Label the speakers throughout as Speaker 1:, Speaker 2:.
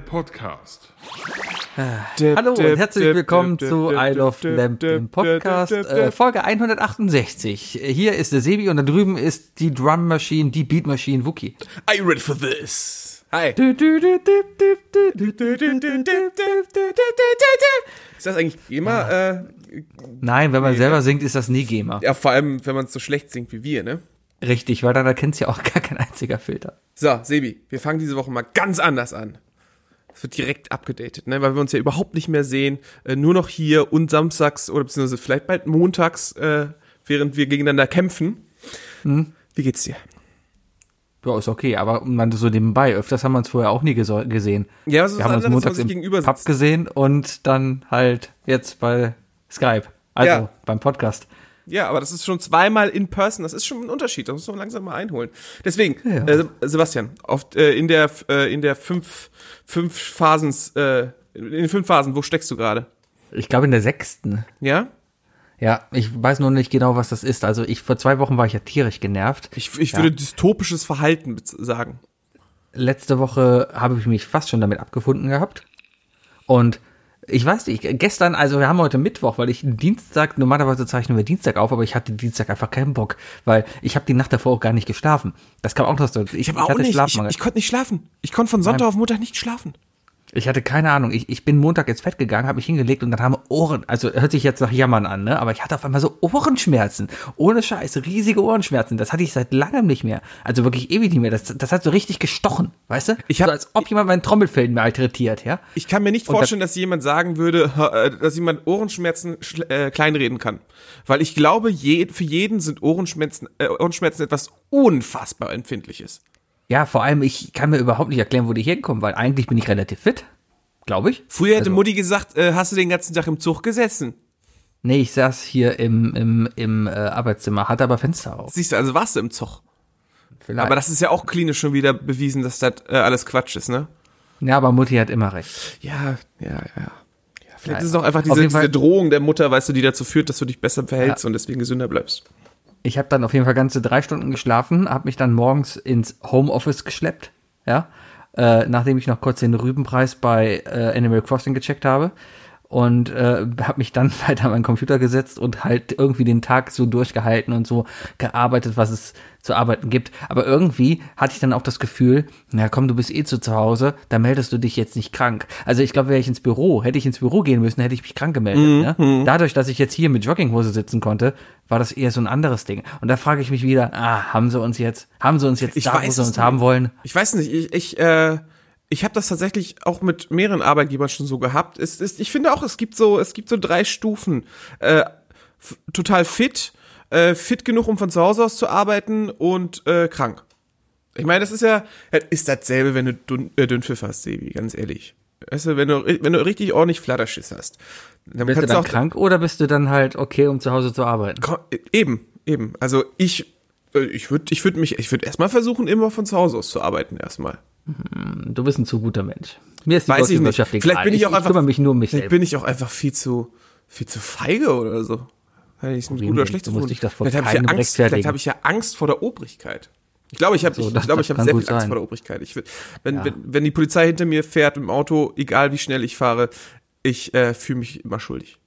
Speaker 1: der Podcast.
Speaker 2: Hallo und herzlich willkommen zu Isle of Lamp, dem Podcast, äh, Folge 168. Hier ist der Sebi und da drüben ist die Drum Machine, die Beat Machine Wookie.
Speaker 3: Are you ready for this? Hi. Ist das eigentlich immer? Äh,
Speaker 2: Nein, wenn man selber singt, ist das nie GEMA.
Speaker 3: ja, vor allem, wenn man es so schlecht singt wie wir, ne?
Speaker 2: Richtig, weil dann erkennt ja auch gar kein einziger Filter.
Speaker 3: So, Sebi, wir fangen diese Woche mal ganz anders an. Wird direkt abgedatet, ne? Weil wir uns ja überhaupt nicht mehr sehen. Äh, nur noch hier und samstags oder beziehungsweise vielleicht bald montags, äh, während wir gegeneinander kämpfen. Wie geht's dir?
Speaker 2: Ja, ist okay, aber man so nebenbei. Öfters haben wir uns vorher auch nie gesehen.
Speaker 3: Ja, was ist
Speaker 2: Wir haben uns montags im
Speaker 3: gegenüber
Speaker 2: Pub gesehen und dann halt jetzt bei Skype. Also
Speaker 3: Ja.
Speaker 2: beim Podcast.
Speaker 3: Ja, aber das ist schon zweimal in person. Das ist schon ein Unterschied. Das muss man langsam mal einholen. Deswegen,
Speaker 2: Ja.
Speaker 3: äh, Sebastian, auf, äh, in der äh, in der fünf fünf Phasens, äh, in den fünf Phasen, wo steckst du gerade?
Speaker 2: Ich glaube in der sechsten.
Speaker 3: Ja?
Speaker 2: Ja, ich weiß nur nicht genau, was das ist. Also ich vor zwei Wochen war ich ja tierisch genervt.
Speaker 3: Ich, ich
Speaker 2: Ja.
Speaker 3: würde dystopisches Verhalten sagen.
Speaker 2: letzte Woche habe ich mich fast schon damit abgefunden gehabt. Und ich weiß nicht, gestern, also wir haben heute Mittwoch, weil ich Dienstag, normalerweise zeichnen wir Dienstag auf, aber ich hatte Dienstag einfach keinen Bock, weil ich habe die Nacht davor auch gar nicht geschlafen. Das kam auch noch so. Ich,
Speaker 3: Ich habe auch nicht. Ich, ich konnte nicht schlafen. Ich konnte von Sonntag auf Montag nicht schlafen.
Speaker 2: Ich hatte keine Ahnung. Ich, ich bin Montag ins Bett gegangen, habe mich hingelegt und dann haben Ohren, also hört sich jetzt nach Jammern an, ne? Aber ich hatte auf einmal so Ohrenschmerzen. Ohne Scheiß, riesige Ohrenschmerzen. Das hatte ich seit langem nicht mehr. Also wirklich ewig nicht mehr. Das, das hat so richtig gestochen, weißt du?
Speaker 3: Ich hab-
Speaker 2: so, als ob jemand mein Trommelfell malträtiert, ja?
Speaker 3: Ich kann mir nicht
Speaker 2: Und
Speaker 3: vorstellen, dass jemand sagen würde, äh, dass jemand Ohrenschmerzen äh, kleinreden kann. Weil ich glaube, je, für jeden sind Ohrenschmerzen, äh, Ohrenschmerzen etwas unfassbar Empfindliches.
Speaker 2: Ja, vor allem, ich kann mir überhaupt nicht erklären, wo die herkommen, weil eigentlich bin ich relativ fit. Glaube ich.
Speaker 3: Früher hätte
Speaker 2: Also-
Speaker 3: Mutti gesagt, äh, hast du den ganzen Tag im Zug gesessen?
Speaker 2: Nee, ich saß hier im, im, im äh, Arbeitszimmer, hatte aber Fenster auf.
Speaker 3: Siehst du, also warst du im Zug.
Speaker 2: Vielleicht.
Speaker 3: Aber das ist ja auch klinisch schon wieder bewiesen, dass das äh, alles Quatsch ist, ne?
Speaker 2: ja, aber Mutti hat immer recht.
Speaker 3: Ja, ja, ja. ja vielleicht
Speaker 2: Naja.
Speaker 3: ist es auch einfach diese, diese Drohung der Mutter, weißt du, die dazu führt, dass du dich besser verhältst und deswegen gesünder bleibst.
Speaker 2: Ich habe dann auf jeden Fall ganze drei Stunden geschlafen, habe mich dann morgens ins Homeoffice geschleppt, ja, äh, nachdem ich noch kurz den Rübenpreis bei äh, Animal Crossing gecheckt habe und äh, habe mich dann weiter an meinen Computer gesetzt und halt irgendwie den Tag so durchgehalten und so gearbeitet, was es zu arbeiten gibt. Aber irgendwie hatte ich dann auch das Gefühl, na komm, du bist eh zu zu Hause, da meldest du dich jetzt nicht krank. Also ich glaube, wäre ich ins Büro, hätte ich ins Büro gehen müssen, hätte ich mich krank gemeldet. Ne? Dadurch, dass ich jetzt hier mit Jogginghose sitzen konnte, war das eher so ein anderes Ding. Und da frage ich mich wieder, ah, haben sie uns jetzt, haben sie uns jetzt
Speaker 3: Ich
Speaker 2: da, wo sie uns
Speaker 3: nicht.
Speaker 2: haben wollen?
Speaker 3: Ich weiß nicht, ich, ich, äh, ich habe das tatsächlich auch mit mehreren Arbeitgebern schon so gehabt. Es ist, ich finde auch, es gibt so, es gibt so drei Stufen. Äh, total fit, äh, fit genug, um von zu Hause aus zu arbeiten und äh, krank. Ich meine, das ist ja, ist dasselbe, wenn du dünn, äh, Dünnpfiff hast, Sebi, ganz ehrlich. Weißt du, wenn du, wenn du richtig ordentlich Flatterschiss hast. Dann
Speaker 2: Bist du dann krank oder bist du dann halt okay, um zu Hause zu arbeiten?
Speaker 3: Ko- Eben, eben. Also ich, äh, ich würde, ich würde mich, ich würde erstmal versuchen, immer von zu Hause aus zu arbeiten erstmal.
Speaker 2: Du bist ein zu guter Mensch. Mir ist die
Speaker 3: Weiß ich nicht.
Speaker 2: Wirtschaft egal.
Speaker 3: Vielleicht bin ich auch einfach,
Speaker 2: Ich mich nur um mich
Speaker 3: vielleicht
Speaker 2: selbst.
Speaker 3: bin ich auch einfach viel zu, viel zu feige oder so. Weil ich gut oder schlecht zu tun. Vielleicht habe ich ja Angst, vielleicht habe ich ja Angst vor der Obrigkeit. Ich glaube, ich habe,
Speaker 2: So,
Speaker 3: ich glaube,
Speaker 2: das
Speaker 3: ich
Speaker 2: kann
Speaker 3: sehr viel Angst
Speaker 2: sein.
Speaker 3: vor der Obrigkeit. Ich, wenn, wenn, wenn die Polizei hinter mir fährt im Auto, egal wie schnell ich fahre, ich äh, fühle mich immer schuldig.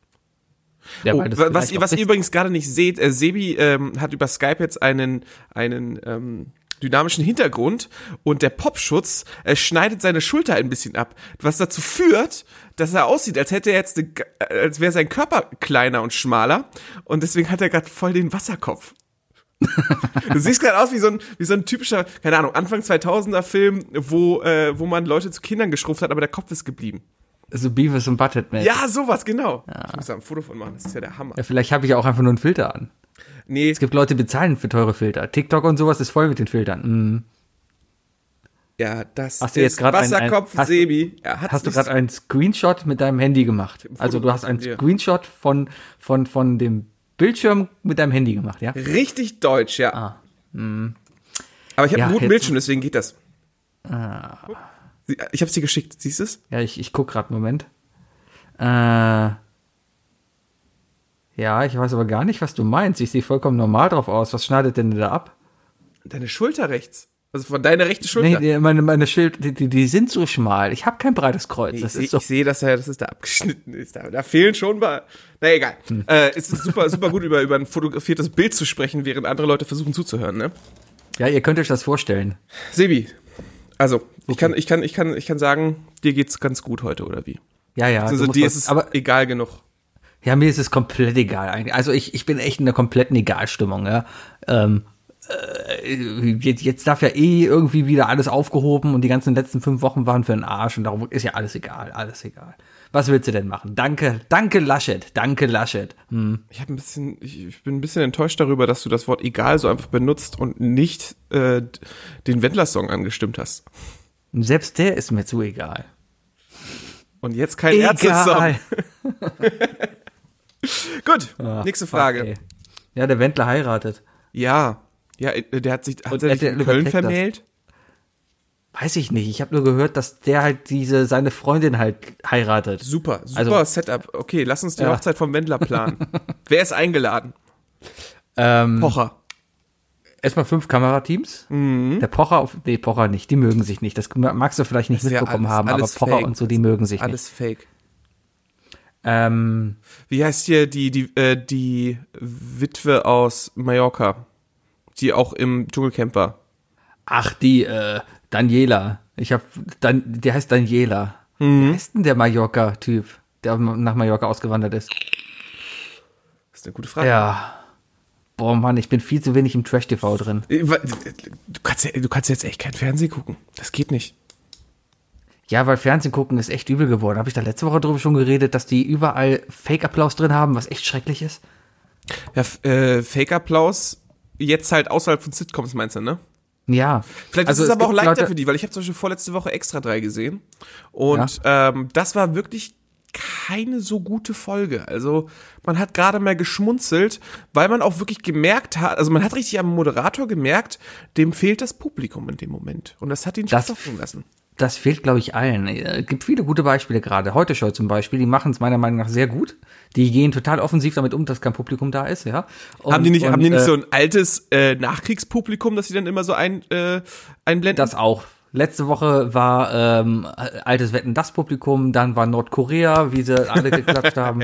Speaker 2: Ja,
Speaker 3: Oh, was,
Speaker 2: vielleicht
Speaker 3: ihr, was ihr übrigens gerade nicht seht, äh, Sebi ähm, hat über Skype jetzt einen, einen ähm, dynamischen Hintergrund und der Popschutz äh, schneidet seine Schulter ein bisschen ab, was dazu führt, dass er aussieht, als hätte er jetzt, eine, äh, als wäre sein Körper kleiner und schmaler und deswegen hat er gerade voll den Wasserkopf. du siehst gerade aus wie so ein wie so ein typischer, keine Ahnung, Anfang 2000er Film, wo äh, wo man Leute zu Kindern geschrumpft hat, aber der Kopf ist geblieben.
Speaker 2: So Beavis und Butthead, man.
Speaker 3: Ja, sowas genau. Ich muss da ein Foto von machen, das ist ja der Hammer.
Speaker 2: ja. Vielleicht habe ich auch einfach nur einen Filter an.
Speaker 3: Nee,
Speaker 2: Es gibt Leute, die bezahlen für teure Filter. TikTok und sowas ist voll mit den Filtern. Mhm.
Speaker 3: Ja, das
Speaker 2: Hast du jetzt
Speaker 3: ist
Speaker 2: gerade ein- ein-
Speaker 3: Wasserkopf
Speaker 2: hast-
Speaker 3: Sebi. Hat's
Speaker 2: Hast du gerade einen Screenshot mit deinem Handy gemacht? Also du hast einen. Screenshot von, von, von dem Bildschirm mit deinem Handy gemacht, ja?
Speaker 3: richtig deutsch, ja.
Speaker 2: Ah,
Speaker 3: Aber ich habe
Speaker 2: Ja,
Speaker 3: einen guten Bildschirm, deswegen geht das. Sie- Ich habe es dir geschickt, siehst du es?
Speaker 2: Ja, ich, ich guck gerade, Moment. Äh, ja, ich weiß aber gar nicht, was du meinst. Ich sehe vollkommen normal drauf aus. Was schneidet denn da ab?
Speaker 3: Deine Schulter rechts. Also von deiner rechten Schulter.
Speaker 2: Nee, meine, meine Schild, die, die, die sind so schmal. Ich habe kein breites Kreuz.
Speaker 3: ich
Speaker 2: Das
Speaker 3: sehe,
Speaker 2: ist so.
Speaker 3: ich sehe, dass er, dass es da abgeschnitten ist. Da, da fehlen schon mal. Na egal.
Speaker 2: Hm.
Speaker 3: Äh, es ist super, super gut über über ein fotografiertes Bild zu sprechen, während andere Leute versuchen zuzuhören. Ne?
Speaker 2: Ja, ihr könnt euch das vorstellen.
Speaker 3: Sebi, also ich kann, ich kann, ich kann, ich kann sagen, dir geht's ganz gut heute oder wie?
Speaker 2: Ja, ja.
Speaker 3: Also dir ist es
Speaker 2: aber
Speaker 3: egal genug.
Speaker 2: Ja, mir ist es komplett egal eigentlich. Also ich, ich bin echt in einer kompletten Egalstimmung. Ja. Ähm, äh, jetzt, jetzt darf ja eh irgendwie wieder alles aufgehoben und die ganzen letzten fünf Wochen waren für den Arsch und darum ist ja alles egal, alles egal. Was willst du denn machen? Danke, danke Laschet, danke Laschet. Hm.
Speaker 3: Ich habe ein bisschen, ich, ich bin ein bisschen enttäuscht darüber, dass du das Wort egal so einfach benutzt und nicht äh, den Wendler-Song angestimmt hast.
Speaker 2: Selbst der ist mir zu egal.
Speaker 3: Und jetzt kein Ärzte-Song. Gut, nächste
Speaker 2: Fuck,
Speaker 3: Frage.
Speaker 2: ey. Ja, der Wendler heiratet.
Speaker 3: Ja, ja, äh, der hat sich, hat
Speaker 2: Und
Speaker 3: er sich in Köln vermählt?
Speaker 2: Weiß ich nicht. Ich habe nur gehört, dass der halt diese seine Freundin halt heiratet.
Speaker 3: Super, super
Speaker 2: Also-
Speaker 3: Setup. Okay, lass uns die
Speaker 2: Ja.
Speaker 3: Hochzeit vom Wendler planen. Wer ist eingeladen?
Speaker 2: Ähm,
Speaker 3: Pocher.
Speaker 2: erstmal fünf Kamerateams. Der Pocher auf, nee, Pocher nicht. Die mögen sich nicht. Das magst du vielleicht nicht
Speaker 3: Das ist ja
Speaker 2: mitbekommen
Speaker 3: alles-
Speaker 2: haben, aber
Speaker 3: alles
Speaker 2: Pocher
Speaker 3: fake.
Speaker 2: und so, die mögen sich nicht.
Speaker 3: Alles fake.
Speaker 2: Ähm,
Speaker 3: Wie heißt hier die, die, äh, die Witwe aus Mallorca? Die auch im Dschungelcamp war.
Speaker 2: ach, die äh, Daniela. Ich hab, Dan, der heißt Daniela. Wie heißt denn der Mallorca-Typ, der nach Mallorca ausgewandert ist?
Speaker 3: Das ist eine gute Frage.
Speaker 2: Ja. Boah, Mann, ich bin viel zu wenig im Trash-TV drin.
Speaker 3: Äh, wa- Du kannst, du kannst jetzt echt kein Fernsehen gucken. Das geht nicht.
Speaker 2: Ja, weil Fernsehen gucken ist echt übel geworden. Habe ich da letzte Woche drüber schon geredet, dass die überall Fake-Applaus drin haben, was echt schrecklich ist?
Speaker 3: Ja, äh, Fake-Applaus, jetzt halt außerhalb von Sitcoms meinst du, ne?
Speaker 2: Ja.
Speaker 3: Vielleicht
Speaker 2: Also
Speaker 3: ist es aber auch leichter
Speaker 2: Leute-
Speaker 3: für die, weil ich habe zum Beispiel vorletzte Woche Extra 3 gesehen und ähm, das war wirklich keine so gute Folge. Also man hat gerade mal geschmunzelt, weil man auch wirklich gemerkt hat, also man hat richtig am Moderator gemerkt, dem fehlt das Publikum in dem Moment und das hat ihn
Speaker 2: Das-
Speaker 3: lassen.
Speaker 2: Das fehlt, glaube ich, allen. Es gibt viele gute Beispiele gerade. Heute Show zum Beispiel, die machen es meiner Meinung nach sehr gut. Die gehen total offensiv damit um, dass kein Publikum da ist, ja. Und,
Speaker 3: haben die nicht,
Speaker 2: und,
Speaker 3: haben die nicht
Speaker 2: äh,
Speaker 3: so ein altes äh, Nachkriegspublikum, das sie dann immer so ein, äh, einblenden?
Speaker 2: Das auch. Letzte Woche war ähm, altes Wetten das Publikum, dann war Nordkorea, wie sie alle geklatscht haben.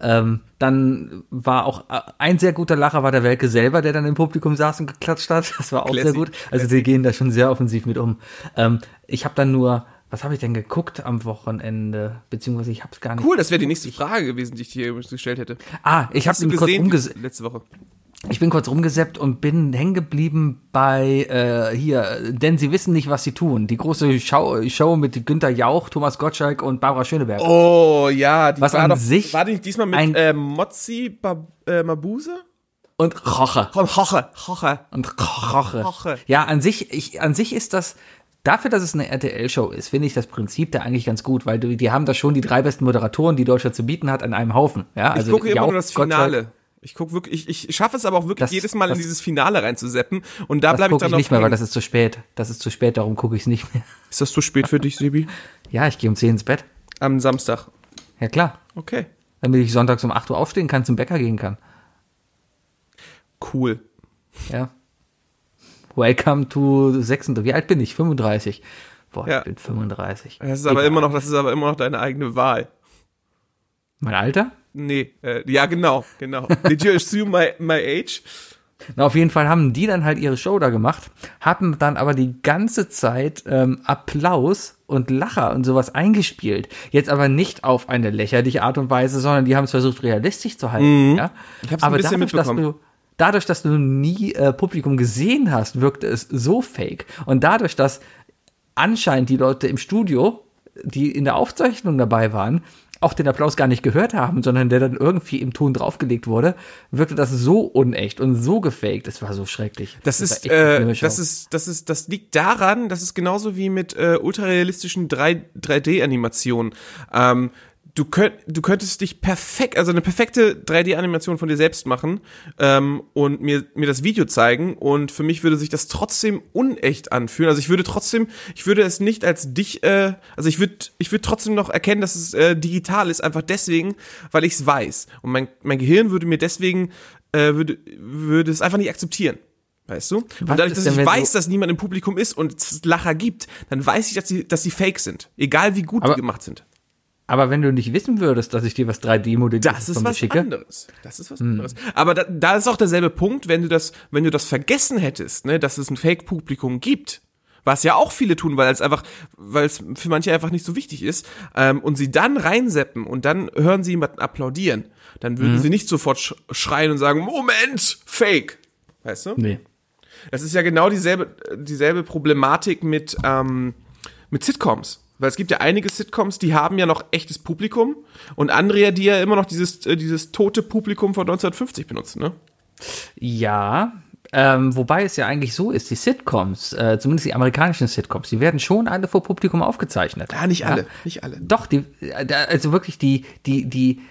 Speaker 2: Ähm, dann war auch äh, ein sehr guter Lacher war der Welke selber, der dann im Publikum saß und geklatscht hat. Das war auch sehr
Speaker 3: Classy.
Speaker 2: gut. Also die gehen da schon sehr offensiv mit um. Ähm, ich habe dann nur, was habe ich denn geguckt am Wochenende? Beziehungsweise ich habe es gar nicht.
Speaker 3: Cool, das wäre die nächste Frage gewesen, die ich dir gestellt hätte.
Speaker 2: Ah, ich habe nämlich kurz umgesetzt.
Speaker 3: letzte Woche?
Speaker 2: Ich bin kurz rumgeseppt und bin hängen geblieben bei äh, hier, denn sie wissen nicht, was sie tun. Die große Show, Show mit Günter Jauch, Thomas Gottschalk und Barbara Schöneberg.
Speaker 3: Oh ja, die
Speaker 2: Was
Speaker 3: war
Speaker 2: an
Speaker 3: doch,
Speaker 2: sich
Speaker 3: war die nicht diesmal mit
Speaker 2: ein-
Speaker 3: äh, Mozzi Bab, äh, Mabuse?
Speaker 2: Und Roche.
Speaker 3: Komm, Hoche, Hoche.
Speaker 2: Und Roche.
Speaker 3: Roche.
Speaker 2: Ja, an sich, ich, an sich ist das, dafür, dass es eine RTL-Show ist, finde ich das Prinzip da eigentlich ganz gut, weil du, die haben da schon die drei besten Moderatoren, die Deutschland zu bieten hat, an einem Haufen. Ja,
Speaker 3: Ich
Speaker 2: also
Speaker 3: gucke immer
Speaker 2: Jauch,
Speaker 3: nur das
Speaker 2: Gottschalk,
Speaker 3: Finale. Ich gucke wirklich, ich, ich schaffe es aber auch wirklich
Speaker 2: Das-
Speaker 3: jedes Mal in
Speaker 2: das-
Speaker 3: dieses Finale reinzuseppen und da bleibe ich dann
Speaker 2: ich nicht mehr, weil das ist zu spät. Das ist zu spät, darum gucke ich es nicht mehr.
Speaker 3: Ist das zu spät für dich, Sebi?
Speaker 2: Ja, ich gehe um 10 ins Bett.
Speaker 3: Am Samstag.
Speaker 2: Ja, klar.
Speaker 3: Okay.
Speaker 2: Damit ich sonntags um 8 Uhr aufstehen kann, zum Bäcker gehen kann.
Speaker 3: Cool.
Speaker 2: Ja. Welcome to 36. Wie alt bin ich? 35. Boah,
Speaker 3: Ja.
Speaker 2: ich bin 35.
Speaker 3: Das ist aber immer noch, das ist aber immer noch deine eigene Wahl.
Speaker 2: Mein Alter?
Speaker 3: Nee, äh, ja, genau, genau. Did you assume my, my age?
Speaker 2: Na, auf jeden Fall haben die dann halt ihre Show da gemacht, hatten dann aber die ganze Zeit ähm, Applaus und Lacher und sowas eingespielt. Jetzt aber nicht auf eine lächerliche Art und Weise, sondern die haben es versucht, realistisch zu halten. Ja?
Speaker 3: Mhm. Ich hab's ein
Speaker 2: aber
Speaker 3: bisschen
Speaker 2: dadurch, dass
Speaker 3: mitbekommen.
Speaker 2: du Dadurch, dass du nie äh, Publikum gesehen hast, wirkte es so fake. Und dadurch, dass anscheinend die Leute im Studio, die in der Aufzeichnung dabei waren, auch den Applaus gar nicht gehört haben, sondern der dann irgendwie im Ton draufgelegt wurde, wirkte das so unecht und so gefaked. Es war so schrecklich.
Speaker 3: Das
Speaker 2: war
Speaker 3: ist, äh, das ist, das ist, das liegt daran, das ist genauso wie mit äh, ultrarealistischen 3, 3D-Animationen. Ähm, du, könnt, du könntest dich perfekt, also eine perfekte 3D-Animation von dir selbst machen ähm, und mir, mir das Video zeigen und für mich würde sich das trotzdem unecht anfühlen. Also ich würde trotzdem, ich würde es nicht als dich, äh, also ich würde ich würde trotzdem noch erkennen, dass es äh, digital ist, einfach deswegen, weil ich es weiß. Und mein, mein Gehirn würde mir deswegen, äh, würde, würde es einfach nicht akzeptieren. Weißt du?
Speaker 2: Was
Speaker 3: und dadurch, dass
Speaker 2: denn,
Speaker 3: ich weiß, dass niemand im Publikum ist und es Lacher gibt, dann weiß ich, dass die, dass die fake sind. Egal wie gut
Speaker 2: Aber-
Speaker 3: die gemacht sind.
Speaker 2: Aber wenn du nicht wissen würdest, dass ich dir was 3D-modelliert
Speaker 3: Das ist was
Speaker 2: schicke,
Speaker 3: anderes. Das ist was anderes. Aber da, da ist auch derselbe Punkt, wenn du das, wenn du das vergessen hättest, ne, dass es ein Fake-Publikum gibt. Was ja auch viele tun, weil es einfach, weil es für manche einfach nicht so wichtig ist, ähm, und sie dann reinseppen und dann hören sie jemanden applaudieren, dann würden sie nicht sofort sch schreien und sagen, Moment, Fake. Weißt du?
Speaker 2: Nee.
Speaker 3: Das ist ja genau dieselbe, dieselbe Problematik mit, ähm, mit Sitcoms. Weil es gibt ja einige Sitcoms, die haben ja noch echtes Publikum und andere, ja, die ja immer noch dieses, äh, dieses tote Publikum von 1950 benutzen, ne?
Speaker 2: Ja, ähm, wobei es ja eigentlich so ist, die Sitcoms, äh, zumindest die amerikanischen Sitcoms, die werden schon alle vor Publikum aufgezeichnet.
Speaker 3: Ja, nicht alle, nicht alle.
Speaker 2: Doch, die, äh, also wirklich die, die, die,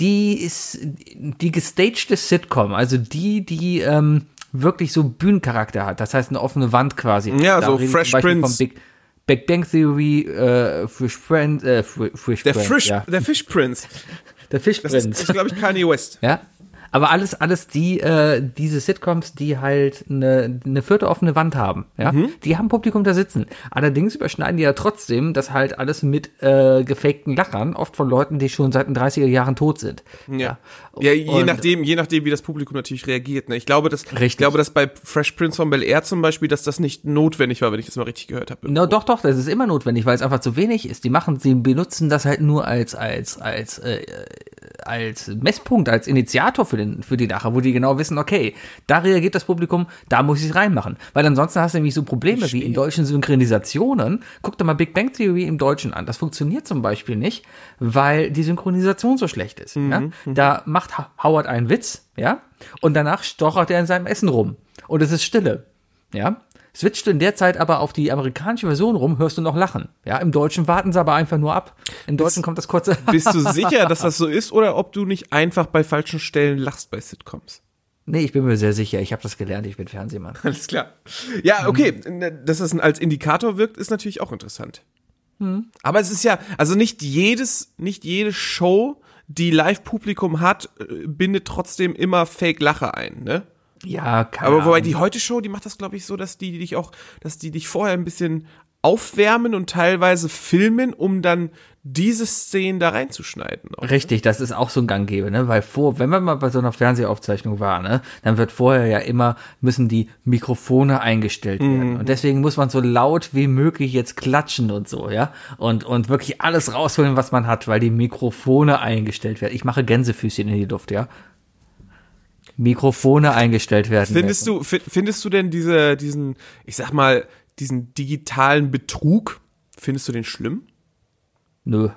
Speaker 2: die ist die gestagte Sitcom, also die, die ähm, wirklich so Bühnencharakter hat. Das heißt eine offene Wand quasi.
Speaker 3: Ja,
Speaker 2: Da
Speaker 3: so Fresh Prince.
Speaker 2: Big, Big Bang Theory, äh, Fresh Friends, äh, Fr- Fresh
Speaker 3: Der
Speaker 2: Friends,
Speaker 3: Frisch,
Speaker 2: ja.
Speaker 3: der Fischprinz.
Speaker 2: der
Speaker 3: Das
Speaker 2: Fischprinz.
Speaker 3: ist, ist glaube ich, Kanye West.
Speaker 2: Ja. Aber alles, alles die, äh, diese Sitcoms, die halt eine, eine vierte offene Wand haben, ja,
Speaker 3: Mhm.
Speaker 2: die haben Publikum da sitzen. Allerdings überschneiden die ja trotzdem das halt alles mit äh, gefakten Lachern, oft von Leuten, die schon seit den 30er Jahren tot sind.
Speaker 3: Ja. Ja, je
Speaker 2: Und-
Speaker 3: nachdem, je nachdem, wie das Publikum natürlich reagiert. Ne? Ich glaube, dass, ich
Speaker 2: Richtig.
Speaker 3: glaube, dass bei Fresh Prince von Bel Air zum Beispiel, dass das nicht notwendig war, wenn ich das mal richtig gehört habe.
Speaker 2: No, doch, doch, das ist immer notwendig, weil es einfach zu wenig ist. Die machen, sie benutzen das halt nur als, als, als, äh, als Messpunkt, als Initiator für, den, für die Lacher, wo die genau wissen, okay, da reagiert das Publikum, da muss ich es reinmachen. Weil ansonsten hast du nämlich so Probleme wie in deutschen Synchronisationen. Guck dir mal Big Bang Theory im Deutschen an. Das funktioniert zum Beispiel nicht, weil die Synchronisation so schlecht ist. Ja? Da macht Howard einen Witz, ja, und danach stochert er in seinem Essen rum. Und es ist Stille. Ja, switcht du in der Zeit aber auf die amerikanische Version rum, hörst du noch Lachen. Ja, im Deutschen warten sie aber einfach nur ab. Im Deutschen kommt das kurze.
Speaker 3: Bist du sicher, dass das so ist oder ob du nicht einfach bei falschen Stellen lachst bei Sitcoms?
Speaker 2: nee, ich bin mir sehr sicher. Ich habe das gelernt. Ich bin Fernsehmann.
Speaker 3: Alles klar. Ja, okay, dass das als Indikator wirkt, ist natürlich auch interessant. Aber es ist ja, also nicht jedes, nicht jede Show, die Live-Publikum hat, äh, bindet trotzdem immer Fake-Lacher ein, ne?
Speaker 2: Ja, keine
Speaker 3: Aber wobei
Speaker 2: Ahnung.
Speaker 3: die Heute-Show, die macht das, glaube ich, so, dass die dich auch, dass die dich vorher ein bisschen aufwärmen und teilweise filmen, um dann diese Szenen da reinzuschneiden. Auch.
Speaker 2: Richtig, das ist auch so ein Ganggebe, ne? Weil vor, wenn man mal bei so einer Fernsehaufzeichnung war, ne, dann wird vorher ja immer, müssen die Mikrofone eingestellt werden. Und deswegen muss man so laut wie möglich jetzt klatschen und so, ja? Und, und wirklich alles rausholen, was man hat, weil die Mikrofone eingestellt werden. Ich mache Gänsefüßchen in die Luft, ja? Mikrofone eingestellt werden.
Speaker 3: Findest du, fi- findest du denn diese, diesen, ich sag mal, diesen digitalen Betrug, findest du den schlimm?
Speaker 2: Nö.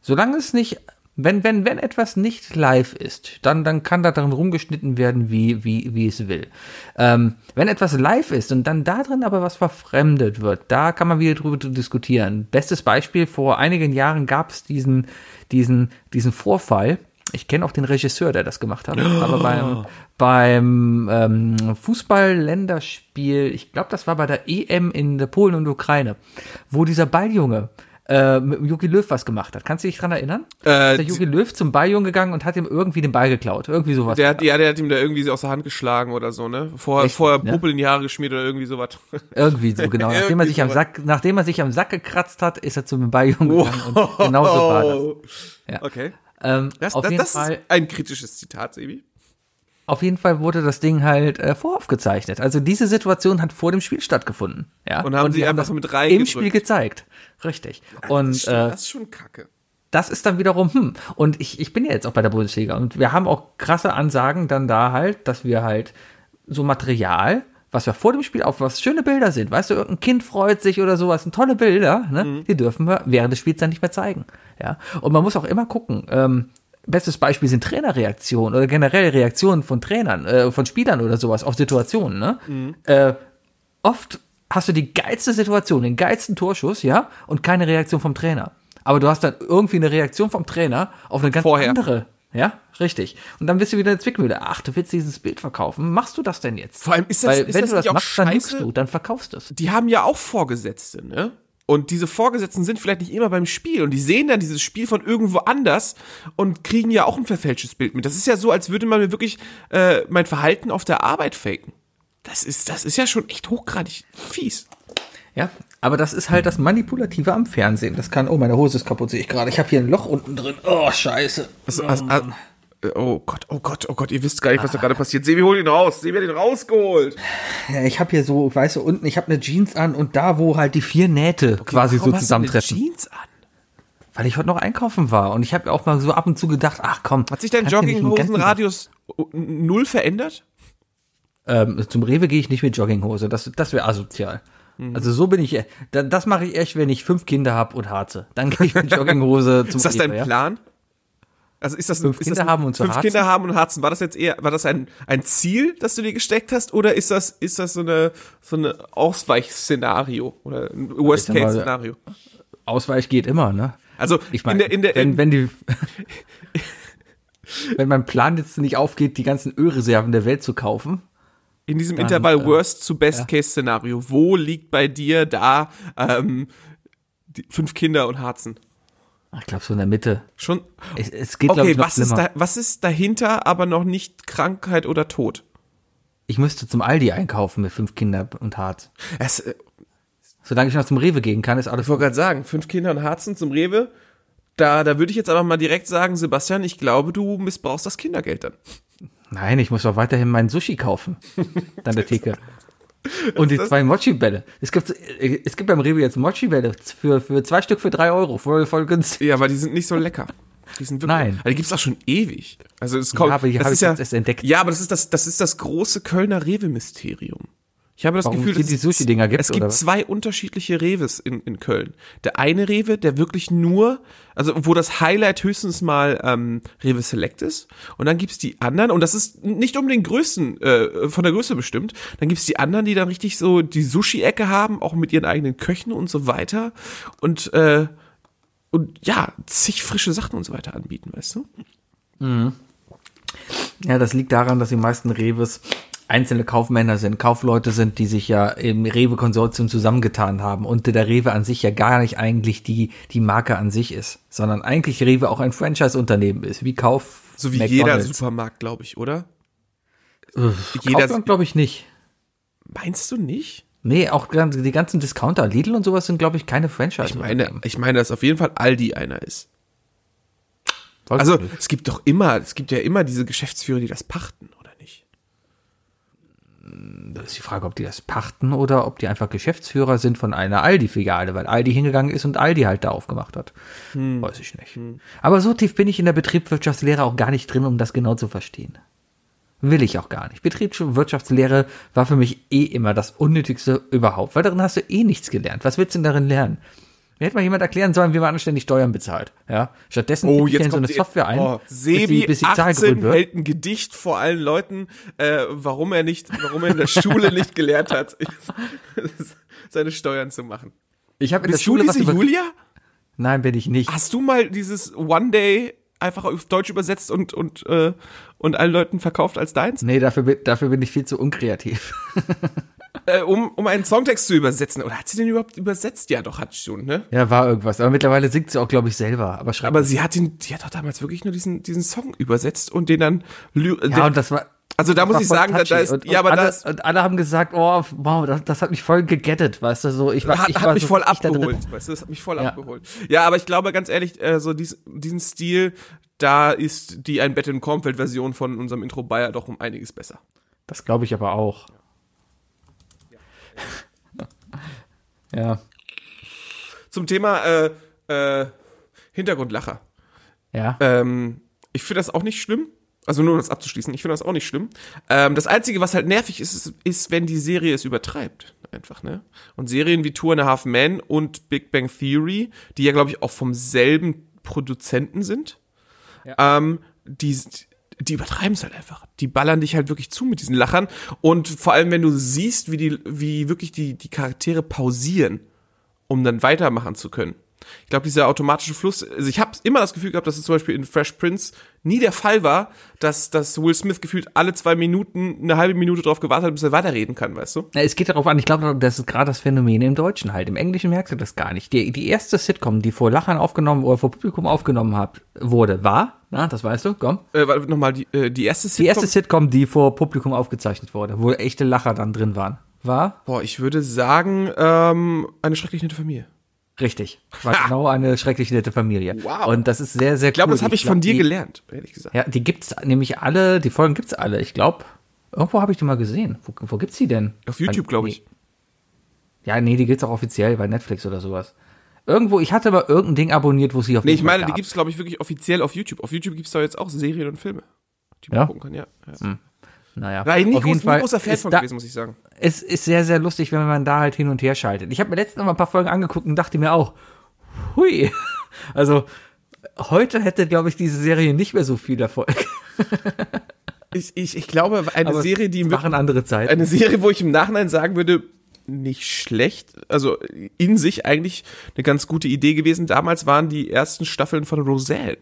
Speaker 2: Solange es nicht, wenn, wenn, wenn etwas nicht live ist, dann, dann kann da drin rumgeschnitten werden, wie, wie, wie es will. Ähm, wenn etwas live ist und dann da drin aber was verfremdet wird, da kann man wieder drüber diskutieren. Bestes Beispiel, vor einigen Jahren gab es diesen, diesen, diesen Vorfall. Ich kenne auch den Regisseur, der das gemacht hat. Aber beim, beim ähm, Fußball-Länderspiel, ich glaube, das war bei der EM in der Polen und Ukraine, wo dieser Balljunge äh, mit Jogi Löw was gemacht hat. Kannst du dich dran erinnern?
Speaker 3: Äh,
Speaker 2: ist der Jogi Löw zum Balljungen gegangen und hat ihm irgendwie den Ball geklaut. Irgendwie sowas.
Speaker 3: Der hat, ja, der hat ihm da irgendwie aus der Hand geschlagen oder so, ne? Vorher,
Speaker 2: Richtig,
Speaker 3: vorher
Speaker 2: ne?
Speaker 3: In die Haare geschmiert oder irgendwie sowas.
Speaker 2: irgendwie so, genau. Nachdem er sich am. Sack, nachdem er sich am Sack gekratzt hat, ist er zum Balljungen gegangen und genau so war das. Ja.
Speaker 3: Okay.
Speaker 2: Ähm,
Speaker 3: Das,
Speaker 2: auf
Speaker 3: das,
Speaker 2: jeden
Speaker 3: das
Speaker 2: Fall.
Speaker 3: ist ein kritisches Zitat, Sebi.
Speaker 2: Auf jeden Fall wurde das Ding halt äh, voraufgezeichnet. Also diese Situation hat vor dem Spiel stattgefunden. Ja?
Speaker 3: Und haben sie
Speaker 2: die
Speaker 3: einfach
Speaker 2: das
Speaker 3: mit
Speaker 2: im
Speaker 3: reingedrückt.
Speaker 2: Spiel gezeigt. Richtig.
Speaker 3: Das
Speaker 2: Und
Speaker 3: ist, schon,
Speaker 2: äh,
Speaker 3: das ist schon kacke.
Speaker 2: das ist dann wiederum, hm, und ich, ich bin ja jetzt auch bei der Bundesliga und wir haben auch krasse Ansagen dann da halt, dass wir halt so Material, was wir vor dem Spiel auf was schöne Bilder sind, weißt du, irgendein Kind freut sich oder sowas, sind tolle Bilder, ne, die dürfen wir während des Spiels dann nicht mehr zeigen, ja. Und man muss auch immer gucken, ähm, Bestes Beispiel sind Trainerreaktionen oder generell Reaktionen von Trainern, äh, von Spielern oder sowas auf Situationen. Ne? Äh, oft hast du die geilste Situation, den geilsten Torschuss, ja, und keine Reaktion vom Trainer. Aber du hast dann irgendwie eine Reaktion vom Trainer auf eine ganz
Speaker 3: Vorher.
Speaker 2: andere. Ja, richtig. Und dann bist du wieder in der Zwickmühle. Ach, du willst dieses Bild verkaufen. Machst du das denn jetzt?
Speaker 3: Vor allem ist das-
Speaker 2: Weil,
Speaker 3: ist
Speaker 2: wenn
Speaker 3: das
Speaker 2: du das
Speaker 3: nicht
Speaker 2: machst, dann lügst du, dann verkaufst du es.
Speaker 3: Die haben ja auch Vorgesetzte, ne? Und diese Vorgesetzten sind vielleicht nicht immer beim Spiel und die sehen dann dieses Spiel von irgendwo anders und kriegen ja auch ein verfälschtes Bild mit. Das ist ja so, als würde man mir wirklich äh, mein Verhalten auf der Arbeit faken. Das ist, das ist ja schon echt hochgradig fies.
Speaker 2: Ja, aber das ist halt das Manipulative am Fernsehen. Das kann, oh, meine Hose ist kaputt, sehe ich gerade. Ich habe hier ein Loch unten drin. Oh, scheiße.
Speaker 3: Also, also, also, oh Gott, oh Gott, oh Gott, ihr wisst gar nicht, was da gerade passiert. Sebi, hol ihn raus. Sebi hat ihn rausgeholt.
Speaker 2: Ja, ich habe hier so, weißt du, unten, ich habe eine Jeans an und da, wo halt die vier Nähte quasi
Speaker 3: Warum
Speaker 2: so
Speaker 3: hast du
Speaker 2: zusammentreffen.
Speaker 3: eine Jeans an?
Speaker 2: Weil ich heute noch einkaufen war und ich habe auch mal so ab und zu gedacht, ach komm.
Speaker 3: Hat sich dein Jogginghosenradius null verändert?
Speaker 2: Ähm, zum Rewe gehe ich nicht mit Jogginghose. Das, das wäre asozial.
Speaker 3: Mhm.
Speaker 2: Also so bin ich. äh, da- Das mache ich echt, wenn ich fünf Kinder habe und harze. Dann gehe ich mit Jogginghose zum
Speaker 3: Ist das
Speaker 2: Rewe.
Speaker 3: dein
Speaker 2: ja?
Speaker 3: Plan? Also ist das
Speaker 2: Fünf
Speaker 3: ist
Speaker 2: Kinder
Speaker 3: das,
Speaker 2: haben und
Speaker 3: fünf
Speaker 2: harzen?
Speaker 3: Kinder haben und harzen. War das jetzt eher, war das ein, ein Ziel, das du dir gesteckt hast, oder ist das ist das so eine so eine Ausweichszenario oder ein Worst
Speaker 2: sag mal,
Speaker 3: Case Szenario?
Speaker 2: Ausweich geht immer, ne?
Speaker 3: Also
Speaker 2: Ich meine,
Speaker 3: in der in der
Speaker 2: wenn, wenn die, wenn mein Plan jetzt nicht aufgeht, die ganzen Ölreserven der Welt zu kaufen,
Speaker 3: in diesem
Speaker 2: dann,
Speaker 3: Intervall
Speaker 2: äh,
Speaker 3: Worst zu Best Case Szenario, wo liegt bei dir da ähm, die fünf Kinder und Harzen?
Speaker 2: ich glaube so in der Mitte.
Speaker 3: Schon
Speaker 2: Es, es geht,
Speaker 3: Okay,
Speaker 2: ich,
Speaker 3: was ist,
Speaker 2: schlimmer.
Speaker 3: da, was ist dahinter, aber noch nicht Krankheit oder Tod?
Speaker 2: Ich müsste zum Aldi einkaufen mit fünf Kindern und Harz.
Speaker 3: Es, äh,
Speaker 2: Solange ich noch zum Rewe gehen kann, ist alles
Speaker 3: Ich wollte gerade sagen, fünf Kinder und Harzen zum Rewe. Da, da würde ich jetzt aber mal direkt sagen, Sebastian, ich glaube, du missbrauchst das Kindergeld dann.
Speaker 2: Nein, ich muss doch weiterhin meinen Sushi kaufen. An der Theke. Und die zwei Mochi-Bälle. Es gibt, äh, es gibt beim Rewe jetzt Mochi-Bälle für, für zwei Stück für drei Euro. Voll, voll günstig.
Speaker 3: Ja, aber die sind nicht so lecker. Die sind wirklich,
Speaker 2: Nein.
Speaker 3: Also die gibt's auch schon ewig. Also es kommt,
Speaker 2: aber die habe ich
Speaker 3: ja,
Speaker 2: jetzt erst entdeckt.
Speaker 3: Ja, aber das ist das, das ist das große Kölner Rewe-Mysterium. Ich habe das
Speaker 2: Warum
Speaker 3: Gefühl, dass
Speaker 2: die Sushi-Dinger gibt,
Speaker 3: es gibt
Speaker 2: oder
Speaker 3: zwei unterschiedliche Reves in, in Köln. Der eine Rewe, der wirklich nur, also wo das Highlight höchstens mal ähm, Rewe Select ist. Und dann gibt's die anderen, und das ist nicht um den Größen, äh, von der Größe bestimmt. Dann gibt's die anderen, die dann richtig so die Sushi-Ecke haben, auch mit ihren eigenen Köchen und so weiter. Und äh, und ja, zig frische Sachen und so weiter anbieten, weißt du?
Speaker 2: Ja, das liegt daran, dass die meisten Reves einzelne Kaufmänner sind, Kaufleute sind, die sich ja im Rewe-Konsortium zusammengetan haben und der Rewe an sich ja gar nicht eigentlich die, die Marke an sich ist, sondern eigentlich Rewe auch ein Franchise-Unternehmen ist, wie Kauf.
Speaker 3: So wie jeder
Speaker 2: McDonald's.
Speaker 3: Supermarkt, glaube ich, oder?
Speaker 2: Jeder
Speaker 3: Jeder,
Speaker 2: glaube ich nicht.
Speaker 3: meinst du nicht?
Speaker 2: Nee, auch die ganzen Discounter, Lidl und sowas sind, glaube ich, keine Franchise.
Speaker 3: Ich meine, ich meine, dass auf jeden Fall Aldi einer ist. Also es gibt doch immer, es gibt ja immer diese Geschäftsführer, die das pachten, nicht?
Speaker 2: das ist die Frage, ob die das pachten oder ob die einfach Geschäftsführer sind von einer Aldi-Filiale, weil Aldi hingegangen ist und Aldi halt da aufgemacht hat.
Speaker 3: Hm.
Speaker 2: Weiß ich nicht. Aber so tief bin ich in der Betriebswirtschaftslehre auch gar nicht drin, um das genau zu verstehen. Will ich auch gar nicht. Betriebswirtschaftslehre war für mich eh immer das Unnötigste überhaupt, weil darin hast du eh nichts gelernt. Was willst du denn darin lernen? Mir hätte mal jemand erklären sollen, wie man anständig Steuern bezahlt. Ja, stattdessen
Speaker 3: Oh, jetzt
Speaker 2: in so eine
Speaker 3: kommt
Speaker 2: Software ein,
Speaker 3: Oh,
Speaker 2: bis
Speaker 3: Sebi
Speaker 2: die, bis die Zahl
Speaker 3: 18
Speaker 2: grün wird.
Speaker 3: hält ein Gedicht vor allen Leuten, äh, warum er nicht, warum er in der Schule nicht gelernt hat, seine Steuern zu machen.
Speaker 2: Ich habe in der
Speaker 3: Bist du
Speaker 2: Schule was
Speaker 3: diese
Speaker 2: über
Speaker 3: Julia?
Speaker 2: Nein, bin ich nicht.
Speaker 3: Hast du mal dieses One Day einfach auf Deutsch übersetzt und und äh, und allen Leuten verkauft als deins?
Speaker 2: Nee, dafür, bin- dafür bin ich viel zu unkreativ.
Speaker 3: Äh, um um einen Songtext zu übersetzen. Oder hat sie den überhaupt übersetzt? Ja, doch hat sie schon, ne?
Speaker 2: Ja, war irgendwas. Aber mittlerweile singt sie auch, glaube ich, selber. Aber schreibt.
Speaker 3: Aber sie hat den, die hat doch damals wirklich nur diesen diesen Song übersetzt und den dann
Speaker 2: ja,
Speaker 3: den,
Speaker 2: und das war.
Speaker 3: Also da muss ich sagen, da, da ist
Speaker 2: und,
Speaker 3: ja, aber
Speaker 2: alle,
Speaker 3: da ist,
Speaker 2: und alle haben gesagt, oh, wow, das, das hat mich voll gegettet, weißt du, so. Ich war,
Speaker 3: hat,
Speaker 2: ich
Speaker 3: hat
Speaker 2: war
Speaker 3: mich
Speaker 2: so
Speaker 3: voll abgeholt, weißt du, das hat mich voll
Speaker 2: Ja.
Speaker 3: abgeholt. Ja, aber ich glaube ganz ehrlich, äh, so dies, diesen Stil, da ist die ein Bett in Kornfeld Version von unserem Intro Bayer doch um einiges besser.
Speaker 2: Das glaube ich aber auch. Ja,
Speaker 3: Zum Thema äh, äh, Hintergrundlacher.
Speaker 2: ja.
Speaker 3: Ähm, ich finde das auch nicht schlimm. Also nur um das abzuschließen, ich finde das auch nicht schlimm. Ähm, das Einzige, was halt nervig ist, ist, ist, wenn die Serie es übertreibt. Einfach, ne? Und Serien wie Two and a Half Men und Big Bang Theory, die ja, glaube ich, auch vom selben Produzenten sind, ähm, die, die übertreiben es halt einfach. Die ballern dich halt wirklich zu mit diesen Lachern. Und vor allem, wenn du siehst, wie die, wie wirklich die, die Charaktere pausieren, um dann weitermachen zu können. Ich glaube, dieser automatische Fluss, also ich habe immer das Gefühl gehabt, dass es zum Beispiel in Fresh Prince nie der Fall war, dass, dass Will Smith gefühlt alle zwei Minuten eine halbe Minute drauf gewartet hat, bis er weiterreden kann, weißt du?
Speaker 2: Na, es geht darauf an, ich glaube, das ist gerade das Phänomen im Deutschen halt. Im Englischen merkst du das gar nicht. Die, die erste Sitcom, die vor Lachern aufgenommen oder vor Publikum aufgenommen hat, wurde, war, na, das weißt du, komm.
Speaker 3: Äh, nochmal, die, äh, die erste Sitcom?
Speaker 2: Die erste Sitcom, die vor Publikum aufgezeichnet wurde, wo echte Lacher dann drin waren, war?
Speaker 3: Boah, ich würde sagen, ähm, eine schrecklich nette Familie.
Speaker 2: Richtig. War genau eine schrecklich nette Familie.
Speaker 3: Wow.
Speaker 2: Und das ist sehr, sehr
Speaker 3: Ich glaube,
Speaker 2: cool.
Speaker 3: das habe ich von dir
Speaker 2: die,
Speaker 3: gelernt, ehrlich gesagt.
Speaker 2: Ja, die gibt's nämlich alle, die Folgen gibt's alle. Ich glaube, irgendwo habe ich die mal gesehen. Wo, wo gibt's die denn?
Speaker 3: Auf YouTube, glaube ich.
Speaker 2: Ja, nee, die gibt's auch offiziell bei Netflix oder sowas. Irgendwo, ich hatte aber irgendein Ding abonniert, wo sie auf
Speaker 3: Nee, ich meine, die
Speaker 2: gab.
Speaker 3: gibt's glaube ich, wirklich offiziell auf YouTube. Auf YouTube gibt's da jetzt auch Serien und Filme, die man
Speaker 2: Ja?
Speaker 3: gucken kann, ja. ja.
Speaker 2: Naja,
Speaker 3: nie,
Speaker 2: auf jeden Fall
Speaker 3: großer Fan von gewesen, muss ich sagen.
Speaker 2: es ist sehr, sehr lustig, wenn man da halt hin und her schaltet. Ich habe mir letztens noch mal ein paar Folgen angeguckt und dachte mir auch, hui, also heute hätte, glaube ich, diese Serie nicht mehr so viel Erfolg.
Speaker 3: Ich, ich, ich glaube, eine
Speaker 2: Aber
Speaker 3: Serie, die
Speaker 2: machen andere Zeiten.
Speaker 3: eine Serie, wo ich im Nachhinein sagen würde, nicht schlecht, also in sich eigentlich eine ganz gute Idee gewesen. Damals waren die ersten Staffeln von Roseanne.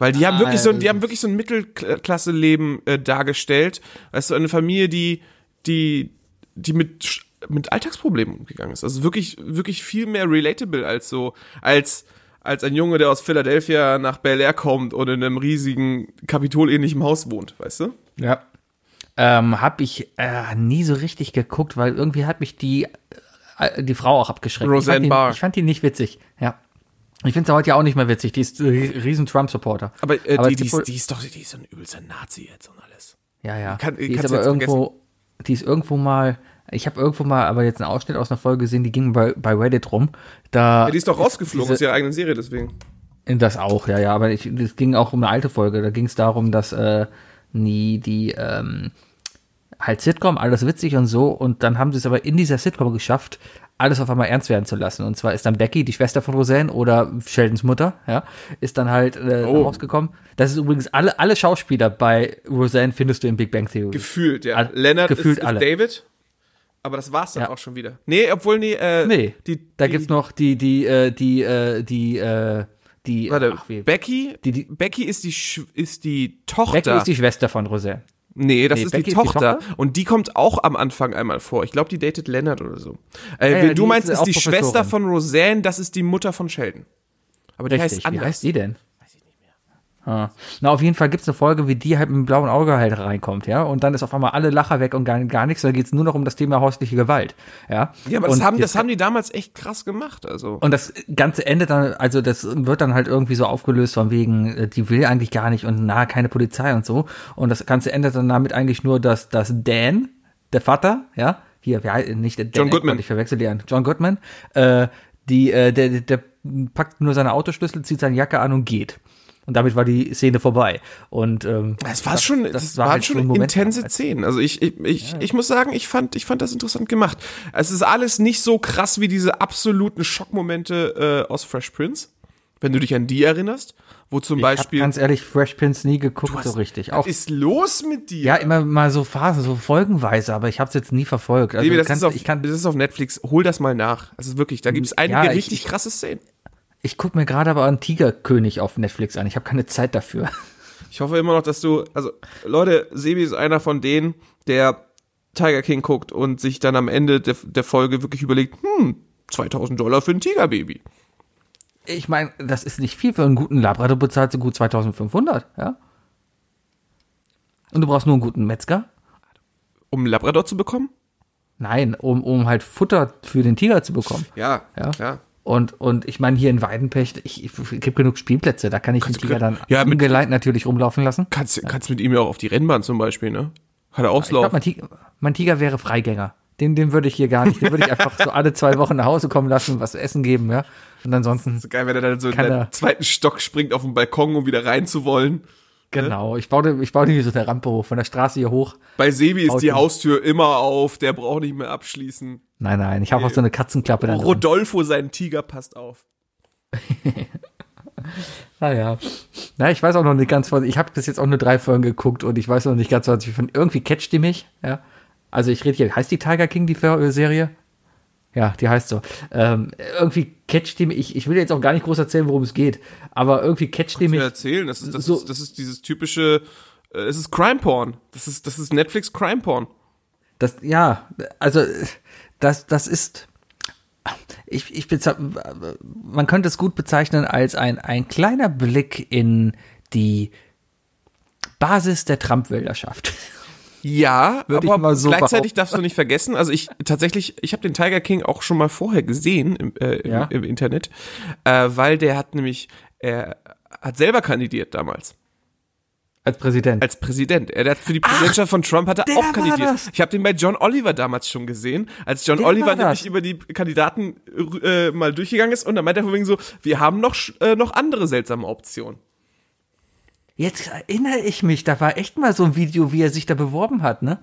Speaker 3: Weil die haben
Speaker 2: Ah,
Speaker 3: wirklich so, ein- die haben wirklich so ein Mittelklasse-Leben äh, dargestellt. Weißt du, eine Familie, die, die, die mit, mit Alltagsproblemen umgegangen ist. Also wirklich, wirklich viel mehr relatable als so, als, als ein Junge, der aus Philadelphia nach Bel Air kommt und in einem riesigen Kapitolähnlichen Haus wohnt, weißt du?
Speaker 2: Ja. Ähm, hab ich äh, nie so richtig geguckt, weil irgendwie hat mich die, äh, die Frau auch abgeschreckt.
Speaker 3: Roseanne
Speaker 2: ich fand die,
Speaker 3: Barr.
Speaker 2: Ich fand die nicht witzig, ja. Ich finde sie heute ja auch nicht mehr witzig. Die ist äh, riesen Trump-Supporter.
Speaker 3: Aber, äh,
Speaker 2: Aber
Speaker 3: die,
Speaker 2: es
Speaker 3: die, ist, die ist doch, die ist so ein übelster Nazi jetzt und alles.
Speaker 2: Ja, ja.
Speaker 3: Kann-
Speaker 2: die ist aber irgendwo, die ist irgendwo mal, ich habe irgendwo mal aber jetzt einen Ausschnitt aus einer Folge gesehen, die ging bei, bei Reddit rum. Da
Speaker 3: Ja, die ist doch rausgeflogen
Speaker 2: diese-
Speaker 3: aus ihrer eigenen Serie, deswegen.
Speaker 2: Das auch, ja, ja, aber es ging auch um eine alte Folge. Da ging es darum, dass äh, nie die ähm, halt Sitcom, alles witzig und so, und dann haben sie es aber in dieser Sitcom geschafft, alles auf einmal ernst werden zu lassen. Und zwar ist dann Becky, die Schwester von Roseanne oder Sheldons Mutter, ja, ist dann halt äh,
Speaker 3: Oh.
Speaker 2: rausgekommen. Das ist übrigens alle, alle Schauspieler bei Roseanne findest du in Big Bang Theory.
Speaker 3: Gefühlt, ja.
Speaker 2: All-
Speaker 3: Leonard
Speaker 2: gefühlt
Speaker 3: ist, ist
Speaker 2: alle.
Speaker 3: David. Aber das war's dann
Speaker 2: Ja.
Speaker 3: auch schon wieder. Nee, obwohl, nee, äh,
Speaker 2: nee,
Speaker 3: die,
Speaker 2: da
Speaker 3: die,
Speaker 2: gibt's noch die, die, äh, die, äh, die, äh, die,
Speaker 3: Warte,
Speaker 2: ach, wie,
Speaker 3: Becky,
Speaker 2: Die- die-
Speaker 3: Becky ist die, ist die Tochter.
Speaker 2: Becky ist die Schwester von Roseanne.
Speaker 3: Nee, das
Speaker 2: Nee,
Speaker 3: ist, die
Speaker 2: ist die
Speaker 3: Tochter. Und die kommt auch am Anfang einmal vor. Ich glaube, die datet Leonard oder so. Äh,
Speaker 2: Ja, ja,
Speaker 3: du meinst,
Speaker 2: ist
Speaker 3: ist die. Schwester von Roseanne, das ist die Mutter von Sheldon. Aber die
Speaker 2: Richtig,
Speaker 3: heißt anders.
Speaker 2: wie heißt die denn? Weiß ich nicht mehr. Ah. Na, auf jeden Fall gibt's eine Folge, wie die halt mit dem blauen Auge halt reinkommt, ja, und dann ist auf einmal alle Lacher weg und gar, gar nichts, da geht's nur noch um das Thema häusliche Gewalt, ja.
Speaker 3: Ja, aber das
Speaker 2: und
Speaker 3: haben,
Speaker 2: jetzt-
Speaker 3: das haben die damals echt krass gemacht, also.
Speaker 2: und das Ganze endet dann, also das wird dann halt irgendwie so aufgelöst von wegen, äh, die will eigentlich gar nicht und na, keine Polizei und so. Und das Ganze endet dann damit eigentlich nur, dass, dass Dan, der Vater, ja, hier, heißt- nicht der Dan
Speaker 3: John Goodman.
Speaker 2: Ich verwechsel die an, John Goodman, äh, die, äh, der, der, der packt nur seine Autoschlüssel, zieht seine Jacke an und geht. Und damit war die Szene vorbei. Und ähm,
Speaker 3: Das war schon, das,
Speaker 2: das war
Speaker 3: waren
Speaker 2: halt
Speaker 3: schon intense. Szenen. Also ich, ich, ich, ich muss sagen, ich fand, ich fand das interessant gemacht. Es ist alles nicht so krass wie diese absoluten Schockmomente äh, aus Fresh Prince, wenn du dich an die erinnerst, wo zum
Speaker 2: ich habe
Speaker 3: Beispiel
Speaker 2: ganz ehrlich Fresh Prince nie geguckt so richtig.
Speaker 3: was
Speaker 2: Auch
Speaker 3: ist los mit dir?
Speaker 2: ja immer mal so Phasen, so folgenweise, aber ich habe es jetzt nie verfolgt. Also
Speaker 3: Baby, das,
Speaker 2: kann,
Speaker 3: ist auf,
Speaker 2: ich kann,
Speaker 3: das ist auf Netflix. Hol das mal nach. Also wirklich, da gibt es einige
Speaker 2: Ja, ich-
Speaker 3: richtig krasse Szenen.
Speaker 2: Ich guck mir gerade aber einen Tigerkönig auf Netflix an. Ich habe keine Zeit dafür.
Speaker 3: Ich hoffe immer noch, dass du, also Leute, Sebi ist einer von denen, der Tiger King guckt und sich dann am Ende der, der Folge wirklich überlegt, hm, 2000 Dollar für ein Tigerbaby.
Speaker 2: Ich meine, das ist nicht viel für einen guten Labrador bezahlt so gut 2500, ja? Und du brauchst nur einen guten Metzger?
Speaker 3: Um einen Labrador zu bekommen?
Speaker 2: Nein, um, um halt Futter für den Tiger zu bekommen.
Speaker 3: Ja,
Speaker 2: Ja.
Speaker 3: ja.
Speaker 2: Und, und ich meine, hier in Weidenpecht, ich, ich gibt genug Spielplätze, da kann ich den
Speaker 3: Kannst du
Speaker 2: Tiger dann
Speaker 3: ja, mit-
Speaker 2: natürlich rumlaufen lassen.
Speaker 3: Kannst, kannst mit ihm ja auch auf die Rennbahn zum Beispiel, ne? Kann er
Speaker 2: Ich glaube,
Speaker 3: auslaufen.
Speaker 2: mein, Tiger- mein Tiger wäre Freigänger. Den, den würde ich hier gar nicht, den würde ich einfach so alle zwei Wochen nach Hause kommen lassen, was zu essen geben, ja. Und ansonsten,
Speaker 3: So geil, wenn er dann so in den zweiten Stock springt auf den Balkon, um wieder rein zu wollen.
Speaker 2: Genau, ich baue, ich baue hier so eine Rampe hoch, von der Straße hier hoch.
Speaker 3: Bei Sebi ist die. Haustür immer auf, der braucht nicht mehr abschließen.
Speaker 2: Nein, nein, ich habe auch so eine Katzenklappe drin.
Speaker 3: Rodolfo, sein Tiger, passt auf.
Speaker 2: Naja. Na, ich weiß auch noch nicht ganz, was, ich habe bis jetzt auch nur drei Folgen geguckt und ich weiß noch nicht ganz, was ich von, irgendwie catcht die mich, ja. Also ich rede hier, heißt die Tiger King, die Serie? Ja, die heißt so. Ähm, irgendwie catcht die mich, ich, ich will jetzt auch gar nicht groß erzählen, worum es geht, aber irgendwie catcht die mich.
Speaker 3: erzählen, das ist, das,
Speaker 2: so-
Speaker 3: ist, das ist dieses typische, äh, es ist Crime Porn. Das ist, das ist Netflix Crime Porn.
Speaker 2: Das, ja, also das, das ist, ich, ich man könnte es gut bezeichnen als ein, ein kleiner Blick in die Basis der Trump-Wählerschaft.
Speaker 3: Ja,
Speaker 2: Würde
Speaker 3: aber
Speaker 2: so
Speaker 3: gleichzeitig darfst du nicht vergessen, also ich tatsächlich, ich habe den Tiger King auch schon mal vorher gesehen im, äh, im,
Speaker 2: Ja.
Speaker 3: im Internet, äh, weil der hat nämlich, er hat selber kandidiert damals
Speaker 2: Als Präsident.
Speaker 3: als Präsident. Er hat für die Präsidentschaft von Trump hat er auch kandidiert. Ich habe den bei John Oliver damals schon gesehen, als John
Speaker 2: Der
Speaker 3: Oliver nämlich über die Kandidaten äh, mal durchgegangen ist und dann meint er von wegen so, wir haben noch äh, noch andere seltsame Optionen.
Speaker 2: Jetzt erinnere ich mich, da war echt mal so ein Video, wie er sich da beworben hat, ne?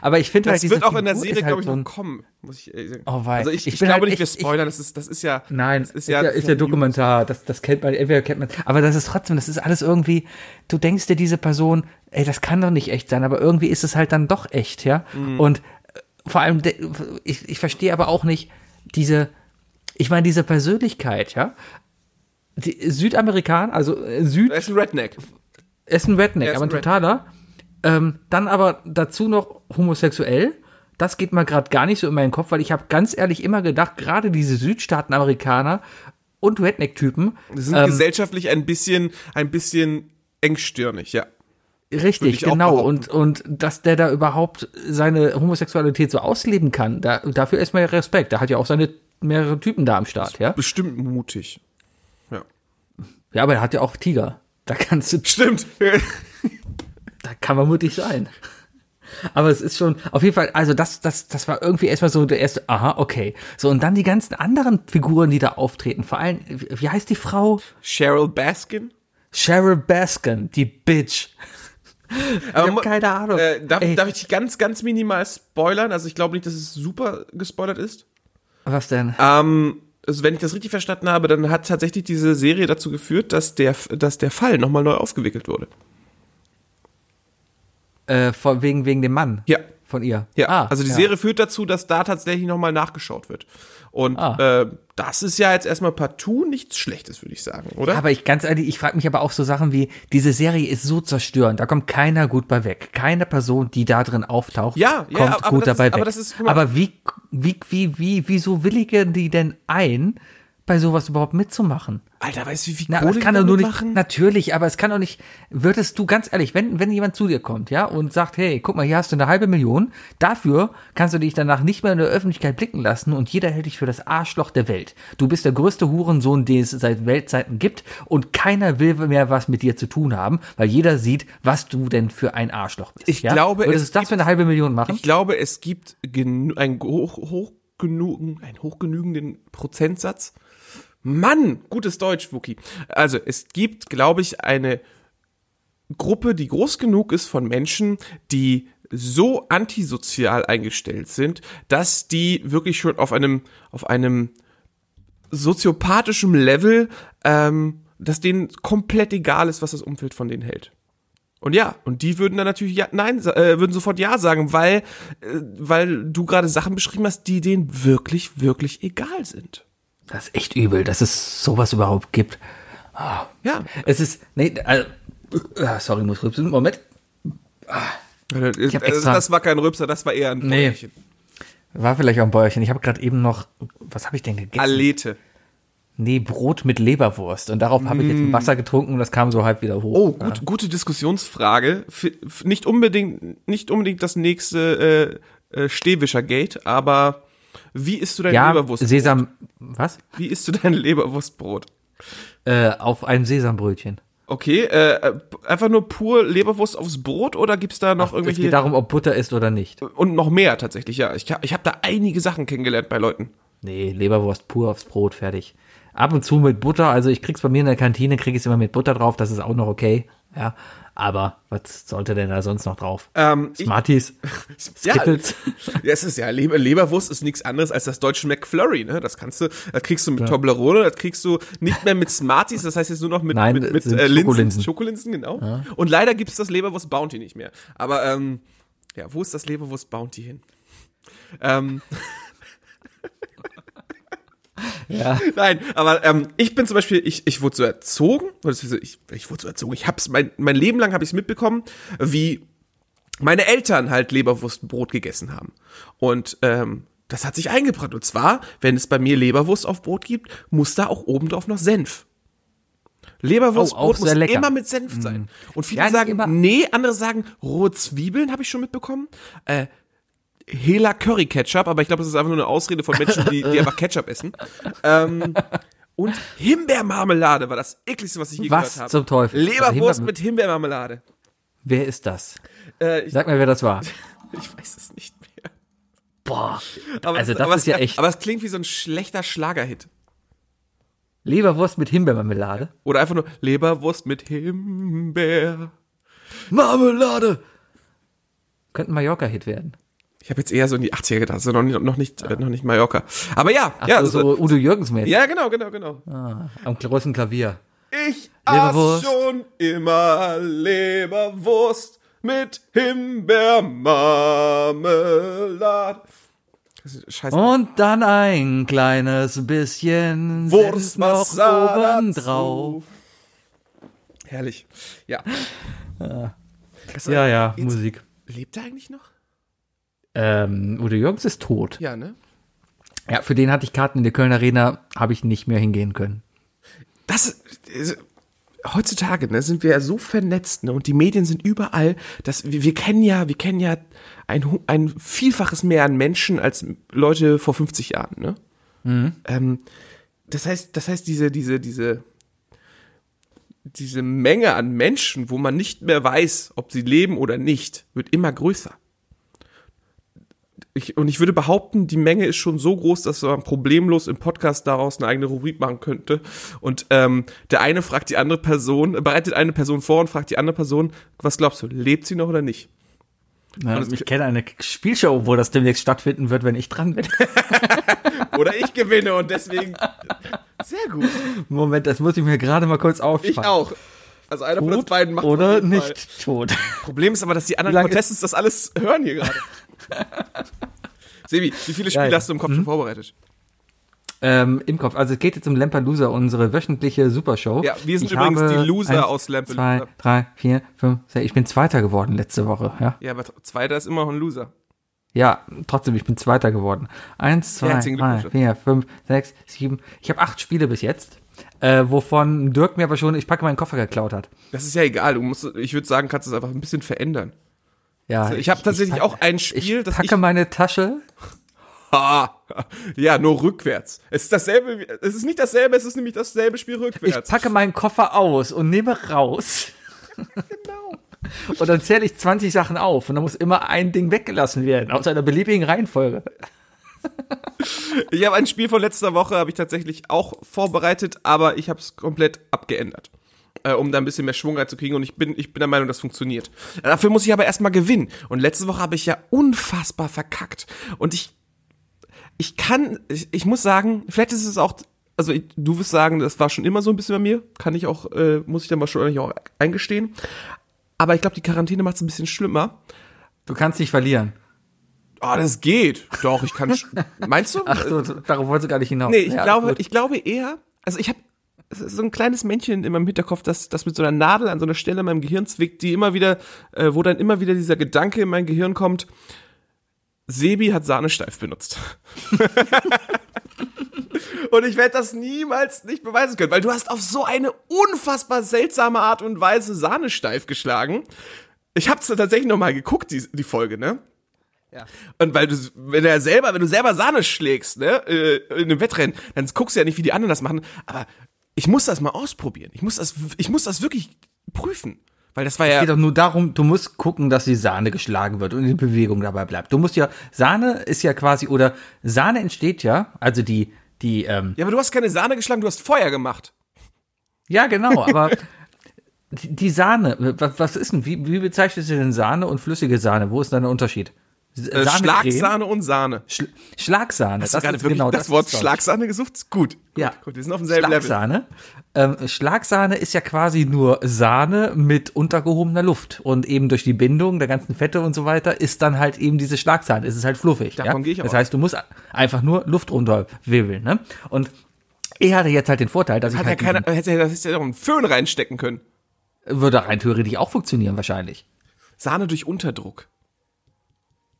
Speaker 2: Aber ich finde
Speaker 3: Das
Speaker 2: halt,
Speaker 3: wird auch in der
Speaker 2: Figur
Speaker 3: Serie,
Speaker 2: ist halt
Speaker 3: glaube ich, noch kommen, muss ich sagen.
Speaker 2: Oh, wei.
Speaker 3: also ich,
Speaker 2: Ich
Speaker 3: ich,
Speaker 2: bin
Speaker 3: glaube
Speaker 2: halt
Speaker 3: nicht, wir spoilern, das ist, das ist ja,
Speaker 2: Nein,
Speaker 3: das
Speaker 2: ist ja, ist ja. Dokumentar, das, das kennt man, entweder kennt man, aber das ist trotzdem, das ist alles irgendwie, du denkst dir diese Person, ey, das kann doch nicht echt sein, aber irgendwie ist es halt dann doch echt, ja.
Speaker 3: Mhm.
Speaker 2: Und äh, vor allem, ich, ich verstehe aber auch nicht diese, ich meine, diese Persönlichkeit, ja. Südamerikaner, also äh, Süd,
Speaker 3: Er ist ein Redneck.
Speaker 2: er ist ein Redneck,
Speaker 3: ist
Speaker 2: aber ein totaler. Ähm, dann aber dazu noch homosexuell. Das geht mir gerade gar nicht so in meinen Kopf, weil ich habe ganz ehrlich immer gedacht, gerade diese Südstaaten-Amerikaner und Redneck-Typen,
Speaker 3: Die sind
Speaker 2: ähm,
Speaker 3: gesellschaftlich ein bisschen, ein bisschen engstirnig, ja.
Speaker 2: Richtig, genau, und, und dass der da überhaupt seine Homosexualität so ausleben kann, da, dafür erstmal Respekt. Der hat ja auch seine mehrere Typen da am Start, ja.
Speaker 3: Bestimmt mutig. Ja.
Speaker 2: Aber er hat ja auch Tiger. Da kannst du
Speaker 3: Stimmt.
Speaker 2: da kann man mutig sein. Aber es ist schon, auf jeden Fall, also das, das, das war irgendwie erstmal so der erste, aha, okay. So, und dann die ganzen anderen Figuren, die da auftreten. Vor allem, wie heißt die Frau?
Speaker 3: Cheryl Baskin.
Speaker 2: Cheryl Baskin, die Bitch.
Speaker 3: Aber
Speaker 2: hab keine Ahnung.
Speaker 3: Äh, darf, darf ich dich ganz, ganz minimal spoilern? Also ich glaube nicht, dass es super gespoilert ist.
Speaker 2: Was denn?
Speaker 3: Ähm, also wenn ich das richtig verstanden habe, dann hat tatsächlich diese Serie dazu geführt, dass der, dass der Fall nochmal neu aufgewickelt wurde.
Speaker 2: Äh, von, wegen, wegen dem Mann.
Speaker 3: Ja.
Speaker 2: Von ihr.
Speaker 3: Ja,
Speaker 2: Ah,
Speaker 3: also die
Speaker 2: ja.
Speaker 3: Serie führt dazu, dass da tatsächlich nochmal nachgeschaut wird. Und
Speaker 2: Ah.
Speaker 3: äh, das ist ja jetzt erstmal partout nichts Schlechtes, würde ich sagen, oder?
Speaker 2: Aber ich ganz ehrlich, ich frage mich aber auch so Sachen wie, diese Serie ist so zerstörend, da kommt keiner gut bei weg. Keine Person, die da drin auftaucht,
Speaker 3: Ja, ja,
Speaker 2: kommt
Speaker 3: aber
Speaker 2: gut
Speaker 3: das ist-
Speaker 2: dabei weg.
Speaker 3: aber ist-
Speaker 2: aber wie, wie, wie, wie, wieso willigen die denn ein, bei sowas überhaupt mitzumachen?
Speaker 3: Alter, weißt du, wie viel
Speaker 2: Na,
Speaker 3: Kohle
Speaker 2: kann doch nur nicht,
Speaker 3: machen?
Speaker 2: natürlich, aber es kann doch nicht, würdest du ganz ehrlich, wenn, wenn jemand zu dir kommt, ja, und sagt, hey, guck mal, hier hast du eine halbe Million, dafür kannst du dich danach nicht mehr in der Öffentlichkeit blicken lassen und jeder hält dich für das Arschloch der Welt. Du bist der größte Hurensohn, den es seit Weltzeiten gibt und keiner will mehr was mit dir zu tun haben, weil jeder sieht, was du denn für ein Arschloch bist.
Speaker 3: Ich
Speaker 2: ja?
Speaker 3: glaube,
Speaker 2: Würdest
Speaker 3: es
Speaker 2: das für eine halbe Million machen?
Speaker 3: Ich glaube, es gibt ein hoch, hoch genugen, einen hochgenügenden Prozentsatz. Mann, gutes Deutsch, Wookie. Also, es gibt, glaube ich, eine Gruppe, die groß genug ist von Menschen, die so antisozial eingestellt sind, dass die wirklich schon auf einem, auf einem soziopathischen Level, ähm, dass denen komplett egal ist, was das Umfeld von denen hält. Und ja, und die würden dann natürlich ja, nein, äh, würden sofort ja sagen, weil, äh, weil du gerade Sachen beschrieben hast, die denen wirklich, wirklich egal sind.
Speaker 2: Das ist echt übel, dass es sowas überhaupt gibt.
Speaker 3: Ja.
Speaker 2: Es ist, nee, also, sorry, muss rübsen, Moment.
Speaker 3: Ich
Speaker 2: hab extra-
Speaker 3: das war kein Rübser, das war eher ein
Speaker 2: Nee.
Speaker 3: Bäuerchen.
Speaker 2: War vielleicht auch ein Bäuerchen. Ich habe gerade eben noch, was habe ich denn gegessen?
Speaker 3: Alete.
Speaker 2: Nee, Brot mit Leberwurst. Und darauf habe ich jetzt ein Wasser getrunken und das kam so halb wieder hoch.
Speaker 3: Oh, gut, gute Diskussionsfrage. Nicht unbedingt, nicht unbedingt das nächste äh, äh, Stehwischer-Gate, aber wie isst du dein
Speaker 2: Ja,
Speaker 3: Leberwurst?
Speaker 2: Sesam, was?
Speaker 3: Wie isst du dein Leberwurstbrot?
Speaker 2: Äh, auf einem Sesambrötchen.
Speaker 3: Okay, äh, äh, einfach nur pur Leberwurst aufs Brot oder gibt's da noch
Speaker 2: Es
Speaker 3: irgendwelche
Speaker 2: geht darum, ob Butter ist oder nicht.
Speaker 3: und noch mehr tatsächlich? Ja, ich, ich habe da einige Sachen kennengelernt bei Leuten.
Speaker 2: Nee, Leberwurst pur aufs Brot, fertig. Ab und zu mit Butter, also ich krieg's bei mir in der Kantine, krieg ich's immer mit Butter drauf, das ist auch noch okay. Ja, aber was sollte denn da sonst noch drauf?
Speaker 3: Ähm, ich,
Speaker 2: Smarties,
Speaker 3: ja,
Speaker 2: Skittles.
Speaker 3: ja, es ist ja Leber, Leberwurst ist nichts anderes als das deutsche McFlurry, ne? Das kannst du, das kriegst du mit Toblerone, das kriegst du nicht mehr mit Smarties, das heißt jetzt nur noch mit
Speaker 2: Nein,
Speaker 3: mit,
Speaker 2: es
Speaker 3: mit äh, Linsen,
Speaker 2: Schokolinsen.
Speaker 3: Schokolinsen, genau. Und leider gibt's das Leberwurst Bounty nicht mehr. Aber ähm, ja, wo ist das Leberwurst Bounty hin? Ähm,
Speaker 2: Ja.
Speaker 3: Nein, aber ähm, ich bin zum Beispiel, ich, ich wurde so erzogen, ich, ich wurde so erzogen, ich hab's, mein, mein Leben lang habe ich es mitbekommen, wie meine Eltern halt Leberwurstbrot gegessen haben. Und ähm, das hat sich eingebrannt. Und zwar, wenn es bei mir Leberwurst auf Brot gibt, muss da auch oben drauf noch Senf. Leberwurstbrot
Speaker 2: Oh,
Speaker 3: muss
Speaker 2: lecker.
Speaker 3: immer mit Senf sein. Und viele
Speaker 2: Ja,
Speaker 3: sagen,
Speaker 2: immer.
Speaker 3: nee, andere sagen, rohe Zwiebeln habe ich schon mitbekommen. Äh, Hela Curry Ketchup, aber ich glaube, das ist einfach nur eine Ausrede von Menschen, die, die einfach Ketchup essen. Ähm, und Himbeermarmelade war das ekligste, was ich je
Speaker 2: Was
Speaker 3: gehört habe.
Speaker 2: zum Teufel?
Speaker 3: Leberwurst
Speaker 2: Himbeer-
Speaker 3: mit Himbeermarmelade.
Speaker 2: Wer ist das?
Speaker 3: Äh, ich,
Speaker 2: Sag mir, wer das war.
Speaker 3: ich weiß es nicht mehr.
Speaker 2: Boah.
Speaker 3: Aber
Speaker 2: Also
Speaker 3: es-
Speaker 2: das
Speaker 3: aber
Speaker 2: ist ja echt-
Speaker 3: Aber es klingt wie so ein schlechter Schlagerhit.
Speaker 2: Leberwurst mit Himbeermarmelade.
Speaker 3: Oder einfach nur Leberwurst mit Himbeer.
Speaker 2: Marmelade! Könnte ein Mallorca-Hit werden.
Speaker 3: Ich habe jetzt eher so in die 80er gedacht, also noch nicht, noch nicht, äh, noch nicht Mallorca. Aber ja,
Speaker 2: Ach,
Speaker 3: ja,
Speaker 2: so,
Speaker 3: so,
Speaker 2: Udo Jürgens mäßig.
Speaker 3: ja, genau, genau, genau.
Speaker 2: Ah, am großen Klavier.
Speaker 3: Ich aß schon immer Leberwurst mit Himbeermarmelade. Scheiße.
Speaker 2: Und dann ein kleines bisschen Senf noch oben drauf.
Speaker 3: Herrlich. Ja. Das-
Speaker 2: Ja, ja,
Speaker 3: Jetzt-
Speaker 2: Musik.
Speaker 3: Lebt er eigentlich noch?
Speaker 2: Ähm, Udo Jürgens ist tot.
Speaker 3: Ja, ne?
Speaker 2: Ja, für den hatte ich Karten in der Kölner Arena, habe ich nicht mehr hingehen können.
Speaker 3: Das ist, heutzutage ne, sind wir ja so vernetzt ne, und die Medien sind überall, dass wir, wir kennen ja, wir kennen ja ein, ein Vielfaches mehr an Menschen als Leute vor 50 Jahren. Ne? Ähm, das heißt, das heißt diese, diese, diese, diese Menge an Menschen, wo man nicht mehr weiß, ob sie leben oder nicht, wird immer größer. Ich, und ich würde behaupten, die Menge ist schon so groß, dass man problemlos im Podcast daraus eine eigene Rubrik machen könnte. Und ähm, der eine fragt die andere Person, bereitet eine Person vor und fragt die andere Person, was glaubst du, lebt sie noch oder nicht? Das-
Speaker 2: ich kenne eine Spielshow, wo das demnächst stattfinden wird, wenn ich dran bin.
Speaker 3: Oder ich gewinne und deswegen. Sehr gut.
Speaker 2: Moment, das muss ich mir gerade mal kurz aufschreiben.
Speaker 3: Ich auch. Also einer von uns
Speaker 2: Tot
Speaker 3: beiden macht
Speaker 2: oder nicht tot.
Speaker 3: Problem ist aber, dass die anderen Contestants das alles hören hier gerade. Sebi, wie viele Spiele
Speaker 2: Ja, ja.
Speaker 3: hast du im Kopf schon vorbereitet?
Speaker 2: Ähm, Im Kopf. Also es geht jetzt um Lamper unsere wöchentliche Supershow.
Speaker 3: Ja, wir sind
Speaker 2: Ich
Speaker 3: übrigens die Loser
Speaker 2: eins,
Speaker 3: aus Lamper
Speaker 2: Zwei,
Speaker 3: Loser.
Speaker 2: drei, vier, fünf, sechs. Ich bin Zweiter geworden letzte Woche. Ja,
Speaker 3: Ja, aber zweiter ist immer noch ein Loser.
Speaker 2: ja trotzdem, ich bin Zweiter geworden. Eins, zwei, drei, vier, fünf, sechs, sieben. Ich habe acht Spiele bis jetzt. Äh, wovon Dirk mir aber schon, ich packe meinen Koffer geklaut hat.
Speaker 3: Das ist ja egal. Du musst, ich würde sagen, kannst du es einfach ein bisschen verändern.
Speaker 2: Ja,
Speaker 3: Also ich habe tatsächlich
Speaker 2: pack-
Speaker 3: auch ein Spiel,
Speaker 2: ich
Speaker 3: das
Speaker 2: packe
Speaker 3: ich
Speaker 2: meine Tasche.
Speaker 3: Ah, ja, nur rückwärts. Es ist dasselbe, es ist nicht dasselbe, es ist nämlich dasselbe Spiel
Speaker 2: Ich
Speaker 3: rückwärts.
Speaker 2: packe meinen Koffer aus und nehme raus.
Speaker 3: genau.
Speaker 2: Und dann zähle ich 20 Sachen auf und dann muss immer ein Ding weggelassen werden, aus einer beliebigen Reihenfolge.
Speaker 3: Ich habe ein Spiel von letzter Woche, habe ich tatsächlich auch vorbereitet, aber ich habe es komplett abgeändert. Äh, um da ein bisschen mehr Schwung reinzukriegen und ich bin, ich bin der Meinung, das funktioniert. Dafür muss ich aber erstmal gewinnen. Und letzte Woche habe ich ja unfassbar verkackt. Und ich, ich kann, ich, ich muss sagen, vielleicht ist es auch, also ich, du wirst sagen, das war schon immer so ein bisschen bei mir, kann ich auch, äh, muss ich dann wahrscheinlich auch eingestehen. Aber ich glaube, die Quarantäne macht es ein bisschen schlimmer.
Speaker 2: Du kannst nicht verlieren.
Speaker 3: Oh, das geht. Doch, ich kann. Meinst du?
Speaker 2: Ach so, darauf wolltest du gar nicht hinaus.
Speaker 3: Nee, ich
Speaker 2: Ja,
Speaker 3: glaube, ich glaube eher, also ich habe so ein kleines Männchen in meinem Hinterkopf, das, das mit so einer Nadel an so einer Stelle in meinem Gehirn zwickt, die immer wieder, äh, wo dann immer wieder dieser Gedanke in mein Gehirn kommt, Sebi hat Sahnesteif benutzt. und ich werde das niemals nicht beweisen können, weil du hast auf so eine unfassbar seltsame Art und Weise Sahnesteif geschlagen. Ich habe tatsächlich noch mal geguckt, die, die Folge, ne?
Speaker 2: Ja.
Speaker 3: Und weil du, wenn er selber, wenn du selber Sahne schlägst, ne, äh, in einem Wettrennen, dann guckst du ja nicht, wie die anderen das machen. Aber ich muss das mal ausprobieren. Ich muss das, ich muss das wirklich prüfen. Weil das war
Speaker 2: Es
Speaker 3: ja.
Speaker 2: geht doch nur darum, du musst gucken, dass die Sahne geschlagen wird und die Bewegung dabei bleibt. Du musst ja, Sahne ist ja quasi, oder Sahne entsteht ja, also die, die, ähm,
Speaker 3: Ja, aber du hast keine Sahne geschlagen, du hast Feuer gemacht.
Speaker 2: ja genau, aber die, die Sahne, was, was ist denn, wie, wie bezeichnest du denn Sahne und flüssige Sahne? Wo ist da der Unterschied?
Speaker 3: Äh,
Speaker 2: Sahnecreme.
Speaker 3: Schlagsahne und Sahne.
Speaker 2: Schl Schlagsahne.
Speaker 3: Hast du gerade
Speaker 2: ist
Speaker 3: wirklich
Speaker 2: genau
Speaker 3: das, Wort
Speaker 2: glaub ich.
Speaker 3: Schlagsahne gesucht? Gut.
Speaker 2: Ja.
Speaker 3: Gut, wir sind auf demselben Level.
Speaker 2: Schlagsahne. Ähm, Schlagsahne ist ja quasi nur Sahne mit untergehobener Luft. Und eben durch die Bindung der ganzen Fette und so weiter ist dann halt eben diese Schlagsahne. Es ist halt fluffig.
Speaker 3: Davon
Speaker 2: ja?
Speaker 3: gehe ich aber
Speaker 2: Das heißt, du musst einfach nur Luft runterwirbeln. Ne? Und ich hatte jetzt halt den Vorteil, dass ich
Speaker 3: Hat ja
Speaker 2: halt
Speaker 3: keiner,
Speaker 2: diesen-
Speaker 3: hätte das ja doch einen Föhn reinstecken können.
Speaker 2: würde rein theoretisch auch funktionieren wahrscheinlich.
Speaker 3: Sahne durch Unterdruck.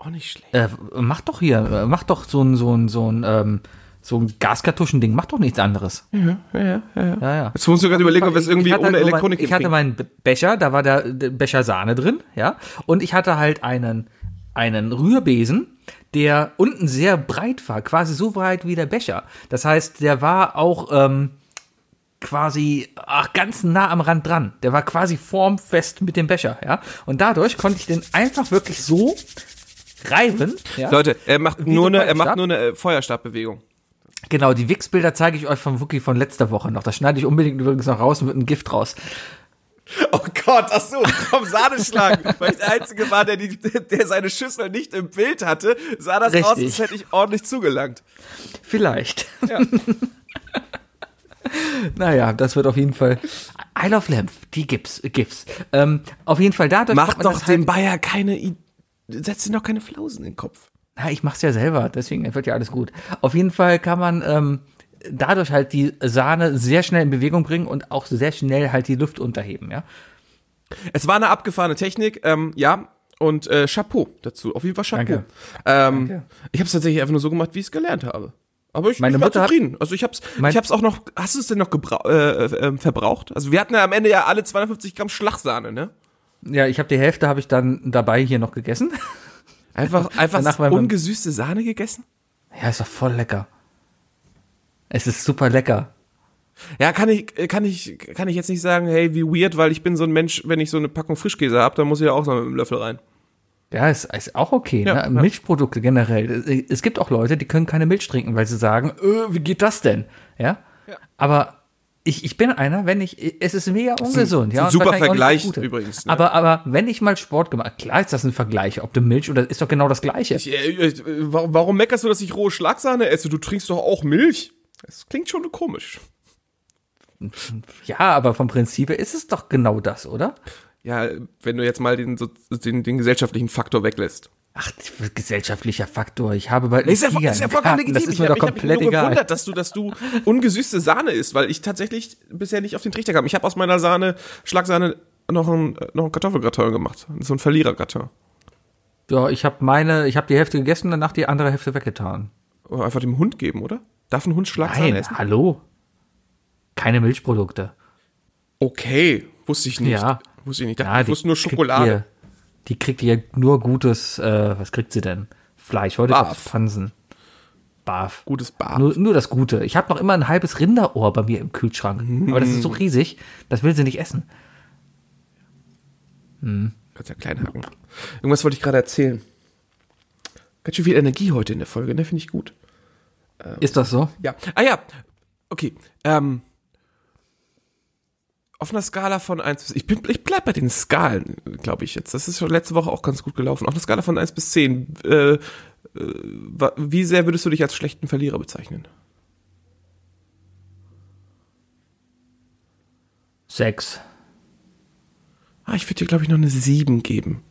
Speaker 3: Auch nicht schlecht.
Speaker 2: Äh, mach doch hier, äh, mach doch so ein, so ein, so ein, ähm, so ein Gaskartuschending, mach doch nichts anderes.
Speaker 3: Ja, ja, ja. ja.
Speaker 2: Ja, ja.
Speaker 3: Jetzt musst du gerade überlegen, ob es irgendwie
Speaker 2: Ich hatte
Speaker 3: ohne
Speaker 2: halt
Speaker 3: Elektronik
Speaker 2: mein, Ich hatte meinen Be- Becher, da war der, der Becher Sahne drin, ja. Und ich hatte halt einen, einen Rührbesen, der unten sehr breit war, quasi so breit wie der Becher. Das heißt, der war auch ähm, quasi ach, ganz nah am Rand dran. Der war quasi formfest mit dem Becher, ja. Und dadurch konnte ich den einfach wirklich so reiben, ja.
Speaker 3: Leute, er macht
Speaker 2: Wie
Speaker 3: nur eine, er macht nur eine äh, Feuerstabbewegung.
Speaker 2: Genau, die Wix-Bilder zeige ich euch von wirklich von letzter Woche noch. Das schneide ich unbedingt übrigens noch raus und wird ein Gift raus.
Speaker 3: Oh Gott, ach so, vom Sahneschlagen. Weil ich der Einzige war, der, die, der seine Schüssel nicht im Bild hatte, sah das aus,
Speaker 2: Richtig.
Speaker 3: als hätte ich ordentlich zugelangt.
Speaker 2: Vielleicht.
Speaker 3: Ja.
Speaker 2: Naja, das wird auf jeden Fall. I Love Lamp, die gibt's, gibt's. Ähm, auf jeden Fall dadurch.
Speaker 3: Mach
Speaker 2: kommt man
Speaker 3: doch
Speaker 2: das
Speaker 3: dem
Speaker 2: Halt,
Speaker 3: Bayer keine, I setz ihm doch keine Flausen in den Kopf.
Speaker 2: na, ich mach's ja selber, deswegen wird ja alles gut. Auf jeden Fall kann man ähm, dadurch halt die Sahne sehr schnell in Bewegung bringen und auch sehr schnell halt die Luft unterheben, ja.
Speaker 3: Es war eine abgefahrene Technik, ähm, ja. Und äh, Chapeau dazu. Auf jeden Fall Chapeau.
Speaker 2: Danke.
Speaker 3: Ähm,
Speaker 2: Danke.
Speaker 3: Ich habe es tatsächlich einfach nur so gemacht, wie ich es gelernt habe. Aber ich,
Speaker 2: Meine
Speaker 3: ich war
Speaker 2: Mutter hat-
Speaker 3: zufrieden. Also ich hab's, ich hab's auch noch. Hast du es denn noch äh, äh, ähm, verbraucht? Also wir hatten ja am Ende ja alle 250 Gramm Schlagsahne, ne?
Speaker 2: Ja, ich habe die Hälfte habe ich dann dabei hier noch gegessen.
Speaker 3: Einfach, einfach ungesüßte Sahne gegessen?
Speaker 2: Ja, ist doch voll lecker. Es ist super lecker.
Speaker 3: Ja, kann ich, kann ich, kann ich jetzt nicht sagen, hey, wie weird, weil ich bin so ein Mensch, wenn ich so eine Packung Frischkäse habe, dann muss ich ja auch so mit dem Löffel rein.
Speaker 2: Ja, ist, ist auch okay.
Speaker 3: Ja,
Speaker 2: ne?
Speaker 3: ja.
Speaker 2: Milchprodukte generell. Es gibt auch Leute, die können keine Milch trinken, weil sie sagen, äh, wie geht das denn? Ja.
Speaker 3: Ja.
Speaker 2: Aber ich, ich bin einer, wenn ich, es ist mega ungesund.
Speaker 3: ist
Speaker 2: ja,
Speaker 3: ein
Speaker 2: und
Speaker 3: super Vergleich übrigens, ne?
Speaker 2: Aber, aber wenn ich mal Sport gemacht, klar ist das ein Vergleich, ob du Milch oder ist doch genau das Gleiche.
Speaker 3: Ich, äh, äh, warum, meckerst du, dass ich rohe Schlagsahne esse? Du trinkst doch auch Milch. Das klingt schon komisch.
Speaker 2: ja, aber vom Prinzip her ist es doch genau das, oder?
Speaker 3: Ja, wenn du jetzt mal den, den, den gesellschaftlichen Faktor weglässt.
Speaker 2: Ach, gesellschaftlicher Faktor. Ich habe einen
Speaker 3: Ist ja, ist ja vollkommen legitim.
Speaker 2: Das ist
Speaker 3: ich
Speaker 2: mir
Speaker 3: habe
Speaker 2: doch
Speaker 3: mich, hab mich
Speaker 2: komplett
Speaker 3: nur
Speaker 2: egal.
Speaker 3: gewundert, dass du, dass du ungesüßte Sahne isst, weil ich tatsächlich bisher nicht auf den Trichter kam. Ich habe aus meiner Sahne, Schlagsahne, noch ein, noch ein Kartoffelgratin gemacht. So ein Verlierergratin.
Speaker 2: Ja, ich habe meine, ich habe die Hälfte gegessen, danach die andere Hälfte weggetan.
Speaker 3: Oder einfach dem Hund geben, oder? Darf ein Hund Schlagsahne
Speaker 2: Nein,
Speaker 3: essen?
Speaker 2: hallo. Keine Milchprodukte.
Speaker 3: Okay, wusste ich nicht.
Speaker 2: Ja.
Speaker 3: Wusste ich nicht. Ich,
Speaker 2: Ja,
Speaker 3: ich wusste nur Schokolade.
Speaker 2: Die kriegt ihr nur gutes, äh, was kriegt sie denn? Fleisch, heute
Speaker 3: Barf.
Speaker 2: Fransen. Barf.
Speaker 3: Gutes Bar.
Speaker 2: Nur, nur das Gute. Ich habe noch immer ein halbes Rinderohr bei mir im Kühlschrank. Aber das ist so riesig, das will sie nicht essen.
Speaker 3: Kannst ja klein hacken. Irgendwas wollte ich gerade erzählen. Ganz schön viel Energie heute in der Folge, ne? Finde ich gut.
Speaker 2: Ist das so?
Speaker 3: Ja. Ah ja. Okay. Ähm, auf einer Skala von 1 bis ich, bin, ich bleib bei den Skalen, glaube ich jetzt. Das ist schon letzte Woche auch ganz gut gelaufen. Auf einer Skala von 1 bis 10. Äh, äh, wie sehr würdest du dich als schlechten Verlierer bezeichnen?
Speaker 2: Sechs.
Speaker 3: Ah, ich würde dir, glaube ich, noch eine 7 geben.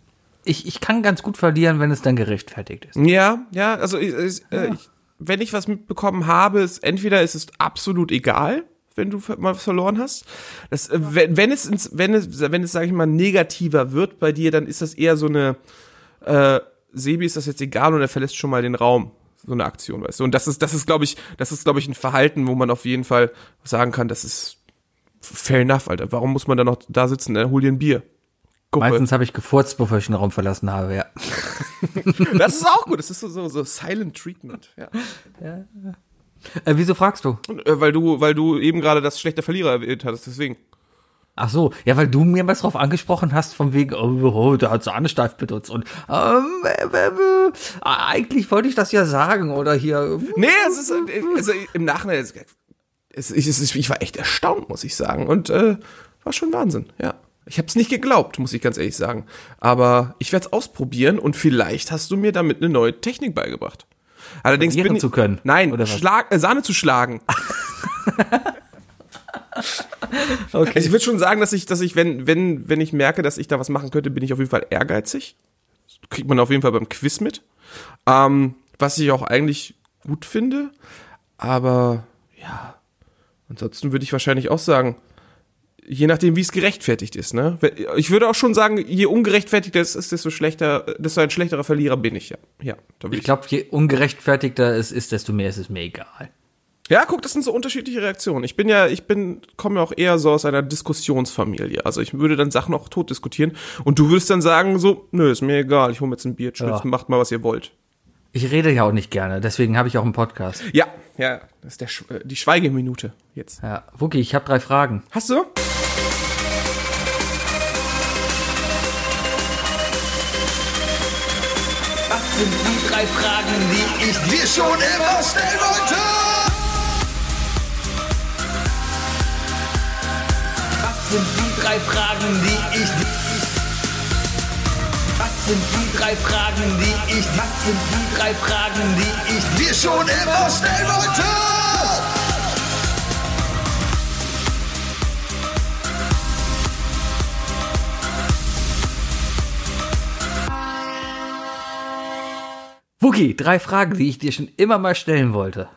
Speaker 2: Ich, ich kann ganz gut verlieren, wenn es dann gerechtfertigt ist.
Speaker 3: Ja, ja, also ich, ich, äh, ich, wenn ich was mitbekommen habe, ist entweder ist es absolut egal, wenn du mal verloren hast. Das, äh, wenn, wenn es ins, wenn es, wenn es, sage ich mal, negativer wird bei dir, dann ist das eher so eine äh, Sebi ist das jetzt egal und er verlässt schon mal den Raum. So eine Aktion, weißt du. Und das ist, das ist, glaube ich, das ist, glaube ich, ein Verhalten, wo man auf jeden Fall sagen kann, das ist fair enough, Alter. Warum muss man da noch da sitzen? Dann hol dir ein Bier. Gucke.
Speaker 2: Meistens habe ich gefurzt, bevor ich den Raum verlassen habe, ja.
Speaker 3: Das ist auch gut. Das ist so, so, so Silent Treatment. Ja.
Speaker 2: Äh, wieso fragst du?
Speaker 3: Äh, Weil du, weil du eben gerade das schlechte Verlierer erwähnt hattest, deswegen.
Speaker 2: Ach so, ja, weil du mir was drauf angesprochen hast, von wegen, oh, oh der hat Sahnesteif benutzt und ähm, äh, äh, äh, eigentlich wollte ich das ja sagen oder hier.
Speaker 3: Nee, es ist, äh, also im Nachhinein, es, es, es, ich war echt erstaunt, muss ich sagen. Und äh, war schon Wahnsinn, ja. Ich habe es nicht geglaubt, muss ich ganz ehrlich sagen. Aber ich werde es ausprobieren und vielleicht hast du mir damit eine neue Technik beigebracht. Allerdings bin ich,
Speaker 2: zu können,
Speaker 3: Nein,
Speaker 2: oder was?
Speaker 3: Schlag, äh, Sahne zu schlagen.
Speaker 2: Okay.
Speaker 3: Also ich würde schon sagen, dass ich, dass ich, wenn, wenn, wenn ich merke, dass ich da was machen könnte, bin ich auf jeden Fall ehrgeizig. Das kriegt man auf jeden Fall beim Quiz mit. Ähm, was ich auch eigentlich gut finde. Aber ja, ansonsten würde ich wahrscheinlich auch sagen, je nachdem, wie es gerechtfertigt ist, ne? Ich würde auch schon sagen, je ungerechtfertigter es ist, desto schlechter, desto ein schlechterer Verlierer bin ich, ja. Ja,
Speaker 2: Ich glaube, je ungerechtfertigter es ist, desto mehr ist es mir egal.
Speaker 3: Ja, guck, das sind so unterschiedliche Reaktionen. Ich bin ja, ich bin, komme ja auch eher so aus einer Diskussionsfamilie. Also ich würde dann Sachen auch tot diskutieren und du würdest dann sagen so, nö, ist mir egal, ich hole mir jetzt ein Bier,
Speaker 2: Ja.
Speaker 3: macht mal, was ihr wollt.
Speaker 2: Ich rede ja auch nicht gerne, deswegen habe ich auch einen Podcast.
Speaker 3: Ja, ja, das ist der, Sch- äh, die Schweigeminute jetzt.
Speaker 2: Ja, Wookie, ich habe drei Fragen.
Speaker 3: Hast du?
Speaker 4: Was sind die drei Fragen, die ich dir schon immer stellen wollte? Was sind die drei Fragen, die ich Was sind die drei Fragen, die ich Was sind die drei Fragen, die ich dir schon immer stellen wollte?
Speaker 2: Wookie, drei Fragen, die ich dir schon immer mal stellen wollte.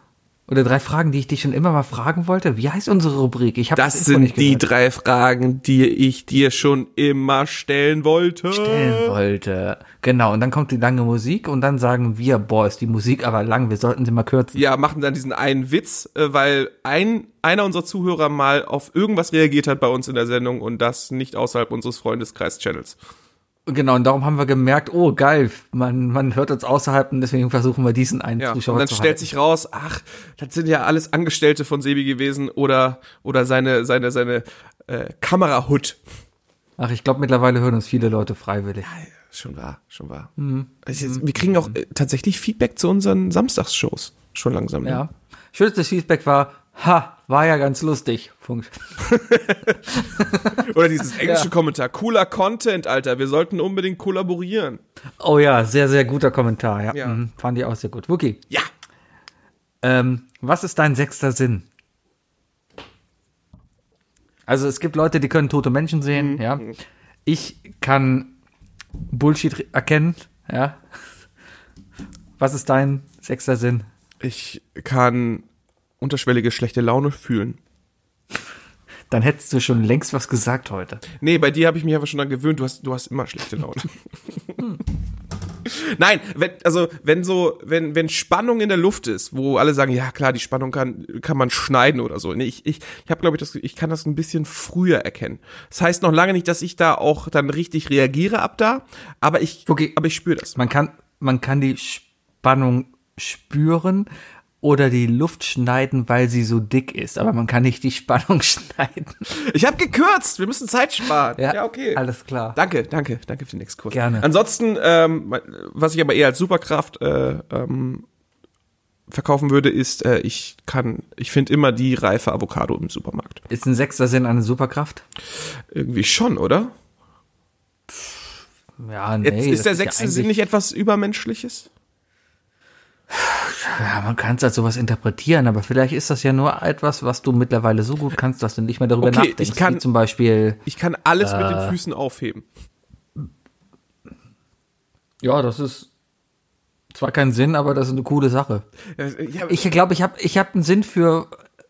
Speaker 2: Oder drei Fragen, die ich dich schon immer mal fragen wollte. Wie heißt unsere Rubrik? Ich habe
Speaker 3: Das
Speaker 2: Info
Speaker 3: sind
Speaker 2: nicht
Speaker 3: die drei Fragen, die ich dir schon immer stellen wollte.
Speaker 2: stellen wollte. Genau, und dann kommt die lange Musik und dann sagen wir, boah, ist die Musik aber lang, wir sollten sie mal kürzen.
Speaker 3: Ja, machen dann diesen einen Witz, äh, weil ein, einer unserer Zuhörer mal auf irgendwas reagiert hat bei uns in der Sendung und das nicht außerhalb unseres Freundeskreis-Channels.
Speaker 2: Genau, und darum haben wir gemerkt, oh geil, man, man hört uns außerhalb und deswegen versuchen wir diesen einen
Speaker 3: Ja,
Speaker 2: Zuschauer
Speaker 3: und dann
Speaker 2: zu
Speaker 3: stellt
Speaker 2: halten.
Speaker 3: sich raus, ach, das sind ja alles Angestellte von Sebi gewesen oder oder seine seine seine äh, Kamerahut.
Speaker 2: Ach, ich glaube, mittlerweile hören uns viele Leute freiwillig.
Speaker 3: Schon wahr, schon wahr. Also jetzt, wir kriegen auch äh, tatsächlich Feedback zu unseren Samstagsshows. Schon langsam. Ne?
Speaker 2: Ja. Schönstes Feedback war, ha, war ja ganz lustig. Punkt.
Speaker 3: Oder dieses englische Kommentar. Cooler Content, Alter. Wir sollten unbedingt kollaborieren.
Speaker 2: Oh ja, sehr, sehr guter Kommentar. Ja,
Speaker 3: Ja.
Speaker 2: Mhm, fand ich auch sehr gut. Wookie,
Speaker 3: Ja.
Speaker 2: ähm, was ist dein sechster Sinn? Also es gibt Leute, die können tote Menschen sehen, ja. Ich kann Bullshit erkennen, ja. Was ist dein sechster Sinn?
Speaker 3: Ich kann unterschwellige schlechte Laune fühlen.
Speaker 2: Dann hättest du schon längst was gesagt heute.
Speaker 3: Nee, bei dir habe ich mich aber schon daran gewöhnt, du hast, du hast immer schlechte Laune. Nein, wenn, also wenn so, wenn, wenn Spannung in der Luft ist, wo alle sagen, ja klar, die Spannung kann, kann man schneiden oder so. Nee, ich, ich, ich habe, glaube ich, das, ich kann das ein bisschen früher erkennen. Das heißt noch lange nicht, dass ich da auch dann richtig reagiere ab da, aber ich,
Speaker 2: Okay.
Speaker 3: aber ich spüre das.
Speaker 2: Man kann, man kann die Spannung spüren oder die Luft schneiden, weil sie so dick ist, aber man kann nicht die Spannung schneiden.
Speaker 3: Ich habe gekürzt, wir müssen Zeit sparen. Ja, okay.
Speaker 2: Alles klar.
Speaker 3: Danke, danke, danke für den Exkurs.
Speaker 2: Gerne.
Speaker 3: Ansonsten, ähm, was ich aber eher als Superkraft äh, ähm, verkaufen würde, ist, äh, ich kann, ich finde immer die reife Avocado im Supermarkt.
Speaker 2: Ist ein sechster Sinn eine Superkraft?
Speaker 3: Irgendwie schon, oder?
Speaker 2: Ja, nee.
Speaker 3: Jetzt ist der
Speaker 2: ja
Speaker 3: sechste
Speaker 2: eigentlich-
Speaker 3: Sinn nicht etwas Übermenschliches?
Speaker 2: Ja, man kann es als sowas interpretieren, aber vielleicht ist das ja nur etwas, was du mittlerweile so gut kannst, dass du nicht mehr darüber
Speaker 3: Okay,
Speaker 2: nachdenkst.
Speaker 3: ich kann-
Speaker 2: wie zum Beispiel,
Speaker 3: Ich kann alles mit
Speaker 2: Äh.
Speaker 3: den Füßen aufheben.
Speaker 2: ja, das ist zwar kein Sinn, aber das ist eine coole Sache.
Speaker 3: Äh, Ja,
Speaker 2: Ich glaube, ich habe ich hab einen Sinn für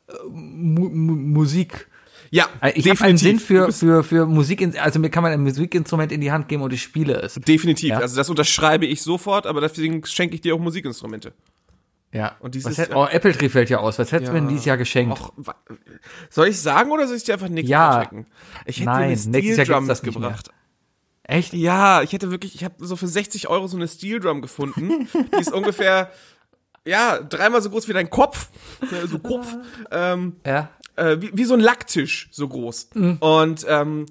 Speaker 2: äh, Mu Mu Musik.
Speaker 3: ja
Speaker 2: Äh, Ich habe einen. Sinn für, für, für Musik, also mir kann man ein Musikinstrument in die Hand geben und ich spiele es.
Speaker 3: Definitiv.
Speaker 2: Ja.
Speaker 3: Also das unterschreibe ich sofort, aber deswegen schenke ich dir auch Musikinstrumente.
Speaker 2: Ja.
Speaker 3: Und dieses-
Speaker 2: hätt, oh, Apple Tree fällt ja aus. Was hättest du mir denn dieses Jahr geschenkt?
Speaker 3: Och, soll ich sagen oder soll ich dir einfach nichts
Speaker 2: Ja.
Speaker 3: checken? Ich hätte
Speaker 2: Nein,
Speaker 3: dir eine
Speaker 2: Jahr
Speaker 3: Steel Drum mitgebracht.
Speaker 2: Echt?
Speaker 3: Ja, ich hätte wirklich, ich habe so für 60 Euro so eine Steel Drum gefunden. Die ist ungefähr, ja, dreimal so groß wie dein Kopf. So Kopf. Ähm,
Speaker 2: Ja.
Speaker 3: äh, wie, wie so ein Lacktisch, so groß. Und ähm,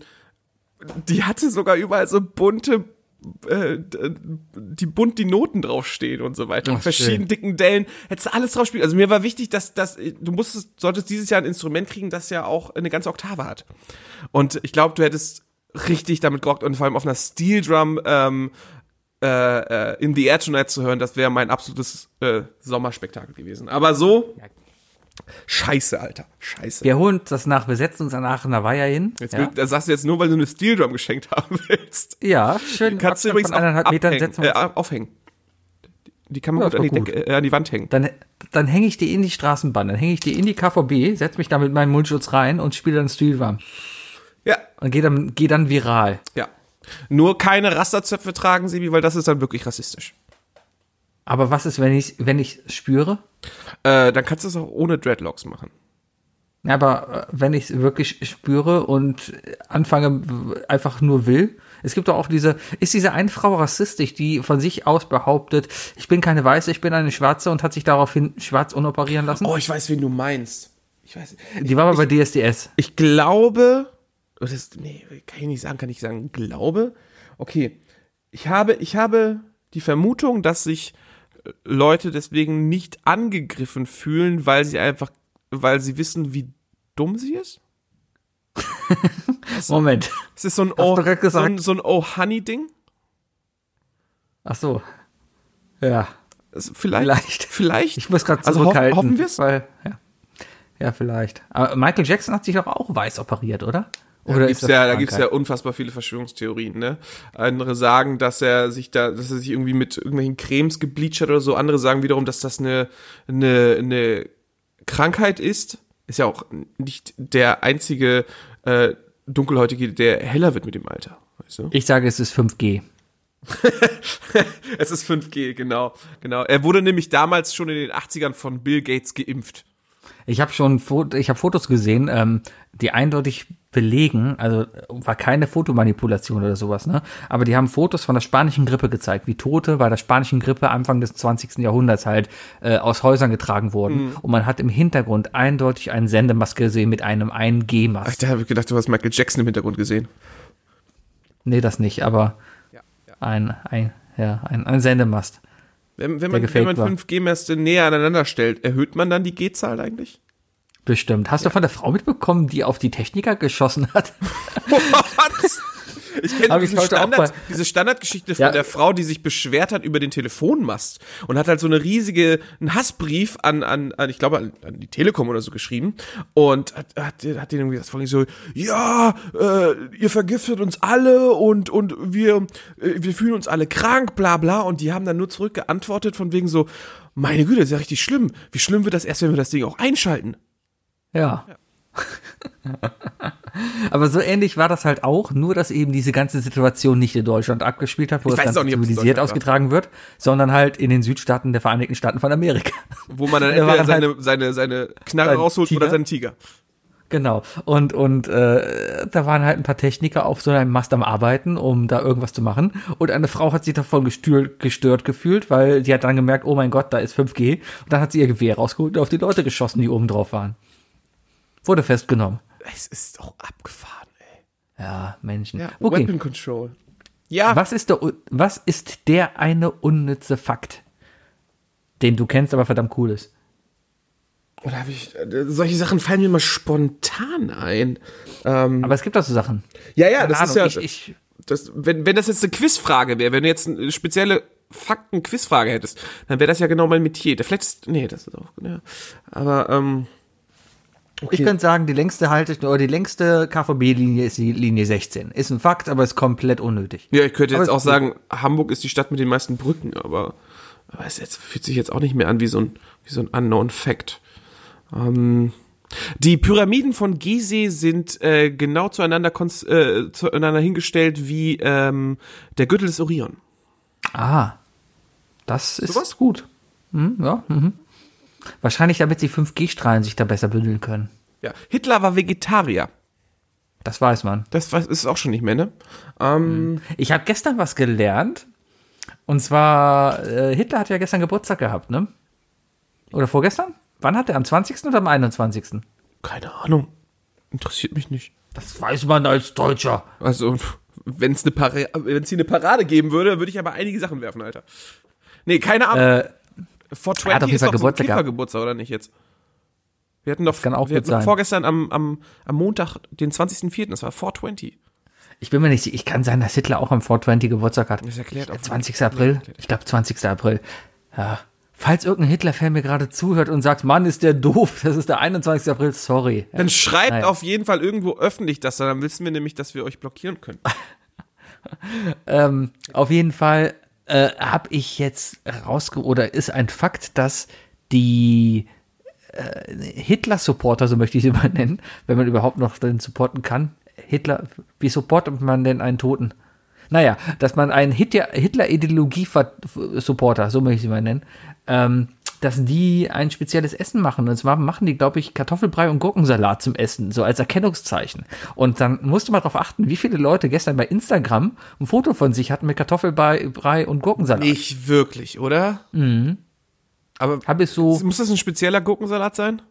Speaker 3: die hatte sogar überall so bunte, äh, d- die bunt die Noten draufstehen und so weiter.
Speaker 2: Ach,
Speaker 3: verschiedenen
Speaker 2: schön.
Speaker 3: dicken Dellen. Hättest du alles drauf spielen. Also mir war wichtig, dass, dass du musstest, solltest dieses Jahr ein Instrument kriegen, das ja auch eine ganze Oktave hat. Und ich glaube, du hättest richtig damit gerockt und vor allem auf einer Steel Drum ähm, äh, äh, In the Air Tonight zu hören, das wäre mein absolutes äh, Sommerspektakel gewesen. Aber so, scheiße, Alter, scheiße.
Speaker 2: Wir holen uns das nach, wir setzen uns danach in Hawaii hin.
Speaker 3: Jetzt
Speaker 2: ja.
Speaker 3: das sagst du jetzt nur, weil du eine Steel Drum geschenkt haben willst.
Speaker 2: ja, schön.
Speaker 3: Kannst du
Speaker 2: Abstand
Speaker 3: übrigens
Speaker 2: von eineinhalb Metern
Speaker 3: abhängen,
Speaker 2: setzen
Speaker 3: äh, aufhängen. Die kann man
Speaker 2: Ja,
Speaker 3: gut, an die,
Speaker 2: doch
Speaker 3: Decke, äh, an die Wand hängen.
Speaker 2: Dann, dann hänge ich die in die Straßenbahn, dann hänge ich die in die KVB, setze mich da mit meinem Mundschutz rein und spiele dann Stilwarm.
Speaker 3: Ja,
Speaker 2: Und gehe dann, geh dann viral.
Speaker 3: ja. Nur keine Rasterzöpfe tragen, Sebi, weil das ist dann wirklich rassistisch.
Speaker 2: Aber was ist, wenn ich wenn ich spüre?
Speaker 3: Äh, dann kannst du es auch ohne Dreadlocks machen.
Speaker 2: Ja, Aber äh, wenn ich es wirklich spüre und anfange einfach nur will, es gibt doch auch diese, ist diese eine Frau rassistisch, die von sich aus behauptet, ich bin keine Weiße, ich bin eine Schwarze und hat sich daraufhin schwarz unoperieren lassen?
Speaker 3: Oh, ich weiß, wen du meinst. Ich weiß.
Speaker 2: die war aber bei DSDS.
Speaker 3: Ich glaube, oh, das, nee, kann ich nicht sagen, kann ich sagen, glaube. Okay, ich habe, ich habe die Vermutung, dass sich Leute deswegen nicht angegriffen fühlen, weil sie einfach, weil sie wissen, wie dumm sie ist.
Speaker 2: Moment.
Speaker 3: Es ist so ein Oh, so ein, so ein Oh Honey Ding.
Speaker 2: Ach so. Ja.
Speaker 3: Es- Vielleicht,
Speaker 2: Vielleicht.
Speaker 3: vielleicht.
Speaker 2: Ich muss gerade
Speaker 3: also hoff,
Speaker 2: zurückhalten.
Speaker 3: hoffen wir es.
Speaker 2: Ja. ja, vielleicht. Aber Michael Jackson hat sich doch auch weiß operiert, oder?
Speaker 3: Da
Speaker 2: Oder
Speaker 3: gibt's
Speaker 2: das
Speaker 3: ja, da gibt's ja unfassbar viele Verschwörungstheorien, ne? Andere sagen, dass er sich da, dass er sich irgendwie mit irgendwelchen Cremes gebleached hat oder so. Andere sagen wiederum, dass das eine, eine, eine Krankheit ist. Ist ja auch nicht der einzige äh, Dunkelhäutige, der heller wird mit dem Alter. Weißt du?
Speaker 2: Ich sage, es ist 5G.
Speaker 3: Es ist 5G, genau, genau. Er wurde nämlich damals schon in den 80ern von Bill Gates geimpft.
Speaker 2: Ich habe schon ich hab Fotos gesehen, ähm, die eindeutig belegen, also war keine Fotomanipulation oder sowas, ne? Aber die haben Fotos von der spanischen Grippe gezeigt, wie Tote bei der spanischen Grippe Anfang des 20. Jahrhunderts halt äh, aus Häusern getragen wurden. Und man hat im Hintergrund eindeutig einen Sendemast gesehen mit einem 1G-Mast.
Speaker 3: Ach, da habe ich gedacht, du hast Michael Jackson im Hintergrund gesehen.
Speaker 2: Nee, das nicht, aber
Speaker 3: Ja, ja.
Speaker 2: ein, ein, ja, ein, ein Sendemast.
Speaker 3: Wenn, wenn man, wenn man
Speaker 2: war.
Speaker 3: 5G-Mäste näher aneinander stellt, erhöht man dann die G-Zahl eigentlich?
Speaker 2: Bestimmt. Hast du von der Frau mitbekommen, die auf die Techniker geschossen hat?
Speaker 3: Was? Ich kenne
Speaker 2: Hab ich
Speaker 3: diese,
Speaker 2: heute auch
Speaker 3: Standard, diese Standardgeschichte von
Speaker 2: Ja.
Speaker 3: der Frau, die sich beschwert hat über den Telefonmast und hat halt so eine riesige, einen Hassbrief an, an, an ich glaube, an, an die Telekom oder so geschrieben und hat, hat, hat denen irgendwie das vorhin so, ja, äh, ihr vergiftet uns alle und, und wir, äh, wir fühlen uns alle krank, bla bla und die haben dann nur zurückgeantwortet von wegen so, meine Güte, das ist ja richtig schlimm. Wie schlimm wird das erst, wenn wir das Ding auch einschalten?
Speaker 2: Ja. Aber so ähnlich war das halt auch, nur dass eben diese ganze Situation nicht in Deutschland abgespielt hat, wo
Speaker 3: Ich
Speaker 2: das Ganze
Speaker 3: nicht,
Speaker 2: zivilisiert
Speaker 3: war.
Speaker 2: ausgetragen wird, sondern halt in den Südstaaten der Vereinigten Staaten von Amerika.
Speaker 3: Wo man dann
Speaker 2: Da war
Speaker 3: entweder
Speaker 2: dann
Speaker 3: seine, seine, seine Knarre
Speaker 2: Sein
Speaker 3: rausholt oder
Speaker 2: Tiger?
Speaker 3: seinen Tiger.
Speaker 2: Genau. Und, und äh, da waren halt ein paar Techniker auf so einem Mast am Arbeiten, um da irgendwas zu machen. Und eine Frau hat sich davon gestört, gestört gefühlt, weil die hat dann gemerkt, oh mein Gott, da ist 5G. Und dann hat sie ihr Gewehr rausgeholt und auf die Leute geschossen, die oben drauf waren. Wurde festgenommen.
Speaker 3: Es ist doch abgefahren, ey.
Speaker 2: Ja, Menschen.
Speaker 3: Ja,
Speaker 2: okay.
Speaker 3: Weapon Control. Ja,
Speaker 2: Was ist, der, was ist der eine unnütze Fakt, den du kennst, aber verdammt cool ist?
Speaker 3: oder habe ich, äh, solche Sachen fallen mir mal spontan ein. Ähm,
Speaker 2: Aber es gibt auch so Sachen.
Speaker 3: ja, ja,
Speaker 2: Keine
Speaker 3: das ist ja,
Speaker 2: Ahnung, ich, ich,
Speaker 3: das, wenn, wenn das jetzt eine Quizfrage wäre, wenn du jetzt eine spezielle Fakten-Quizfrage hättest, dann wäre das ja genau mein Metier. Der Vielleicht, ist- nee, das ist auch, ja. Aber, ähm,
Speaker 2: ich könnte sagen, die längste Halte oder die längste KVB-Linie ist die Linie 16. Ist ein Fakt, aber ist komplett unnötig.
Speaker 3: ja, ich könnte
Speaker 2: Aber
Speaker 3: jetzt auch sagen, Hamburg ist die Stadt mit den meisten Brücken, aber, aber es jetzt, fühlt sich jetzt auch nicht mehr an wie so ein, wie so ein unknown Fact. Ähm, die Pyramiden von Gizeh sind äh, genau zueinander, äh, zueinander hingestellt wie ähm, der Gürtel des Orion.
Speaker 2: Ah, das ist
Speaker 3: Sowas?
Speaker 2: gut. Hm, ja, mhm. Wahrscheinlich, damit die 5G-Strahlen sich da besser bündeln können.
Speaker 3: Ja. Hitler war Vegetarier.
Speaker 2: Das weiß man.
Speaker 3: Das weiß- ist auch schon nicht mehr, ne? Ähm,
Speaker 2: Ich habe gestern was gelernt. Und zwar, äh, Hitler hat ja gestern Geburtstag gehabt, ne? Oder vorgestern? Wann hat er? Am 20. oder am 21.?
Speaker 3: Keine Ahnung. Interessiert mich nicht.
Speaker 2: Das weiß man als Deutscher.
Speaker 3: Also, wenn es eine Parade, wenn es hier eine Parade geben würde, würde ich aber einige Sachen werfen, Alter. Nee, keine Ahnung.
Speaker 2: Äh,
Speaker 3: Vor
Speaker 2: er hat auf
Speaker 3: 20
Speaker 2: jeden
Speaker 3: ist
Speaker 2: Fall
Speaker 3: doch so
Speaker 2: Geburtstag
Speaker 3: oder nicht jetzt? Wir hatten doch,
Speaker 2: kann auch
Speaker 3: wir hatten
Speaker 2: sein.
Speaker 3: vorgestern am, am, am Montag, den 20.04., das war 420.
Speaker 2: Ich bin mir nicht sicher, ich kann sein, dass Hitler auch am 420 Geburtstag hat.
Speaker 3: Das erklärt auch
Speaker 2: 20. April? Ich glaube 20. April. Ja. Falls irgendein Hitler-Fan mir gerade zuhört und sagt, Mann, ist der doof, das ist der 21. April, sorry.
Speaker 3: Dann schreibt
Speaker 2: Naja.
Speaker 3: auf jeden Fall irgendwo öffentlich das, dann wissen wir nämlich, dass wir euch blockieren können.
Speaker 2: Ähm, auf jeden Fall äh, habe ich jetzt rausge oder ist ein Fakt, dass die äh, Hitler-Supporter, so möchte ich sie mal nennen, wenn man überhaupt noch den supporten kann. Hitler, wie supportet man denn einen Toten? Naja, dass man einen Hitler- Hitler-Ideologie-Supporter, so möchte ich sie mal nennen, ähm, dass die ein spezielles Essen machen. Und zwar machen die, glaube ich, Kartoffelbrei und Gurkensalat zum Essen, so als Erkennungszeichen. Und dann musst du mal darauf achten, wie viele Leute gestern bei Instagram ein Foto von sich hatten mit Kartoffelbrei Brei und Gurkensalat.
Speaker 3: Nicht wirklich, oder? Mhm. Aber
Speaker 2: Habe ich so,
Speaker 3: muss das ein spezieller Gurkensalat sein?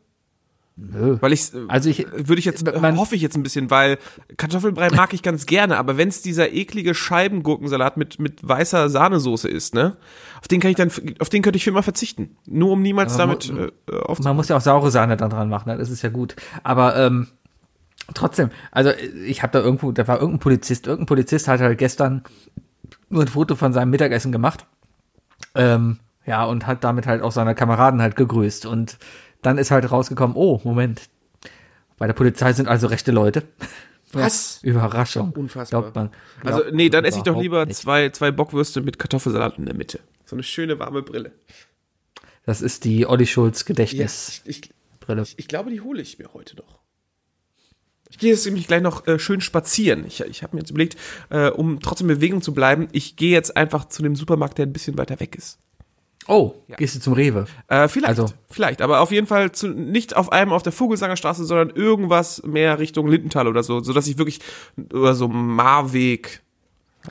Speaker 2: Nö.
Speaker 3: Weil ich,
Speaker 2: Also ich-
Speaker 3: würde ich jetzt,
Speaker 2: man-
Speaker 3: hoffe ich jetzt ein bisschen, weil Kartoffelbrei mag ich ganz gerne, aber wenn es dieser eklige Scheibengurkensalat mit, mit weißer Sahnesoße ist, ne, auf den kann ich dann, auf den könnte ich für immer verzichten. Nur um niemals damit
Speaker 2: mo-
Speaker 3: äh, auf
Speaker 2: Man muss ja auch saure Sahne dann dran machen, ne? das ist ja gut. Aber ähm, trotzdem, also ich habe da irgendwo, da war irgendein Polizist, irgendein Polizist hat halt gestern nur ein Foto von seinem Mittagessen gemacht. Ähm, ja, und hat damit halt auch seine Kameraden halt gegrüßt. Und dann ist halt rausgekommen, oh, Moment, bei der Polizei sind also rechte Leute.
Speaker 3: Was?
Speaker 2: Überraschung.
Speaker 3: Unfassbar.
Speaker 2: Glaubt man.
Speaker 3: Also,
Speaker 2: Glaubt
Speaker 3: nee, dann esse ich doch lieber
Speaker 2: nicht.
Speaker 3: zwei, zwei Bockwürste mit Kartoffelsalat in der Mitte. So eine schöne warme Brille.
Speaker 2: Das ist die Olli Schulz
Speaker 3: Ja,
Speaker 2: Gedächtnisbrille.
Speaker 3: ich, ich, ich glaube, die hole ich mir heute noch. Ich gehe jetzt nämlich gleich noch äh, schön spazieren. Ich, ich habe mir jetzt überlegt, äh, um trotzdem in Bewegung zu bleiben, ich gehe jetzt einfach zu dem Supermarkt, der ein bisschen weiter weg ist.
Speaker 2: Oh, gehst du zum Rewe?
Speaker 3: Äh, vielleicht,
Speaker 2: Also-
Speaker 3: vielleicht, aber auf jeden Fall zu, nicht auf einem auf der Vogelsanger Straße, sondern irgendwas mehr Richtung Lindenthal oder so, so dass ich wirklich oder so Marweg.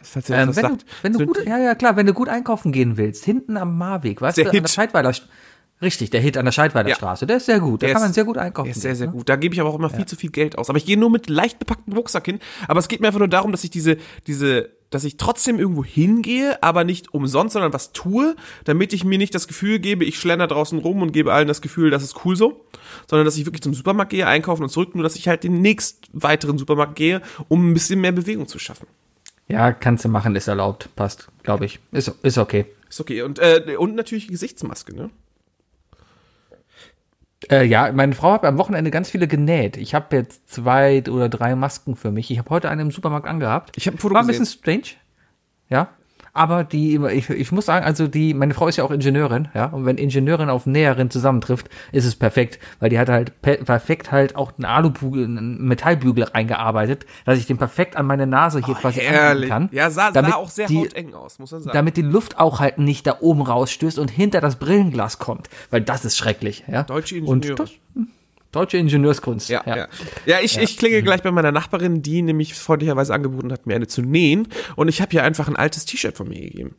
Speaker 3: Falls ihr
Speaker 2: Ähm, wenn, du, wenn du gut, ja, ja, klar, wenn du gut einkaufen gehen willst, hinten am Marweg, weißt du, an der Scheidweiler, richtig, der Hit an der Scheidweiler
Speaker 3: Ja.
Speaker 2: Der ist sehr gut, da
Speaker 3: Der
Speaker 2: kann man
Speaker 3: ist-
Speaker 2: sehr gut einkaufen.
Speaker 3: Der ist sehr, sehr
Speaker 2: ne?
Speaker 3: gut. Da gebe ich aber auch immer viel zu viel Geld aus. Aber ich gehe nur mit leicht bepacktem Rucksack hin. Aber es geht mir einfach nur darum, dass ich diese, diese, dass ich trotzdem irgendwo hingehe, aber nicht umsonst, sondern was tue, damit ich mir nicht das Gefühl gebe, ich schlender draußen rum und gebe allen das Gefühl, das ist cool so, sondern dass ich wirklich zum Supermarkt gehe, einkaufen und zurück, nur dass ich halt den nächst weiteren Supermarkt gehe, um ein bisschen mehr Bewegung zu schaffen.
Speaker 2: Ja, kannst du machen, ist erlaubt, passt, glaube ich. Ist, ist okay.
Speaker 3: Ist okay. Und, äh, und natürlich Gesichtsmaske, ne?
Speaker 2: Äh, ja, meine Frau hat am Wochenende ganz viele genäht. Ich habe jetzt zwei oder drei Masken für mich. Ich habe heute eine im Supermarkt angehabt.
Speaker 3: Ich hab ein Foto
Speaker 2: War ein
Speaker 3: gesehen.
Speaker 2: bisschen strange. Ja. Aber die, ich, ich muss sagen, also die, meine Frau ist ja auch Ingenieurin, ja. Und wenn Ingenieurin auf Näherin zusammentrifft, ist es perfekt, weil die hat halt pe perfekt halt auch einen Alubügel, einen Metallbügel reingearbeitet, dass ich den perfekt an meine Nase hier quasi anbieten
Speaker 3: Ehrlich.
Speaker 2: kann.
Speaker 3: Ja, sah, sah auch sehr
Speaker 2: die,
Speaker 3: hauteng aus, muss man sagen.
Speaker 2: damit die Luft auch halt nicht da oben rausstößt und hinter das Brillenglas kommt, weil das ist schrecklich, ja.
Speaker 3: Deutsche
Speaker 2: Und
Speaker 3: Ingenieure.
Speaker 2: das, deutsche Ingenieurskunst.
Speaker 3: Ja, ja. ja. ich, ich klinge gleich bei meiner Nachbarin, die nämlich freundlicherweise angeboten hat, mir eine zu nähen. Und ich habe ihr einfach ein altes T-Shirt von mir gegeben.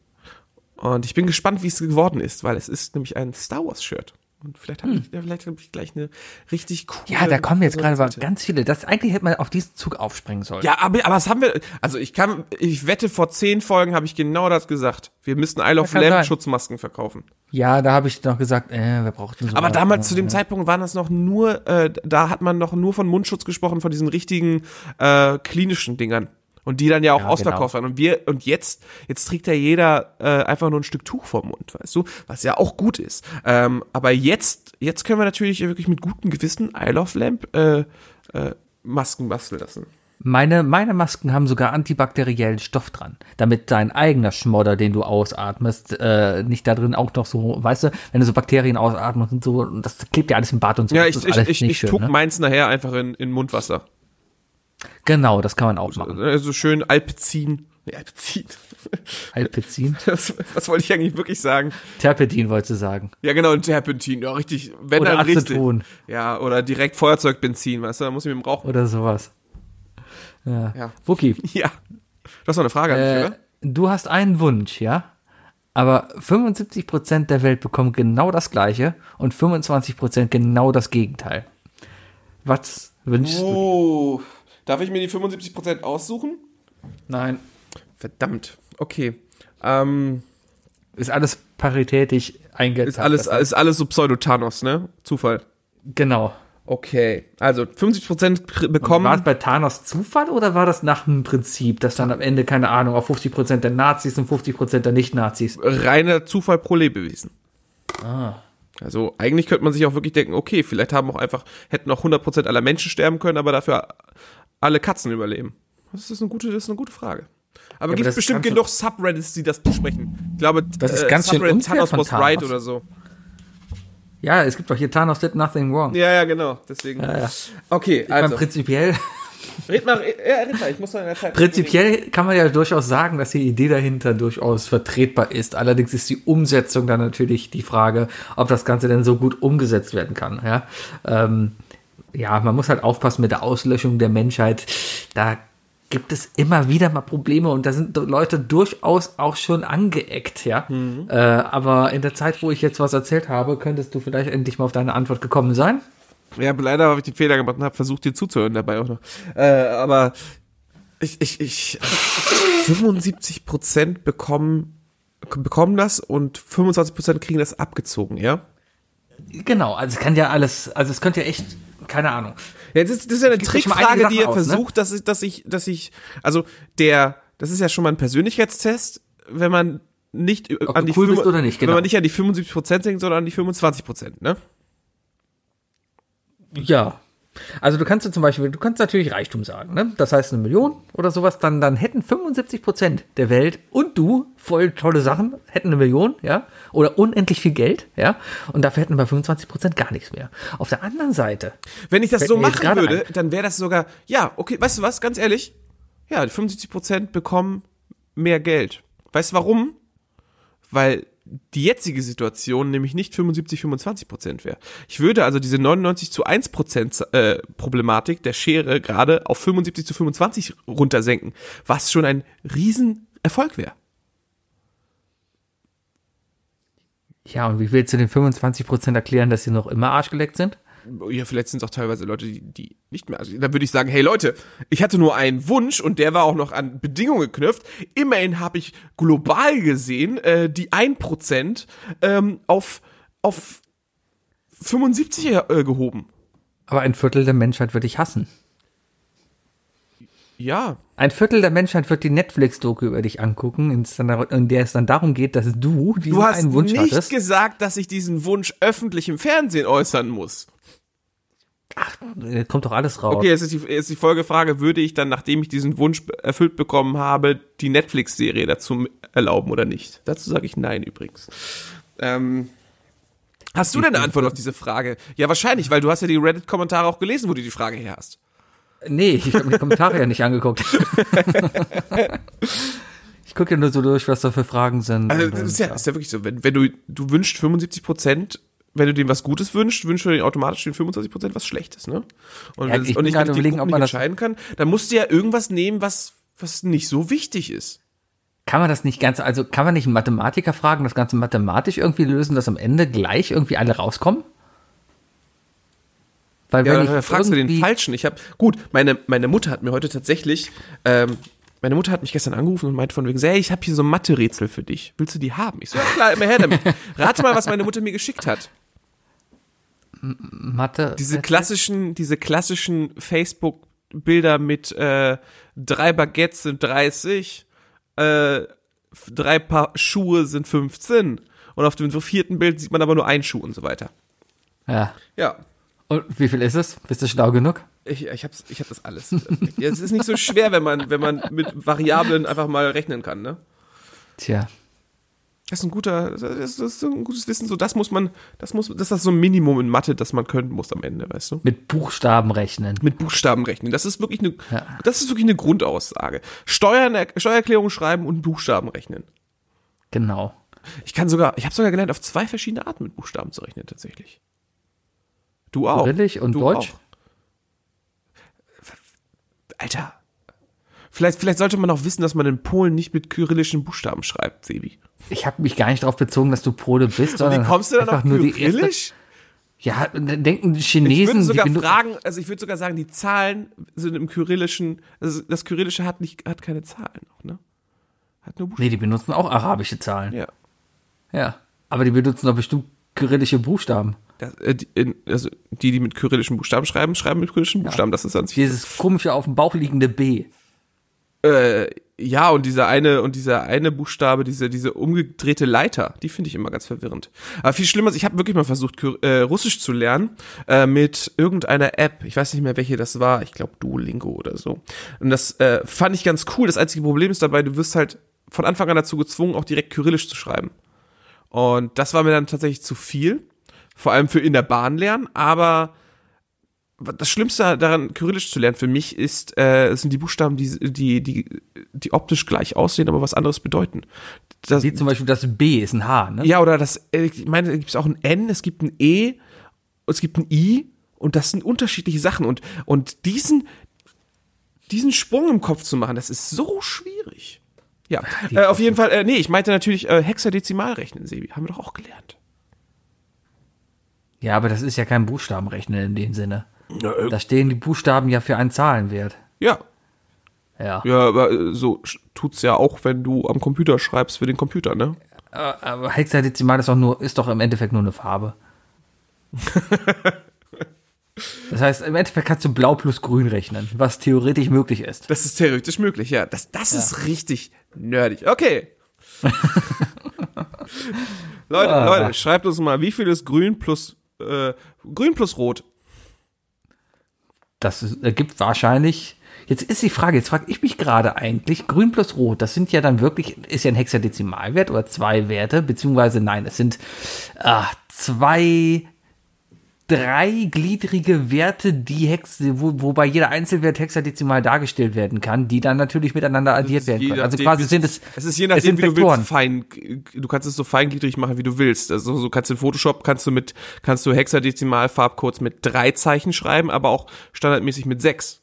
Speaker 3: Und ich bin gespannt, wie es geworden ist, weil es ist nämlich ein Star Wars Shirt. Und vielleicht habe ich, ja, vielleicht hab ich gleich eine richtig coole.
Speaker 2: Hm. Ja, da kommen jetzt gerade ganz viele. Das eigentlich hätte man auf diesen Zug aufspringen sollen.
Speaker 3: Ja, aber, aber was haben wir? Also ich kann, ich wette, vor zehn Folgen habe ich genau das gesagt. Wir müssten Isle of
Speaker 2: sein.
Speaker 3: Schutzmasken verkaufen.
Speaker 2: Ja, da habe ich noch gesagt, äh, wir brauchten so.
Speaker 3: Aber damals zu dem Zeitpunkt waren das noch nur, äh, da hat man noch nur von Mundschutz gesprochen, von diesen richtigen äh, klinischen Dingern. Und die dann ja auch
Speaker 2: Ja,
Speaker 3: ausverkauft waren. Und wir, und jetzt, jetzt trägt ja jeder äh, einfach nur ein Stück Tuch vorm Mund, weißt du? Was ja auch gut ist. Ähm, aber jetzt, jetzt können wir natürlich wirklich mit gutem Gewissen Isle of Lamp äh, äh, Masken basteln lassen.
Speaker 2: Meine, meine Masken haben sogar antibakteriellen Stoff dran, damit dein eigener Schmodder, den du ausatmest, äh, nicht da drin auch noch so, weißt du, wenn du so Bakterien ausatmest und so, das klebt ja alles im Bad und so.
Speaker 3: Ja, ich, ich, ich,
Speaker 2: nicht
Speaker 3: ich
Speaker 2: schön,
Speaker 3: tuck
Speaker 2: ne?
Speaker 3: meins nachher einfach in, in Mundwasser.
Speaker 2: Genau, das kann man auch machen.
Speaker 3: Also schön Alpezin. Nee, Alpezin.
Speaker 2: Alpezin.
Speaker 3: Was, wollte ich eigentlich wirklich sagen?
Speaker 2: Terpentin wolltest du sagen.
Speaker 3: Ja, genau, ein Terpentin. Ja, richtig. Wenn
Speaker 2: Oder
Speaker 3: dann richtig.
Speaker 2: Aceton.
Speaker 3: Ja, oder direkt Feuerzeugbenzin, weißt du, da muss ich mit dem Rauch.
Speaker 2: Oder sowas. Ja.
Speaker 3: Ja.
Speaker 2: Wookie,
Speaker 3: Ja. Du hast noch eine Frage an mich,
Speaker 2: äh,
Speaker 3: oder?
Speaker 2: du hast einen Wunsch, ja? Aber 75% der Welt bekommen genau das Gleiche und 25% genau das Gegenteil. Was wünschst du?
Speaker 3: Darf ich mir die 75% aussuchen?
Speaker 2: Nein.
Speaker 3: Verdammt. Okay. Ähm,
Speaker 2: Ist alles paritätisch eingeteilt.
Speaker 3: ist alles, ist alles so Pseudo-Thanos, ne? Zufall.
Speaker 2: Genau.
Speaker 3: Okay, also 50% kr- bekommen.
Speaker 2: War es bei Thanos Zufall oder war das nach dem Prinzip, dass dann am Ende, keine Ahnung, auf 50% der Nazis und 50% der Nicht-Nazis?
Speaker 3: reiner Zufall pro Lebewesen.
Speaker 2: Ah.
Speaker 3: Also eigentlich könnte man sich auch wirklich denken, okay, vielleicht haben auch einfach, hätten auch 100% aller Menschen sterben können, aber dafür alle Katzen überleben. Das ist eine gute, das ist eine gute Frage. Aber
Speaker 2: aber
Speaker 3: gibt es bestimmt genug Subreddits, die das besprechen. Ich glaube,
Speaker 2: Das ist ganz schön
Speaker 3: Subreddit
Speaker 2: unfair
Speaker 3: Thanos
Speaker 2: von
Speaker 3: was right oder so.
Speaker 2: Ja, es gibt doch hier Thanos did nothing wrong.
Speaker 3: Ja, ja, genau. Deswegen.
Speaker 2: ja.
Speaker 3: Okay,
Speaker 2: Ich meine,
Speaker 3: also.
Speaker 2: prinzipiell,
Speaker 3: Red mal, ja, red mal, ich muss noch in der Zeit.
Speaker 2: prinzipiell kann man ja durchaus sagen, dass die Idee dahinter durchaus vertretbar ist. Allerdings ist die Umsetzung dann natürlich die Frage, ob das Ganze denn so gut umgesetzt werden kann. Ja, ähm, ja man muss halt aufpassen mit der Auslöschung der Menschheit. Da gibt es immer wieder mal Probleme und da sind Leute durchaus auch schon angeeckt, ja. Äh, aber in der Zeit, wo ich jetzt was erzählt habe, könntest du vielleicht endlich mal auf deine Antwort gekommen sein.
Speaker 3: Ja, leider habe ich den Fehler gemacht und habe versucht, dir zuzuhören dabei auch noch. Äh, aber ich, ich, ich 75 Prozent bekommen, bekommen das und 25 Prozent kriegen das abgezogen, ja?
Speaker 2: Genau, also es kann ja alles, also es könnte ja echt, keine Ahnung.
Speaker 3: Ja, das ist, das ist ja eine Trickfrage, die ihr
Speaker 2: ne?
Speaker 3: versucht, dass ich, dass ich, dass ich, also der, das ist ja schon mal ein Persönlichkeitstest, wenn man nicht
Speaker 2: Ob
Speaker 3: an die
Speaker 2: cool bist
Speaker 3: fünf-
Speaker 2: oder nicht,
Speaker 3: wenn
Speaker 2: genau.
Speaker 3: man nicht an die 75 Prozent denkt, sondern an die 25 Prozent, ne?
Speaker 2: Ja. Also du kannst ja zum Beispiel, du kannst natürlich Reichtum sagen, ne? Das heißt eine Million oder sowas, dann, dann hätten 75 Prozent der Welt und du voll tolle Sachen, hätten eine Million, ja? Oder unendlich viel Geld, ja? Und dafür hätten wir 25 Prozent gar nichts mehr. Auf der anderen Seite,
Speaker 3: Wenn ich das so machen würde,
Speaker 2: ein.
Speaker 3: dann wäre das sogar, ja, okay, weißt du was, ganz ehrlich? Ja, 75% bekommen mehr Geld. Weißt du warum? Weil die jetzige Situation nämlich nicht 75, 25% wäre. Ich würde also diese 99 zu 1% äh, Problematik der Schere gerade auf 75 zu 25 runtersenken, was schon ein Riesenerfolg wäre.
Speaker 2: ja, und wie willst du den 25 Prozent erklären, dass sie noch immer arschgeleckt sind?
Speaker 3: Ja, vielleicht sind es auch teilweise Leute, die, die nicht mehr. Also, da würde ich sagen, hey Leute, ich hatte nur einen Wunsch und der war auch noch an Bedingungen geknüpft. Immerhin habe ich global gesehen äh, die 1% ähm, auf, auf 75 äh, gehoben.
Speaker 2: Aber ein Viertel der Menschheit würde ich hassen.
Speaker 3: Ja.
Speaker 2: Ein Viertel der Menschheit wird die Netflix-Doku über dich angucken, in der es dann darum geht, dass du diesen
Speaker 3: Du hast
Speaker 2: einen Wunsch
Speaker 3: nicht
Speaker 2: hattest.
Speaker 3: gesagt, dass ich diesen Wunsch öffentlich im Fernsehen äußern muss.
Speaker 2: Äh, Kommt doch alles raus.
Speaker 3: Okay, jetzt ist die, jetzt ist die Folgefrage, würde ich dann, nachdem ich diesen Wunsch erfüllt bekommen habe, die Netflix-Serie dazu erlauben oder nicht? Dazu sage ich nein übrigens. Ähm, hast du denn eine Antwort auf diese Frage? Ja, wahrscheinlich, weil du hast ja die Reddit-Kommentare auch gelesen, wo du die Frage her hast.
Speaker 2: Nee, ich habe mir die Kommentare ja nicht angeguckt. ich gucke ja nur so durch, was da für Fragen sind.
Speaker 3: Also das ist ja, ist ja wirklich so, wenn, wenn du, du wünschst 75 Prozent, wenn du dem was Gutes wünschst, wünschst du dir automatisch den 25 Prozent was Schlechtes, ne? Und,
Speaker 2: Ja,
Speaker 3: wenn,
Speaker 2: ich
Speaker 3: und
Speaker 2: bin
Speaker 3: ich, wenn ich
Speaker 2: überlegen, ob man
Speaker 3: nicht
Speaker 2: das-
Speaker 3: entscheiden kann, dann musst du ja irgendwas nehmen, was, was nicht so wichtig ist.
Speaker 2: Kann man das nicht ganz, also kann man nicht einen Mathematiker fragen, das Ganze mathematisch irgendwie lösen, dass am Ende gleich irgendwie alle rauskommen? Weil
Speaker 3: Ja,
Speaker 2: wenn
Speaker 3: dann
Speaker 2: ich
Speaker 3: fragst du den Falschen. Ich habe gut, meine, meine Mutter hat mir heute tatsächlich, ähm, meine Mutter hat mich gestern angerufen und meinte von wegen, hey, ich habe hier so ein Mathe-Rätsel für dich. Willst du die haben? Ich so, ja klar, immer her damit. Rate mal, was meine Mutter mir geschickt hat.
Speaker 2: Mathe.
Speaker 3: Diese klassischen, diese klassischen Facebook-Bilder mit äh, drei Baguettes sind 30, äh, drei Paar Schuhe sind 15 und auf dem vierten Bild sieht man aber nur einen Schuh und so weiter.
Speaker 2: Ja.
Speaker 3: Ja,
Speaker 2: Und wie viel ist es? Bist du schlau genug?
Speaker 3: Ich, ich hab's, ich hab das alles. Es ist nicht so schwer, wenn man, wenn man mit Variablen einfach mal rechnen kann, ne?
Speaker 2: Tja.
Speaker 3: Das ist ein guter, das ist, ein gutes Wissen. So, das muss man, das muss, das ist so ein Minimum in Mathe, das man können muss am Ende, weißt du?
Speaker 2: Mit Buchstaben rechnen.
Speaker 3: Mit Buchstaben rechnen. Das ist wirklich eine,
Speaker 2: Ja.
Speaker 3: das ist wirklich eine Grundaussage. Steuern, Steuererklärung schreiben und Buchstaben rechnen.
Speaker 2: Genau.
Speaker 3: Ich kann sogar, ich habe sogar gelernt, auf zwei verschiedene Arten mit Buchstaben zu rechnen, tatsächlich. Du auch.
Speaker 2: Kyrillisch und
Speaker 3: du
Speaker 2: Deutsch?
Speaker 3: Auch. Alter. Vielleicht, vielleicht sollte man auch wissen, dass man in Polen nicht mit kyrillischen Buchstaben schreibt, Sebi.
Speaker 2: Ich habe mich gar nicht darauf bezogen, dass du Pole bist,
Speaker 3: Wie
Speaker 2: sondern
Speaker 3: kommst du dann auf
Speaker 2: nur
Speaker 3: kyrillisch?
Speaker 2: Ja, denken die
Speaker 3: Ich
Speaker 2: Chinesen,
Speaker 3: würde sogar fragen, also ich würde sogar sagen, die Zahlen sind im kyrillischen, also das kyrillische hat nicht, hat keine Zahlen auch, ne? Hat nur Buchstaben.
Speaker 2: Nee, die benutzen auch arabische Zahlen.
Speaker 3: Ja.
Speaker 2: Ja. Aber die benutzen doch bestimmt kyrillische Buchstaben.
Speaker 3: Das, äh, die, in, also die, die mit kyrillischen Buchstaben schreiben, schreiben mit kyrillischen Buchstaben. Das ist an sich.
Speaker 2: Dieses komische auf dem Bauch liegende B.
Speaker 3: Äh, ja, und dieser eine, und dieser eine Buchstabe, diese, diese umgedrehte Leiter, die finde ich immer ganz verwirrend. Aber viel schlimmer ist, ich habe wirklich mal versucht, äh, Russisch zu lernen, äh, mit irgendeiner App. Ich weiß nicht mehr, welche das war. Ich glaube Duolingo oder so. Und das äh, fand ich ganz cool. Das einzige Problem ist dabei, du wirst halt von Anfang an dazu gezwungen, auch direkt Kyrillisch zu schreiben. Und das war mir dann tatsächlich zu viel. Vor allem für in der Bahn lernen, aber das Schlimmste daran, Kyrillisch zu lernen für mich ist, äh, sind die Buchstaben, die, die, die, die optisch gleich aussehen, aber was anderes bedeuten. Das,
Speaker 2: Wie zum Beispiel das B ist ein H, ne?
Speaker 3: ja, oder das, äh, ich meine, da gibt es auch ein N, es gibt ein E, es gibt ein I und das sind unterschiedliche Sachen und, und diesen, diesen Sprung im Kopf zu machen, das ist so schwierig. Ja, äh, auf jeden Fall, äh, nee, ich meinte natürlich äh, Hexadezimalrechnen, Sebi, haben wir doch auch gelernt.
Speaker 2: Ja, aber das ist ja kein Buchstabenrechnen in dem Sinne.
Speaker 3: Ja, äh,
Speaker 2: Da stehen die Buchstaben ja für einen Zahlenwert.
Speaker 3: ja,
Speaker 2: Ja.
Speaker 3: ja aber äh, so tut's ja auch, wenn du am Computer schreibst für den Computer, ne?
Speaker 2: Äh, Aber Hexadezimal ist doch nur, ist doch im Endeffekt nur eine Farbe. Das heißt, im Endeffekt kannst du blau plus grün rechnen, was theoretisch möglich ist.
Speaker 3: Das ist theoretisch möglich, ja. Das, das ist richtig nerdig. Okay. Leute,
Speaker 2: Ah.
Speaker 3: Leute, schreibt uns mal, wie viel ist grün plus äh, grün plus rot?
Speaker 2: Das ergibt wahrscheinlich. Jetzt ist die Frage, jetzt frage ich mich gerade eigentlich, grün plus rot, das sind ja dann wirklich, ist ja ein Hexadezimalwert oder zwei Werte, beziehungsweise nein, es sind ah, zwei, dreigliedrige Werte, die Hex, wo, wobei jeder Einzelwert hexadezimal dargestellt werden kann, die dann natürlich miteinander addiert werden können. Also quasi sind es,
Speaker 3: Es ist je nachdem, wie du
Speaker 2: Vektoren.
Speaker 3: willst, fein. Du kannst es so feingliedrig machen, wie du willst. Also so kannst du in Photoshop kannst du mit kannst du Hexadezimal-Farbcodes mit drei Zeichen schreiben, aber auch standardmäßig mit sechs.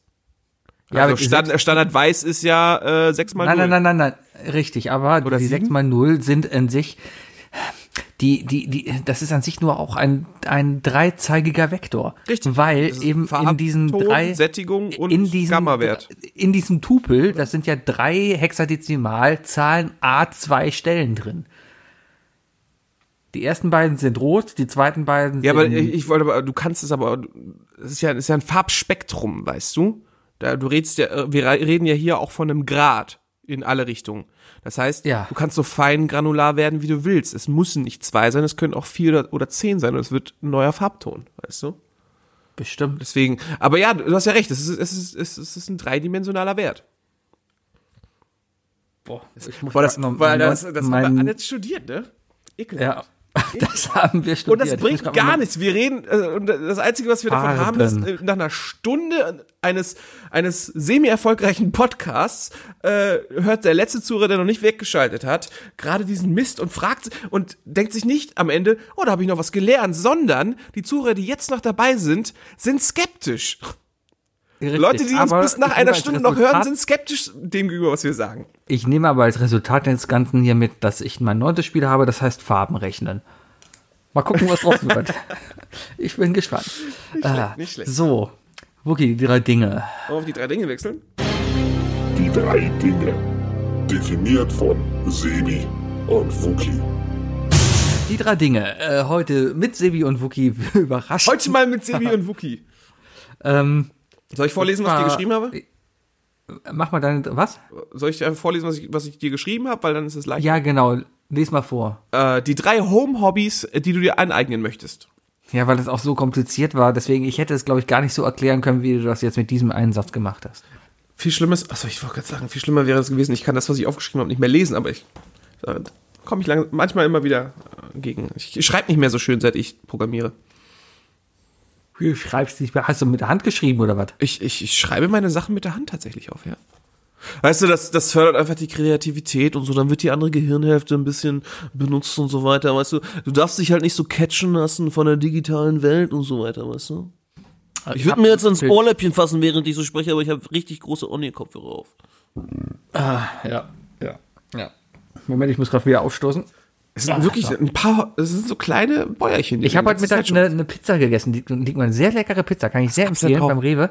Speaker 2: Ja,
Speaker 3: also
Speaker 2: aber
Speaker 3: Stand,
Speaker 2: sechs-
Speaker 3: Standard weiß ist ja äh, sechs mal
Speaker 2: Nein,
Speaker 3: null.
Speaker 2: nein, nein, nein, nein, richtig, aber
Speaker 3: Oder
Speaker 2: die
Speaker 3: sieben?
Speaker 2: 6 mal 0 sind in sich, die, die, die, das ist an sich nur auch ein, ein dreizeigiger Vektor.
Speaker 3: Richtig.
Speaker 2: Weil eben in
Speaker 3: Farb,
Speaker 2: diesen
Speaker 3: Ton,
Speaker 2: drei,
Speaker 3: Sättigung und
Speaker 2: in diesem,
Speaker 3: Gammawert.
Speaker 2: in diesem Tupel, das sind ja drei Hexadezimalzahlen A2 Stellen drin. Die ersten beiden sind rot, die zweiten beiden
Speaker 3: Ja,
Speaker 2: sind
Speaker 3: aber ich, ich wollte aber, du kannst es aber, es ist ja, ist ja ein Farbspektrum, weißt du? Da, du redest ja, wir reden ja hier auch von einem Grad in alle Richtungen. Das heißt,
Speaker 2: Ja.
Speaker 3: du kannst so fein granular werden, wie du willst. Es müssen nicht zwei sein, es können auch vier oder, oder zehn sein und es wird ein neuer Farbton, weißt du?
Speaker 2: bestimmt.
Speaker 3: Deswegen, aber ja, du hast ja recht, es ist, es ist, es ist, es ist ein dreidimensionaler Wert.
Speaker 2: Boah, ich muss
Speaker 3: Boah, das,
Speaker 2: noch-
Speaker 3: weil das, das
Speaker 2: mein-
Speaker 3: haben wir alle studiert, ne? Ekelhaft.
Speaker 2: ja, das haben wir
Speaker 3: Und
Speaker 2: studiert.
Speaker 3: das
Speaker 2: Ich muss
Speaker 3: bringt gar nichts. Wir reden, äh, und das Einzige, was wir davon haben, ist, äh, nach einer Stunde eines, eines semi-erfolgreichen Podcasts, äh, hört der letzte Zuhörer, der noch nicht weggeschaltet hat, gerade diesen Mist und fragt und denkt sich nicht am Ende, oh, da habe ich noch was gelernt, sondern die Zuhörer, die jetzt noch dabei sind, sind skeptisch.
Speaker 2: Richtig,
Speaker 3: Leute, die uns bis nach einer Stunde noch hören,
Speaker 2: Resultat-
Speaker 3: sind skeptisch dem gegenüber, was wir sagen.
Speaker 2: Ich nehme aber als Resultat des Ganzen hier mit, dass ich mein neuntes Spiel habe, das heißt Farben rechnen. Mal gucken, was draus wird. Ich bin gespannt. Ah,
Speaker 3: nicht schlecht.
Speaker 2: So, Wookie, die drei Dinge.
Speaker 3: Wollen wir auf die drei Dinge wechseln?
Speaker 1: Die drei Dinge. Definiert von Sebi und Wookie.
Speaker 2: Die drei Dinge. Äh, heute mit Sebi und Wookie überrascht.
Speaker 3: Heute mal mit Sebi und Wookie.
Speaker 2: Ähm,
Speaker 3: Soll ich vorlesen, was ich dir geschrieben habe?
Speaker 2: mach mal deine, was?
Speaker 3: Soll ich einfach vorlesen, was ich, was ich dir geschrieben habe, weil dann ist es leicht.
Speaker 2: Ja, genau. Lies mal vor.
Speaker 3: Äh, die drei Home-Hobbys, äh, die du dir aneignen möchtest.
Speaker 2: Ja, weil es auch so kompliziert war. Deswegen, ich hätte es, glaube ich, gar nicht so erklären können, wie du das jetzt mit diesem einen Satz gemacht hast.
Speaker 3: Viel Schlimmes, achso, ich wollte gerade sagen, viel schlimmer wäre es gewesen, ich kann das, was ich aufgeschrieben habe, nicht mehr lesen, aber ich äh, komme ich lang, manchmal immer wieder äh, gegen. Ich schreibe nicht mehr so schön, seit ich programmiere.
Speaker 2: Wie schreibst du dich? Hast du mit der Hand geschrieben oder was?
Speaker 3: Ich, ich, ich schreibe meine Sachen mit der Hand tatsächlich auf, ja. Weißt du, das, das fördert einfach die Kreativität und so, dann wird die andere Gehirnhälfte ein bisschen benutzt und so weiter, weißt du. Du darfst dich halt nicht so catchen lassen von der digitalen Welt und so weiter, weißt du. Ich würde mir jetzt ins Ohrläppchen fassen, während ich so spreche, aber ich habe richtig große Onion-Kopfhörer auf.
Speaker 2: Ja, ja, ja. Moment, ich muss gerade wieder aufstoßen.
Speaker 3: Es sind wirklich ein paar, es sind so kleine Bäuerchen. die
Speaker 2: Ich habe
Speaker 3: die
Speaker 2: heute Mittag
Speaker 3: schon-
Speaker 2: eine, eine Pizza gegessen. Die liegt mal eine sehr leckere Pizza, kann ich sehr empfehlen beim Rewe.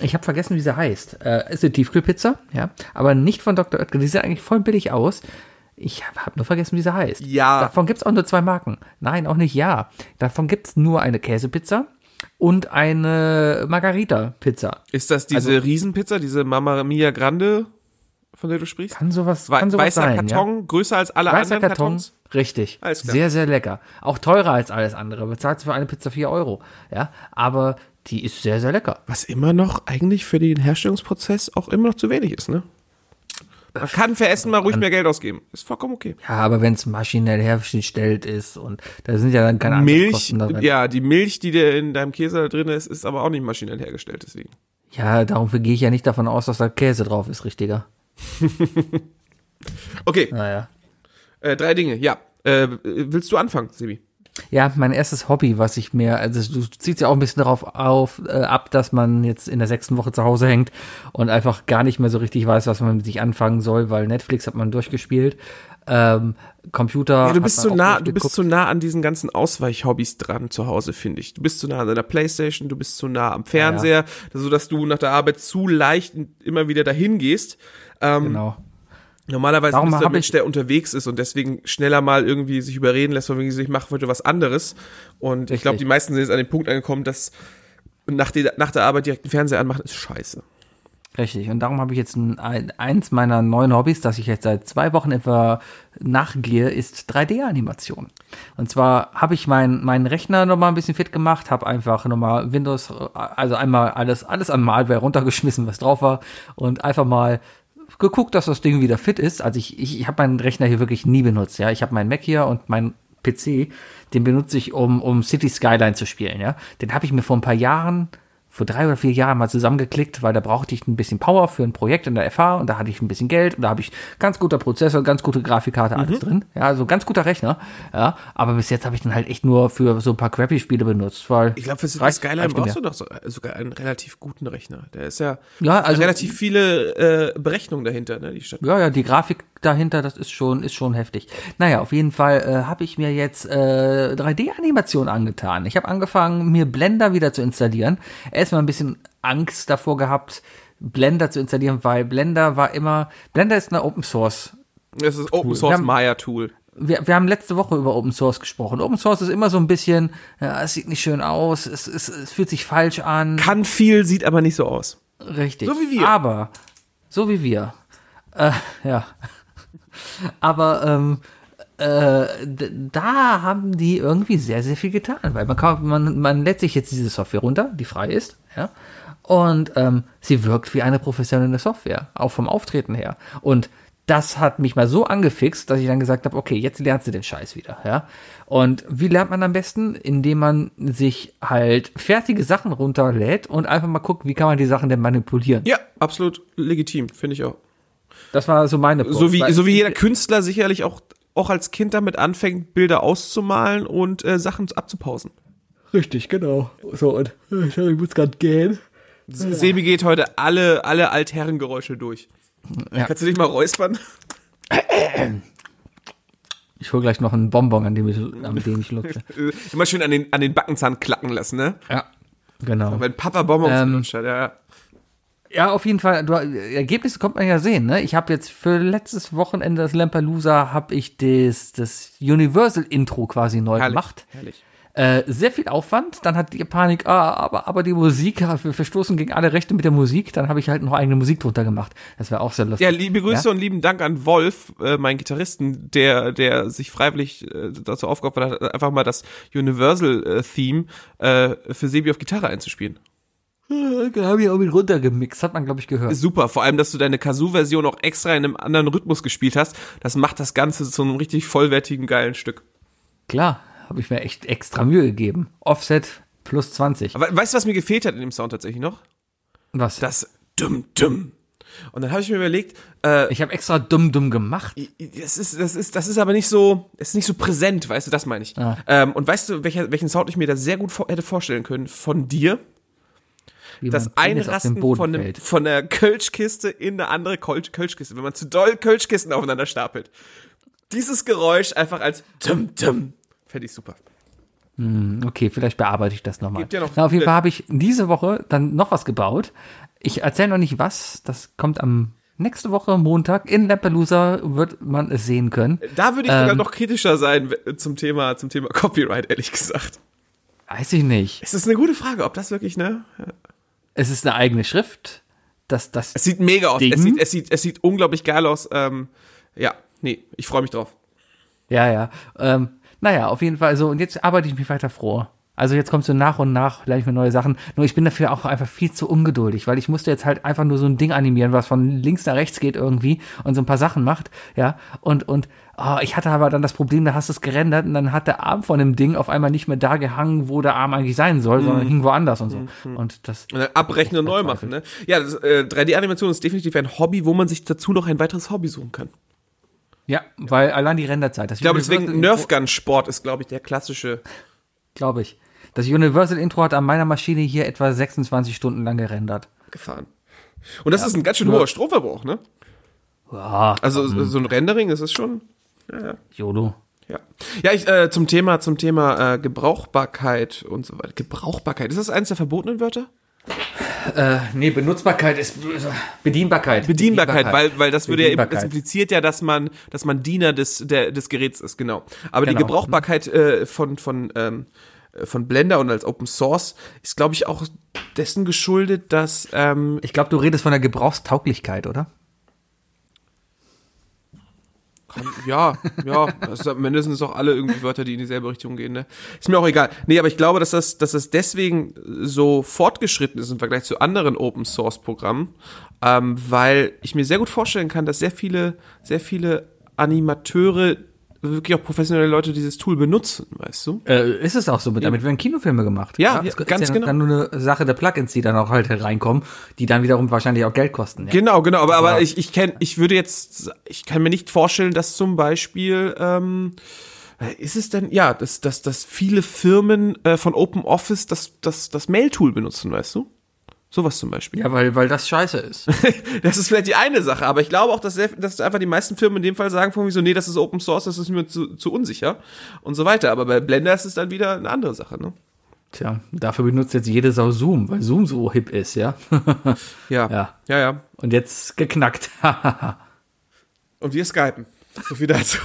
Speaker 2: Ich habe vergessen, wie sie heißt. Äh, ist eine Tiefkühlpizza, ja, aber nicht von Dr. Oetker. Die sieht eigentlich voll billig aus. Ich habe hab nur vergessen, wie sie heißt.
Speaker 3: Ja.
Speaker 2: Davon gibt's auch nur zwei Marken. Nein, auch nicht ja. Davon gibt's nur eine Käsepizza und eine Margarita-Pizza.
Speaker 3: Ist das diese
Speaker 2: Also-
Speaker 3: Riesenpizza, diese Mamma Mia Grande, von der du sprichst?
Speaker 2: Kann sowas,
Speaker 3: Wei-
Speaker 2: kann sowas
Speaker 3: weißer
Speaker 2: sein, ja?
Speaker 3: Karton, größer als alle
Speaker 2: Weißer
Speaker 3: anderen
Speaker 2: Karton,
Speaker 3: Kartons?
Speaker 2: richtig. Sehr, sehr lecker. Auch teurer als alles andere. Bezahlst für eine Pizza 4 Euro. Ja, aber die ist sehr, sehr lecker.
Speaker 3: Was immer noch eigentlich für den Herstellungsprozess auch immer noch zu wenig ist, ne? Man kann für Essen mal ruhig mehr Geld ausgeben. Ist vollkommen okay.
Speaker 2: Ja, aber wenn es maschinell hergestellt ist und da sind ja dann keine anderen
Speaker 3: Milch,
Speaker 2: Kosten darin.
Speaker 3: ja, die Milch, die dir in deinem Käse da drin ist, ist aber auch nicht maschinell hergestellt, deswegen.
Speaker 2: Ja, darum gehe ich ja nicht davon aus, dass da Käse drauf ist, richtiger.
Speaker 3: Okay,
Speaker 2: Naja.
Speaker 3: äh, drei Dinge, ja. Äh, willst du anfangen, Sebi?
Speaker 2: Ja, mein erstes Hobby, was ich mir, also du ziehst ja auch ein bisschen darauf auf, äh, ab, dass man jetzt in der sechsten Woche zu Hause hängt und einfach gar nicht mehr so richtig weiß, was man mit sich anfangen soll, weil Netflix hat man durchgespielt. Ähm, Computer.
Speaker 3: Ja, du bist
Speaker 2: auch
Speaker 3: nah, du bist so nah an diesen ganzen Ausweichhobbys dran zu Hause, finde ich. Du bist so nah an deiner Playstation, du bist so nah am Fernseher, so dass du nach der Arbeit zu leicht immer wieder dahin gehst. Ähm,
Speaker 2: Genau.
Speaker 3: Normalerweise du ein
Speaker 2: hab
Speaker 3: Mensch, der unterwegs ist und deswegen schneller mal irgendwie sich überreden lässt, von wegen, ich mache heute was anderes. Und ich glaube,
Speaker 2: Richtig.
Speaker 3: die meisten sind jetzt an dem Punkt angekommen, dass nach, der- nach der Arbeit direkt den Fernseher anmachen, ist scheiße.
Speaker 2: Richtig. Und darum habe ich jetzt ein, ein, eins meiner neuen Hobbys, das ich jetzt seit zwei Wochen etwa nachgehe, ist 3D-Animation. Und zwar habe ich meinen meinen Rechner nochmal ein bisschen fit gemacht, habe einfach nochmal Windows, also einmal alles, alles an Malware runtergeschmissen, was drauf war und einfach mal geguckt, dass das Ding wieder fit ist. Also ich, ich, ich habe meinen Rechner hier wirklich nie benutzt. Ja, ich habe meinen Mac hier und meinen PC, den benutze ich, um, um City Skyline zu spielen. Ja, den habe ich mir vor ein paar Jahren vor drei oder vier Jahren mal zusammengeklickt, weil da brauchte ich ein bisschen Power für ein Projekt in der FH und da hatte ich ein bisschen Geld und da habe ich ganz guter Prozessor, ganz gute Grafikkarte, alles drin. Ja, also ganz guter Rechner. Ja, aber bis jetzt habe ich den halt echt nur für so ein paar Crappy-Spiele benutzt, weil
Speaker 3: Ich glaube, für City Skyline brauchst du doch so, sogar einen relativ guten Rechner. Der ist ja,
Speaker 2: Ja, also-
Speaker 3: relativ viele äh, Berechnungen dahinter, ne, die Stadt.
Speaker 2: Ja, ja, die Grafik dahinter, das ist schon, ist schon heftig. Naja, auf jeden Fall äh, habe ich mir jetzt äh, 3D-Animation angetan. Ich habe angefangen, mir Blender wieder zu installieren. Erstmal ein bisschen Angst davor gehabt, Blender zu installieren, weil Blender war immer, Blender ist eine Open Source
Speaker 3: Das ist Open Source
Speaker 2: haben-
Speaker 3: Maya Tool.
Speaker 2: wir, wir haben letzte Woche über Open Source gesprochen. Open Source ist immer so ein bisschen, ja, es sieht nicht schön aus, es, es, es fühlt sich falsch an.
Speaker 3: Kann viel, sieht aber nicht so aus.
Speaker 2: Richtig.
Speaker 3: So wie wir.
Speaker 2: Aber, so wie wir. Äh, ja. Aber ähm, äh, da haben die irgendwie sehr, sehr viel getan, weil man, kann, man, man lädt sich jetzt diese Software runter, die frei ist, ja, und ähm, sie wirkt wie eine professionelle Software, auch vom Auftreten her. Und das hat mich mal so angefixt, dass ich dann gesagt habe, okay, jetzt lernst du den Scheiß wieder, ja. Und wie lernt man am besten? Indem man sich halt fertige Sachen runterlädt und einfach mal guckt, wie kann man die Sachen denn manipulieren.
Speaker 3: Ja, absolut legitim, finde ich auch.
Speaker 2: Das war so meine
Speaker 3: So wie, so wie jeder Künstler sicherlich auch, auch als Kind damit anfängt, Bilder auszumalen und äh, Sachen abzupausen.
Speaker 2: Richtig, genau. So, und ich muss gerade gehen.
Speaker 3: Sebi geht heute alle, alle Altherrengeräusche durch.
Speaker 2: Ja.
Speaker 3: Kannst du dich mal räuspern?
Speaker 2: Ich hole gleich noch einen Bonbon, an dem ich, an dem ich lutsche.
Speaker 3: Äh, Immer schön an den, an den Backenzahn klacken lassen, ne?
Speaker 2: Ja, genau.
Speaker 3: Wenn Papa Bonbons
Speaker 2: Ähm,
Speaker 3: gelutscht hat, ja.
Speaker 2: Ja, auf jeden Fall. Du, Ergebnisse kommt man ja sehen. Ne? Ich habe jetzt für letztes Wochenende das Lampalooza habe ich das, das Universal Intro quasi neu
Speaker 3: Herrlich,
Speaker 2: gemacht.
Speaker 3: herrlich.
Speaker 2: Äh, sehr viel Aufwand. Dann hat die Panik, ah, aber, aber die Musik, wir verstoßen gegen alle Rechte mit der Musik. Dann habe ich halt noch eigene Musik drunter gemacht. Das wäre auch sehr lustig.
Speaker 3: Ja, liebe Grüße
Speaker 2: Ja?
Speaker 3: und lieben Dank an Wolf, äh, meinen Gitarristen, der, der sich freiwillig äh, dazu aufgeopfert hat, einfach mal das Universal-Theme äh, für Sebi auf Gitarre einzuspielen.
Speaker 2: Habe ich auch mit runtergemixt, hat man, glaube ich, gehört.
Speaker 3: Super, vor allem, dass du deine Kazoo-Version auch extra in einem anderen Rhythmus gespielt hast. Das macht das Ganze zu einem richtig vollwertigen, geilen Stück.
Speaker 2: Klar, habe ich mir echt extra Mühe gegeben. Offset plus 20.
Speaker 3: Aber weißt du, was mir gefehlt hat in dem Sound tatsächlich noch?
Speaker 2: Was?
Speaker 3: Das Dum Dum. Und dann habe ich mir überlegt, äh,
Speaker 2: ich habe extra dumm dumm gemacht.
Speaker 3: das ist, das ist, das ist aber nicht so, es ist nicht so präsent, weißt du, das meine ich.
Speaker 2: Ah.
Speaker 3: Ähm, und weißt du, welcher, welchen Sound ich mir da sehr gut vor, hätte vorstellen können von dir?
Speaker 2: Wie
Speaker 3: Das Einrasten von, einem, von der Kölschkiste in eine andere Kölsch, Kölschkiste, wenn man zu doll Kölschkisten aufeinander stapelt. Dieses Geräusch einfach als Dum Dum. Fände ich super.
Speaker 2: Okay, vielleicht bearbeite ich das nochmal.
Speaker 3: Ja noch
Speaker 2: Na, auf jeden Fall habe ich diese Woche dann noch was gebaut. Ich erzähle noch nicht was. Das kommt am nächste Woche Montag in Lampelusa wird man es sehen können.
Speaker 3: Da würde ich sogar
Speaker 2: Ähm.
Speaker 3: noch kritischer sein zum Thema, zum Thema Copyright, ehrlich gesagt.
Speaker 2: Weiß ich nicht.
Speaker 3: Es ist eine gute Frage, ob das wirklich, ne?
Speaker 2: Es ist eine eigene Schrift. Das, das,
Speaker 3: Es sieht mega aus. Es sieht, es, sieht, es sieht unglaublich geil aus. Ähm, ja, nee, ich freue mich drauf.
Speaker 2: ja, ja. Ähm, naja, auf jeden Fall so. Und jetzt arbeite ich mich weiter vor. Also jetzt kommt so nach und nach, lerne ich mir neue Sachen. Nur ich bin dafür auch einfach viel zu ungeduldig, weil ich musste jetzt halt einfach nur so ein Ding animieren, was von links nach rechts geht irgendwie und so ein paar Sachen macht, ja. Und, und oh, ich hatte aber dann das Problem, da hast du es gerendert und dann hat der Arm von dem Ding auf einmal nicht mehr da gehangen, wo der Arm eigentlich sein soll, sondern hing woanders und so. Und das,
Speaker 3: Und abrechnen und neu machen, ne? Ja, das, äh, 3D-Animation ist definitiv ein Hobby, wo man sich dazu noch ein weiteres Hobby suchen kann.
Speaker 2: ja, weil allein die Renderzeit. Das
Speaker 3: Ich glaube, deswegen Nerfgun-Sport ist, glaube ich, der klassische.
Speaker 2: glaube ich. Das Universal Intro hat an meiner Maschine hier etwa 26 Stunden lang gerendert.
Speaker 3: gefahren. Und das ist ein ganz schön hoher Stromverbrauch, ne?
Speaker 2: Ja,
Speaker 3: Also so- so ein Rendering, das ist schon.
Speaker 2: YOLO.
Speaker 3: Ja, ja ich, äh, zum Thema, zum Thema äh, Gebrauchbarkeit und so weiter. Gebrauchbarkeit, ist das eines der verbotenen Wörter?
Speaker 2: Nee, Benutzbarkeit ist Bedienbarkeit.
Speaker 3: Bedienbarkeit, weil, weil das würde ja, das
Speaker 2: Bedienbarkeit.
Speaker 3: impliziert ja, dass man, dass man Diener des, der, des Geräts ist, genau. Aber die
Speaker 2: Genau.
Speaker 3: Gebrauchbarkeit äh, von, von, ähm, äh, von Blender und als Open Source ist, glaube ich, auch dessen geschuldet, dass ähm,
Speaker 2: Ich glaube, du redest von der Gebrauchstauglichkeit, oder?
Speaker 3: Ja, ja, also Ende sind es auch alle irgendwie Wörter, die in dieselbe Richtung gehen, ne? Ist mir auch egal. Nee, aber ich glaube, dass das, dass das deswegen so fortgeschritten ist im Vergleich zu anderen Open Source Programmen, ähm, weil ich mir sehr gut vorstellen kann, dass sehr viele, sehr viele Animateure, wirklich auch professionelle Leute dieses Tool benutzen, weißt du?
Speaker 2: Äh, ist es auch so, mit, damit werden Kinofilme gemacht.
Speaker 3: Ja,
Speaker 2: das
Speaker 3: ja,
Speaker 2: ist
Speaker 3: ganz
Speaker 2: ja
Speaker 3: genau.
Speaker 2: dann nur eine Sache der Plugins, die dann auch halt reinkommen, die dann wiederum wahrscheinlich auch Geld kosten. Ja.
Speaker 3: Genau, genau, aber, aber
Speaker 2: Aber-
Speaker 3: ich, ich kenn, ich würde jetzt, ich kann mir nicht vorstellen, dass zum Beispiel, ähm, ist es denn, ja, dass, dass, dass viele Firmen äh, von Open Office das, das, das Mail-Tool benutzen, weißt du? Sowas zum Beispiel.
Speaker 2: Ja, weil, weil das scheiße ist.
Speaker 3: Das ist vielleicht die eine Sache, aber ich glaube auch, dass, sehr, dass einfach die meisten Firmen in dem Fall sagen von so, nee, das ist Open Source, das ist mir zu, zu unsicher und so weiter. Aber bei Blender ist es dann wieder eine andere Sache, ne?
Speaker 2: Tja, dafür benutzt jetzt jede Sau Zoom, weil Zoom so hip ist, ja.
Speaker 3: Ja.
Speaker 2: Ja.
Speaker 3: Ja, ja.
Speaker 2: Und jetzt geknackt.
Speaker 3: Und wir skypen. So viel dazu.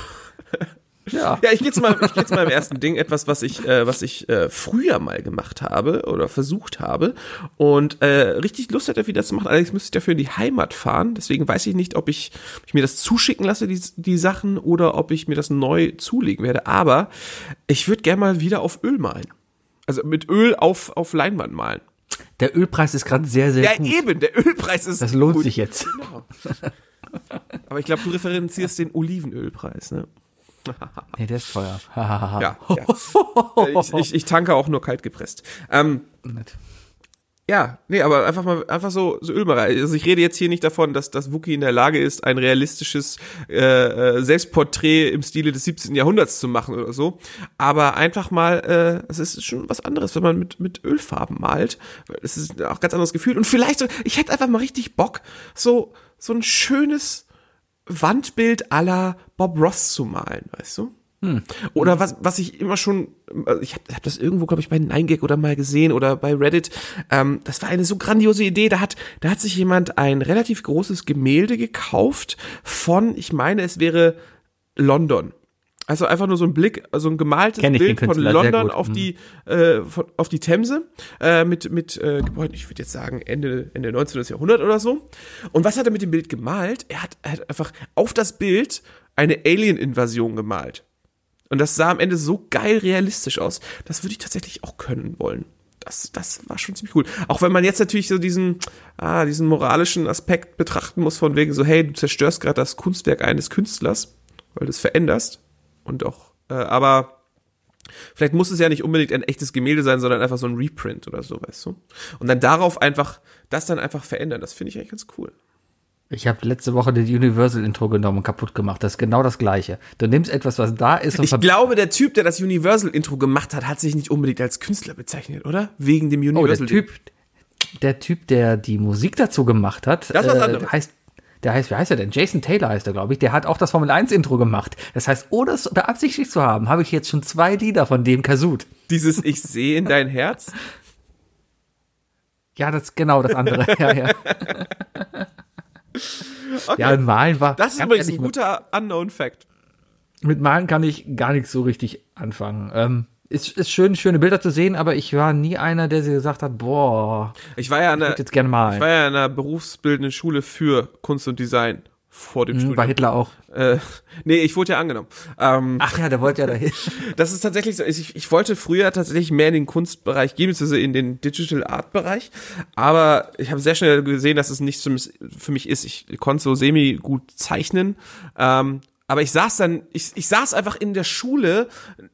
Speaker 2: Ja.
Speaker 3: Ja, ich gehe zu meinem, ich geh zu meinem ersten Ding, etwas, was ich, äh, was ich äh, früher mal gemacht habe oder versucht habe und äh, richtig Lust hätte, wieder zu machen. Allerdings müsste ich dafür in die Heimat fahren. Deswegen weiß ich nicht, ob ich, ob ich mir das zuschicken lasse, die, die Sachen, oder ob ich mir das neu zulegen werde. Aber ich würde gerne mal wieder auf Öl malen. Also mit Öl auf, auf Leinwand malen.
Speaker 2: Der Ölpreis ist gerade sehr, sehr
Speaker 3: Ja,
Speaker 2: gut.
Speaker 3: eben, der Ölpreis ist.
Speaker 2: Das lohnt
Speaker 3: gut.
Speaker 2: sich jetzt.
Speaker 3: Aber ich glaube, du referenzierst den Olivenölpreis, ne?
Speaker 2: Nee, der ist teuer.
Speaker 3: Ja, ja. ich, ich, ich tanke auch nur kalt gepresst. Ähm. Ja, nee, aber einfach mal, einfach so, so Ölmalerei. Also ich rede jetzt hier nicht davon, dass das Wookie in der Lage ist, ein realistisches äh, äh, Selbstporträt im Stile des 17. Jahrhunderts zu machen oder so. Aber einfach mal, äh, es ist schon was anderes, wenn man mit, mit Ölfarben malt. Es ist auch ein ganz anderes Gefühl. Und vielleicht so, ich hätte einfach mal richtig Bock, so, so ein schönes Wandbild aller Bob Ross zu malen, weißt du? Oder was, was ich immer schon, also ich habe hab das irgendwo, glaube ich, bei 9gag oder mal gesehen oder bei Reddit. Ähm, das war eine so grandiose Idee. Da hat, da hat sich jemand ein relativ großes Gemälde gekauft von, ich meine, es wäre London. Also einfach nur so ein Blick, also ein gemaltes Bild von London auf
Speaker 2: Mhm.
Speaker 3: die äh, von, auf die Themse äh, mit mit äh, Gebäuden. Ich würde jetzt sagen Ende Ende 19. Jahrhundert oder so. Und was hat er mit dem Bild gemalt? Er hat, er hat einfach auf das Bild eine Alien-Invasion gemalt. Und das sah am Ende so geil realistisch aus. Das würde ich tatsächlich auch können wollen. Das, das war schon ziemlich cool. Auch wenn man jetzt natürlich so diesen, ah, diesen moralischen Aspekt betrachten muss, von wegen so, hey, du zerstörst gerade das Kunstwerk eines Künstlers, weil du es veränderst. Und auch, äh, aber vielleicht muss es ja nicht unbedingt ein echtes Gemälde sein, sondern einfach so ein Reprint oder so, weißt du? Und dann darauf einfach, das dann einfach verändern, das finde ich eigentlich ganz cool.
Speaker 2: Ich habe letzte Woche das Universal-Intro genommen und kaputt gemacht. Das ist genau das Gleiche. Du nimmst etwas, was da ist und
Speaker 3: Ich glaube, der Typ, der das Universal-Intro gemacht hat, hat sich nicht unbedingt als Künstler bezeichnet, oder? Wegen dem
Speaker 2: Oh, der
Speaker 3: Universal.
Speaker 2: Typ, der Typ, der die Musik dazu gemacht hat,
Speaker 3: Das
Speaker 2: äh, heißt, der heißt, wie heißt er denn? Jason Taylor heißt er, glaube ich. Der hat auch das Formel 1 Intro gemacht. Das heißt, ohne es beabsichtigt zu haben, habe ich jetzt schon zwei Lieder von dem Kasut.
Speaker 3: Dieses Ich sehe in dein Herz.
Speaker 2: Ja, das ist genau das andere. ja, ja. Ja, und Malen war.
Speaker 3: Das ist übrigens
Speaker 2: ehrlich,
Speaker 3: ein guter Unknown Fact.
Speaker 2: Mit Malen kann ich gar nichts so richtig anfangen. Ähm, ist, ist schön, schöne Bilder zu sehen, aber ich war nie einer, der sie gesagt hat, boah,
Speaker 3: Ich war ja an
Speaker 2: würde jetzt gerne malen.
Speaker 3: ich war ja an einer berufsbildenden Schule für Kunst und Design vor dem
Speaker 2: Hm,
Speaker 3: Studium.
Speaker 2: War Hitler auch.
Speaker 3: Äh, nee, ich wurde ja angenommen. Ähm,
Speaker 2: Ach ja, der wollte ja dahin.
Speaker 3: Das ist tatsächlich so. Ich, ich wollte früher tatsächlich mehr in den Kunstbereich gehen, beziehungsweise in den Digital Art Bereich. Aber ich habe sehr schnell gesehen, dass es nichts für mich- für mich ist. Ich konnte so semi gut zeichnen. Ähm, aber ich saß dann, ich, ich saß einfach in der Schule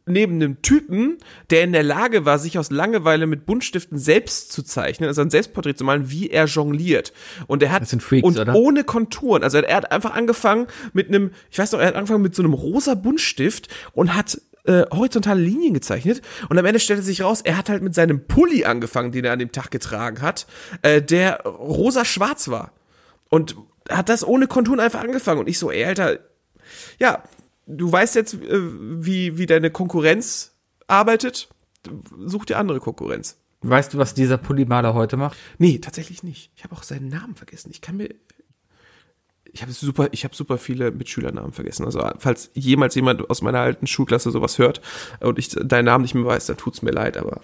Speaker 3: neben einem Typen, der in der Lage war, sich aus Langeweile mit Buntstiften selbst zu zeichnen, also ein Selbstporträt zu malen, wie er jongliert. Und er hat
Speaker 2: Das sind Freaks,
Speaker 3: und
Speaker 2: oder?
Speaker 3: ohne Konturen. Also er hat einfach angefangen mit einem, ich weiß noch, er hat angefangen mit so einem rosa Buntstift und hat äh, horizontale Linien gezeichnet und am Ende stellte sich raus, er hat halt mit seinem Pulli angefangen, den er an dem Tag getragen hat, äh, der rosa-schwarz war. Und hat das ohne Konturen einfach angefangen. Und ich so, ey, Alter, ja, du weißt jetzt, äh, wie, wie deine Konkurrenz arbeitet. Such dir andere Konkurrenz.
Speaker 2: Weißt du, was dieser Pullimaler heute macht?
Speaker 3: Nee, tatsächlich nicht. Ich habe auch seinen Namen vergessen. Ich kann mir. Ich habe super, ich habe super viele Mitschülernamen vergessen. Also falls jemals jemand aus meiner alten Schulklasse sowas hört und ich deinen Namen nicht mehr weiß, dann tut's mir leid. Aber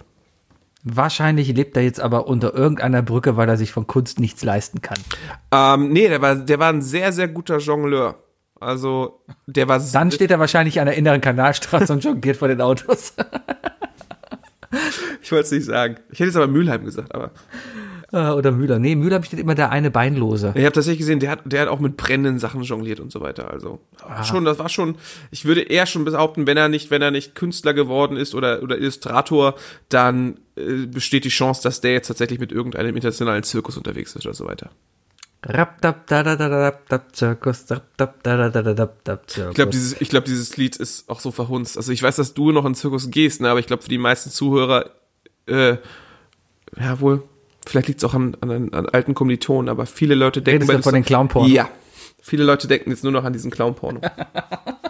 Speaker 2: Wahrscheinlich lebt er jetzt aber unter irgendeiner Brücke, weil er sich von Kunst nichts leisten kann.
Speaker 3: ähm, nee, der war, der war ein sehr, sehr guter Jongleur. Also der war.
Speaker 2: Dann steht er wahrscheinlich an der inneren Kanalstraße und jongliert vor den Autos.
Speaker 3: ich wollte es nicht sagen. Ich hätte jetzt aber Mülheim gesagt, aber
Speaker 2: Äh, Oder Müller. Nee, Müller steht immer der eine Beinlose.
Speaker 3: ich habe tatsächlich gesehen, der hat, der hat auch mit brennenden Sachen jongliert und so weiter. Also schon, das war schon. Ich würde eher schon behaupten, wenn er nicht, wenn er nicht Künstler geworden ist oder oder Illustrator, dann äh, besteht die Chance, dass der jetzt tatsächlich mit irgendeinem internationalen Zirkus unterwegs ist oder so weiter.
Speaker 2: Raptap, da, da, da, da, da, Zirkus, raptap, da, da, da, da, da, da, Zirkus.
Speaker 3: Ich glaube, dieses, ich glaube, dieses Lied ist auch so verhunzt. Also ich weiß, dass du noch in den Zirkus gehst, ne, aber ich glaube, für die meisten Zuhörer, äh, ja wohl, vielleicht liegt es auch an, an, an alten Kommilitonen, aber viele Leute denken
Speaker 2: Redest du von den Clown-Porno?
Speaker 3: Ja. Viele Leute denken jetzt nur noch an diesen Clown-Porno.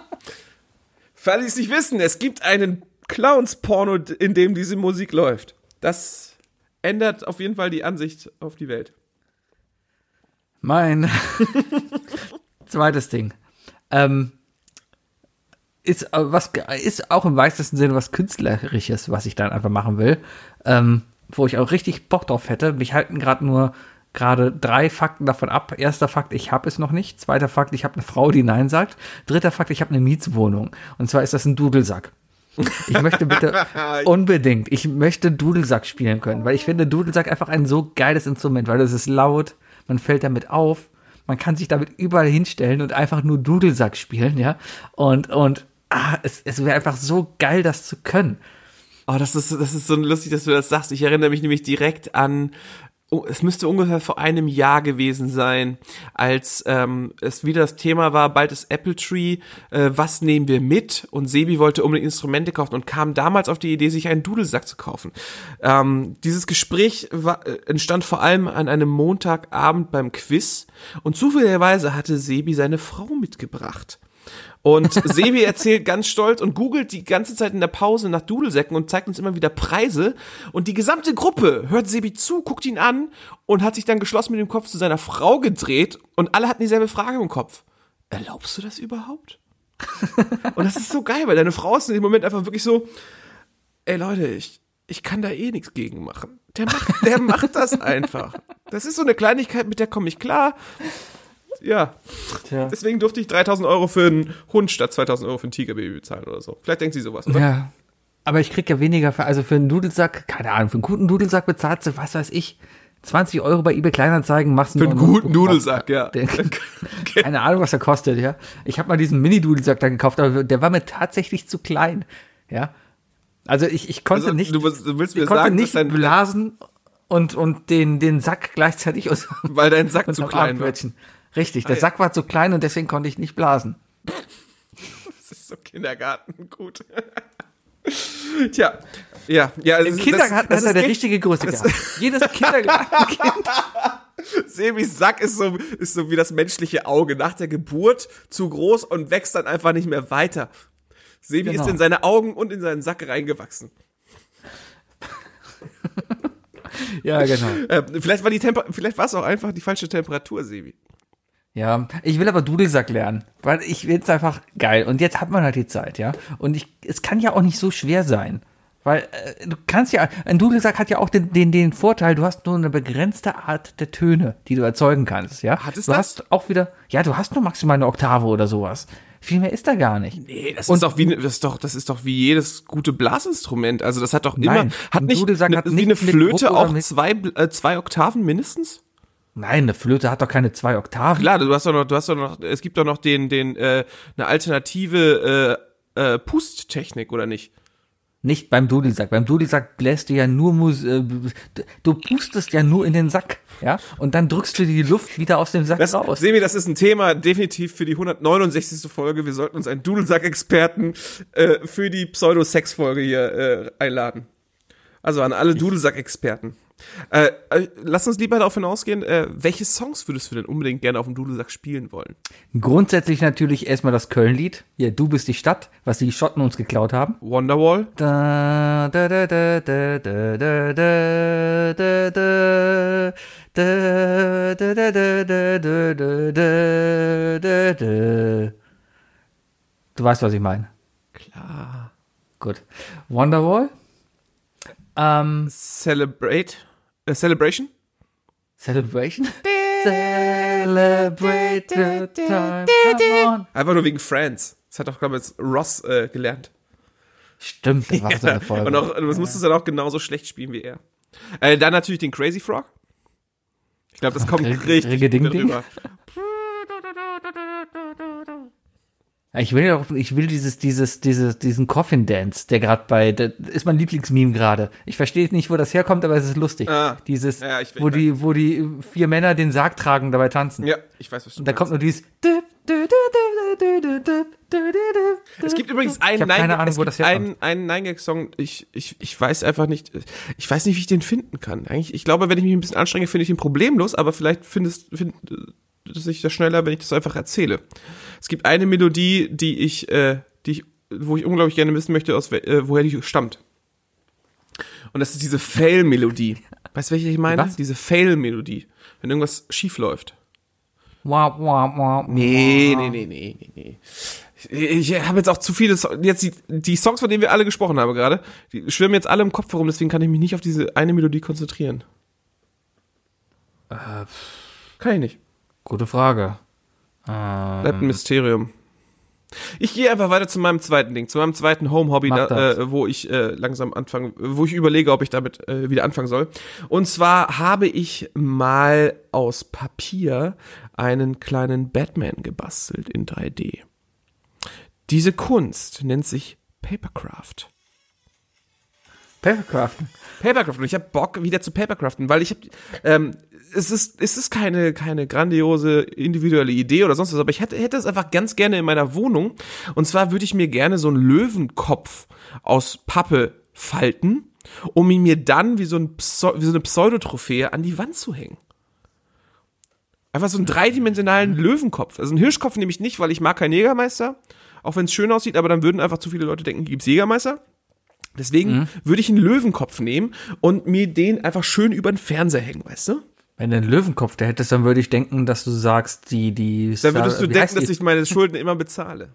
Speaker 3: Falls Sie es nicht wissen, es gibt einen Clowns-Porno, in dem diese Musik läuft. Das ändert auf jeden Fall die Ansicht auf die Welt.
Speaker 2: Mein zweites Ding. Ähm, ist, äh, was, ist auch im weitesten Sinne was Künstlerisches, was ich dann einfach machen will. Ähm, wo ich auch richtig Bock drauf hätte. Mich halten gerade nur gerade drei Fakten davon ab. Erster Fakt, ich habe es noch nicht. Zweiter Fakt, ich habe eine Frau, die Nein sagt. Dritter Fakt, ich habe eine Mietswohnung. Und zwar ist das ein Dudelsack. Ich möchte bitte unbedingt, ich möchte Dudelsack spielen können, weil ich finde Dudelsack einfach ein so geiles Instrument, weil es ist laut, man fällt damit auf, man kann sich damit überall hinstellen und einfach nur Dudelsack spielen, ja. Und, und ah, es, es wäre einfach so geil, das zu können.
Speaker 3: Oh, das ist, das ist so lustig, dass du das sagst. Ich erinnere mich nämlich direkt an, oh, es müsste ungefähr vor einem Jahr gewesen sein, als ähm, es wieder das Thema war, bald ist Apple Tree, äh, was nehmen wir mit? Und Sebi wollte unbedingt Instrumente kaufen und kam damals auf die Idee, sich einen Dudelsack zu kaufen. Ähm, dieses Gespräch war, äh, entstand vor allem an einem Montagabend beim Quiz und zufälligerweise hatte Sebi seine Frau mitgebracht. Und Sebi erzählt ganz stolz und googelt die ganze Zeit in der Pause nach Dudelsäcken und zeigt uns immer wieder Preise. Und die gesamte Gruppe hört Sebi zu, guckt ihn an und hat sich dann geschlossen mit dem Kopf zu seiner Frau gedreht und alle hatten dieselbe Frage im Kopf. Erlaubst du das überhaupt? und das ist so geil, weil deine Frau ist in dem Moment einfach wirklich so, ey Leute, ich, ich kann da eh nichts gegen machen. Der macht, der macht das einfach. Das ist so eine Kleinigkeit, mit der komme ich klar. Ja.
Speaker 2: Tja.
Speaker 3: Deswegen durfte ich 3000 Euro für einen Hund statt 2000 Euro für ein Tigerbaby bezahlen oder so. Vielleicht denkt sie sowas, oder?
Speaker 2: Ja. Aber ich krieg ja weniger für, also für einen Dudelsack, keine Ahnung, für einen guten Dudelsack bezahlst du, was weiß ich, 20 Euro bei eBay Kleinanzeigen machst du
Speaker 3: Für einen guten Dudelsack, ja.
Speaker 2: Keine Ahnung, was er kostet, ja. Ich habe mal diesen Mini-Dudelsack da gekauft, aber der war mir tatsächlich zu klein, ja. Also ich, ich konnte
Speaker 3: Also,
Speaker 2: nicht,
Speaker 3: du, du willst mir
Speaker 2: ich konnte
Speaker 3: sagen,
Speaker 2: nicht
Speaker 3: dass dein,
Speaker 2: blasen und, und den, den Sack gleichzeitig aus
Speaker 3: weil dein Sack zu klein war.
Speaker 2: Richtig, der
Speaker 3: ja.
Speaker 2: Sack war zu klein und deswegen konnte ich nicht blasen.
Speaker 3: Das ist so Kindergarten, gut. Tja, ja, ja.
Speaker 2: Im Kindergarten hat er der richtige Größe
Speaker 3: das-
Speaker 2: gehabt. Jedes Kindergartenkind.
Speaker 3: Sebis Sack ist so, ist so wie das menschliche Auge. Nach der Geburt zu groß und wächst dann einfach nicht mehr weiter. Sebi
Speaker 2: Genau.
Speaker 3: ist in seine Augen und in seinen Sack reingewachsen.
Speaker 2: Ja, genau.
Speaker 3: Äh, vielleicht war die Temper vielleicht war es auch einfach die falsche Temperatur, Sebi.
Speaker 2: Ja, ich will aber Dudelsack lernen, weil ich finde es einfach geil. Und jetzt hat man halt die Zeit, ja. Und ich, es kann ja auch nicht so schwer sein. Weil äh, du kannst ja, ein Dudelsack hat ja auch den, den, den Vorteil, du hast nur eine begrenzte Art der Töne, die du erzeugen kannst, ja.
Speaker 3: Hat es
Speaker 2: du
Speaker 3: das?
Speaker 2: hast auch wieder, ja, du hast nur maximal eine Oktave oder sowas. Viel mehr ist da gar nicht.
Speaker 3: Nee, das
Speaker 2: Und-
Speaker 3: ist doch wie das ist doch das ist doch wie jedes gute Blasinstrument. Also das hat doch immer
Speaker 2: Nein,
Speaker 3: hat nicht
Speaker 2: Dudelsack
Speaker 3: ne,
Speaker 2: hat
Speaker 3: wie eine Flöte auch zwei äh, zwei Oktaven mindestens?
Speaker 2: Nein, eine Flöte hat doch keine zwei Oktaven.
Speaker 3: Klar, du hast doch noch du hast doch noch es gibt doch noch den den äh, eine alternative äh, äh, Pusttechnik oder nicht?
Speaker 2: Nicht beim Dudelsack. Beim Dudelsack bläst du ja nur Mus äh, du pustest ja nur in den Sack, ja? Und dann drückst du die Luft wieder aus dem Sack
Speaker 3: Das,
Speaker 2: raus.
Speaker 3: wir, das ist ein Thema definitiv für die 169. Folge. Wir sollten uns einen Dudelsack-Experten äh, für die Pseudo-Sex-Folge hier äh, einladen. Also an alle Dudelsack-Experten. Äh, äh, lass uns lieber darauf hinausgehen, äh, welche Songs würdest du denn unbedingt gerne auf dem Dudelsack spielen wollen?
Speaker 2: Grundsätzlich natürlich erstmal das Köln-Lied. Hier, du bist die Stadt, was die Schotten uns geklaut haben.
Speaker 3: Wonderwall?
Speaker 2: Da, da, da, da, da, da, da, da, da, da, da, da, da, da, da, da, da, da, da. Du weißt, was ich meine.
Speaker 3: Klar.
Speaker 2: Gut. Wonderwall. Ähm,
Speaker 3: Celebrate? Äh, Celebration?
Speaker 2: Celebration. Celebrate the time. Come on.
Speaker 3: Einfach nur wegen Friends. Das hat auch, glaube ich, Ross äh, gelernt.
Speaker 2: Stimmt, das war so eine Folge.
Speaker 3: Und auch, du musstest es dann auch genauso schlecht spielen wie er. Äh, dann natürlich den Crazy Frog. Ich glaube, das kommt richtig
Speaker 2: Riggeding-Ding?
Speaker 3: rüber.
Speaker 2: Ja, Ich will ja auch, ich will dieses, dieses, dieses, diesen Coffin Dance, der gerade bei, der ist mein Lieblingsmeme gerade. Ich verstehe nicht, wo das herkommt, aber es ist lustig.
Speaker 3: Ah.
Speaker 2: dieses,
Speaker 3: Ja, ich-
Speaker 2: wo die, wo die vier Männer den Sarg tragen, dabei tanzen.
Speaker 3: Ja, ich weiß, was du
Speaker 2: Und da
Speaker 3: meinst.
Speaker 2: kommt nur dieses.
Speaker 3: Es gibt übrigens einen
Speaker 2: Ich das
Speaker 3: Nine-Gag-Song, ich, ich, ich weiß einfach nicht, ich weiß nicht, wie ich den finden kann. Eigentlich, ich glaube, wenn ich mich ein bisschen anstrenge, finde ich ihn problemlos, aber vielleicht findest, find, dass ich das schneller, wenn ich das einfach erzähle. Es gibt eine Melodie, die ich, äh, die ich, wo ich unglaublich gerne wissen möchte, aus, äh, woher die stammt. Und das ist diese Fail-Melodie. Weißt du, welche ich meine?
Speaker 2: Was?
Speaker 3: Diese Fail-Melodie. Wenn irgendwas schief läuft.
Speaker 2: Wah, wah, wah,
Speaker 3: Nee, nee, nee, nee, nee, nee. Ich, ich habe jetzt auch zu viele, So- jetzt die, die Songs, von denen wir alle gesprochen haben gerade, die schwimmen jetzt alle im Kopf herum, deswegen kann ich mich nicht auf diese eine Melodie konzentrieren. kann ich nicht.
Speaker 2: Gute Frage. Ähm,
Speaker 3: Bleibt ein Mysterium. Ich gehe einfach weiter zu meinem zweiten Ding, zu meinem zweiten Home-Hobby, äh, wo ich äh, langsam anfange, wo ich überlege, ob ich damit äh, wieder anfangen soll. Und zwar habe ich mal aus Papier einen kleinen Batman gebastelt in 3D. Diese Kunst nennt sich Papercraft.
Speaker 2: Papercraften.
Speaker 3: Papercraften. Und ich habe Bock wieder zu Papercraften, weil ich habe, ähm, es ist, es ist keine, keine grandiose individuelle Idee oder sonst was, aber ich hätte, hätte es einfach ganz gerne in meiner Wohnung. Und zwar würde ich mir gerne so einen Löwenkopf aus Pappe falten, um ihn mir dann wie so, ein Pseu wie so eine Pseudotrophäe an die Wand zu hängen. Einfach so einen dreidimensionalen Löwenkopf. Also einen Hirschkopf nehme ich nicht, weil ich mag keinen Jägermeister. Auch wenn es schön aussieht, aber dann würden einfach zu viele Leute denken, gibt's Jägermeister. Deswegen würde ich einen Löwenkopf nehmen und mir den einfach schön über den Fernseher hängen, weißt du?
Speaker 2: Wenn du einen Löwenkopf da hättest, dann würde ich denken, dass du sagst, die, die.
Speaker 3: Dann würdest du denken, dass ich meine Schulden immer bezahle.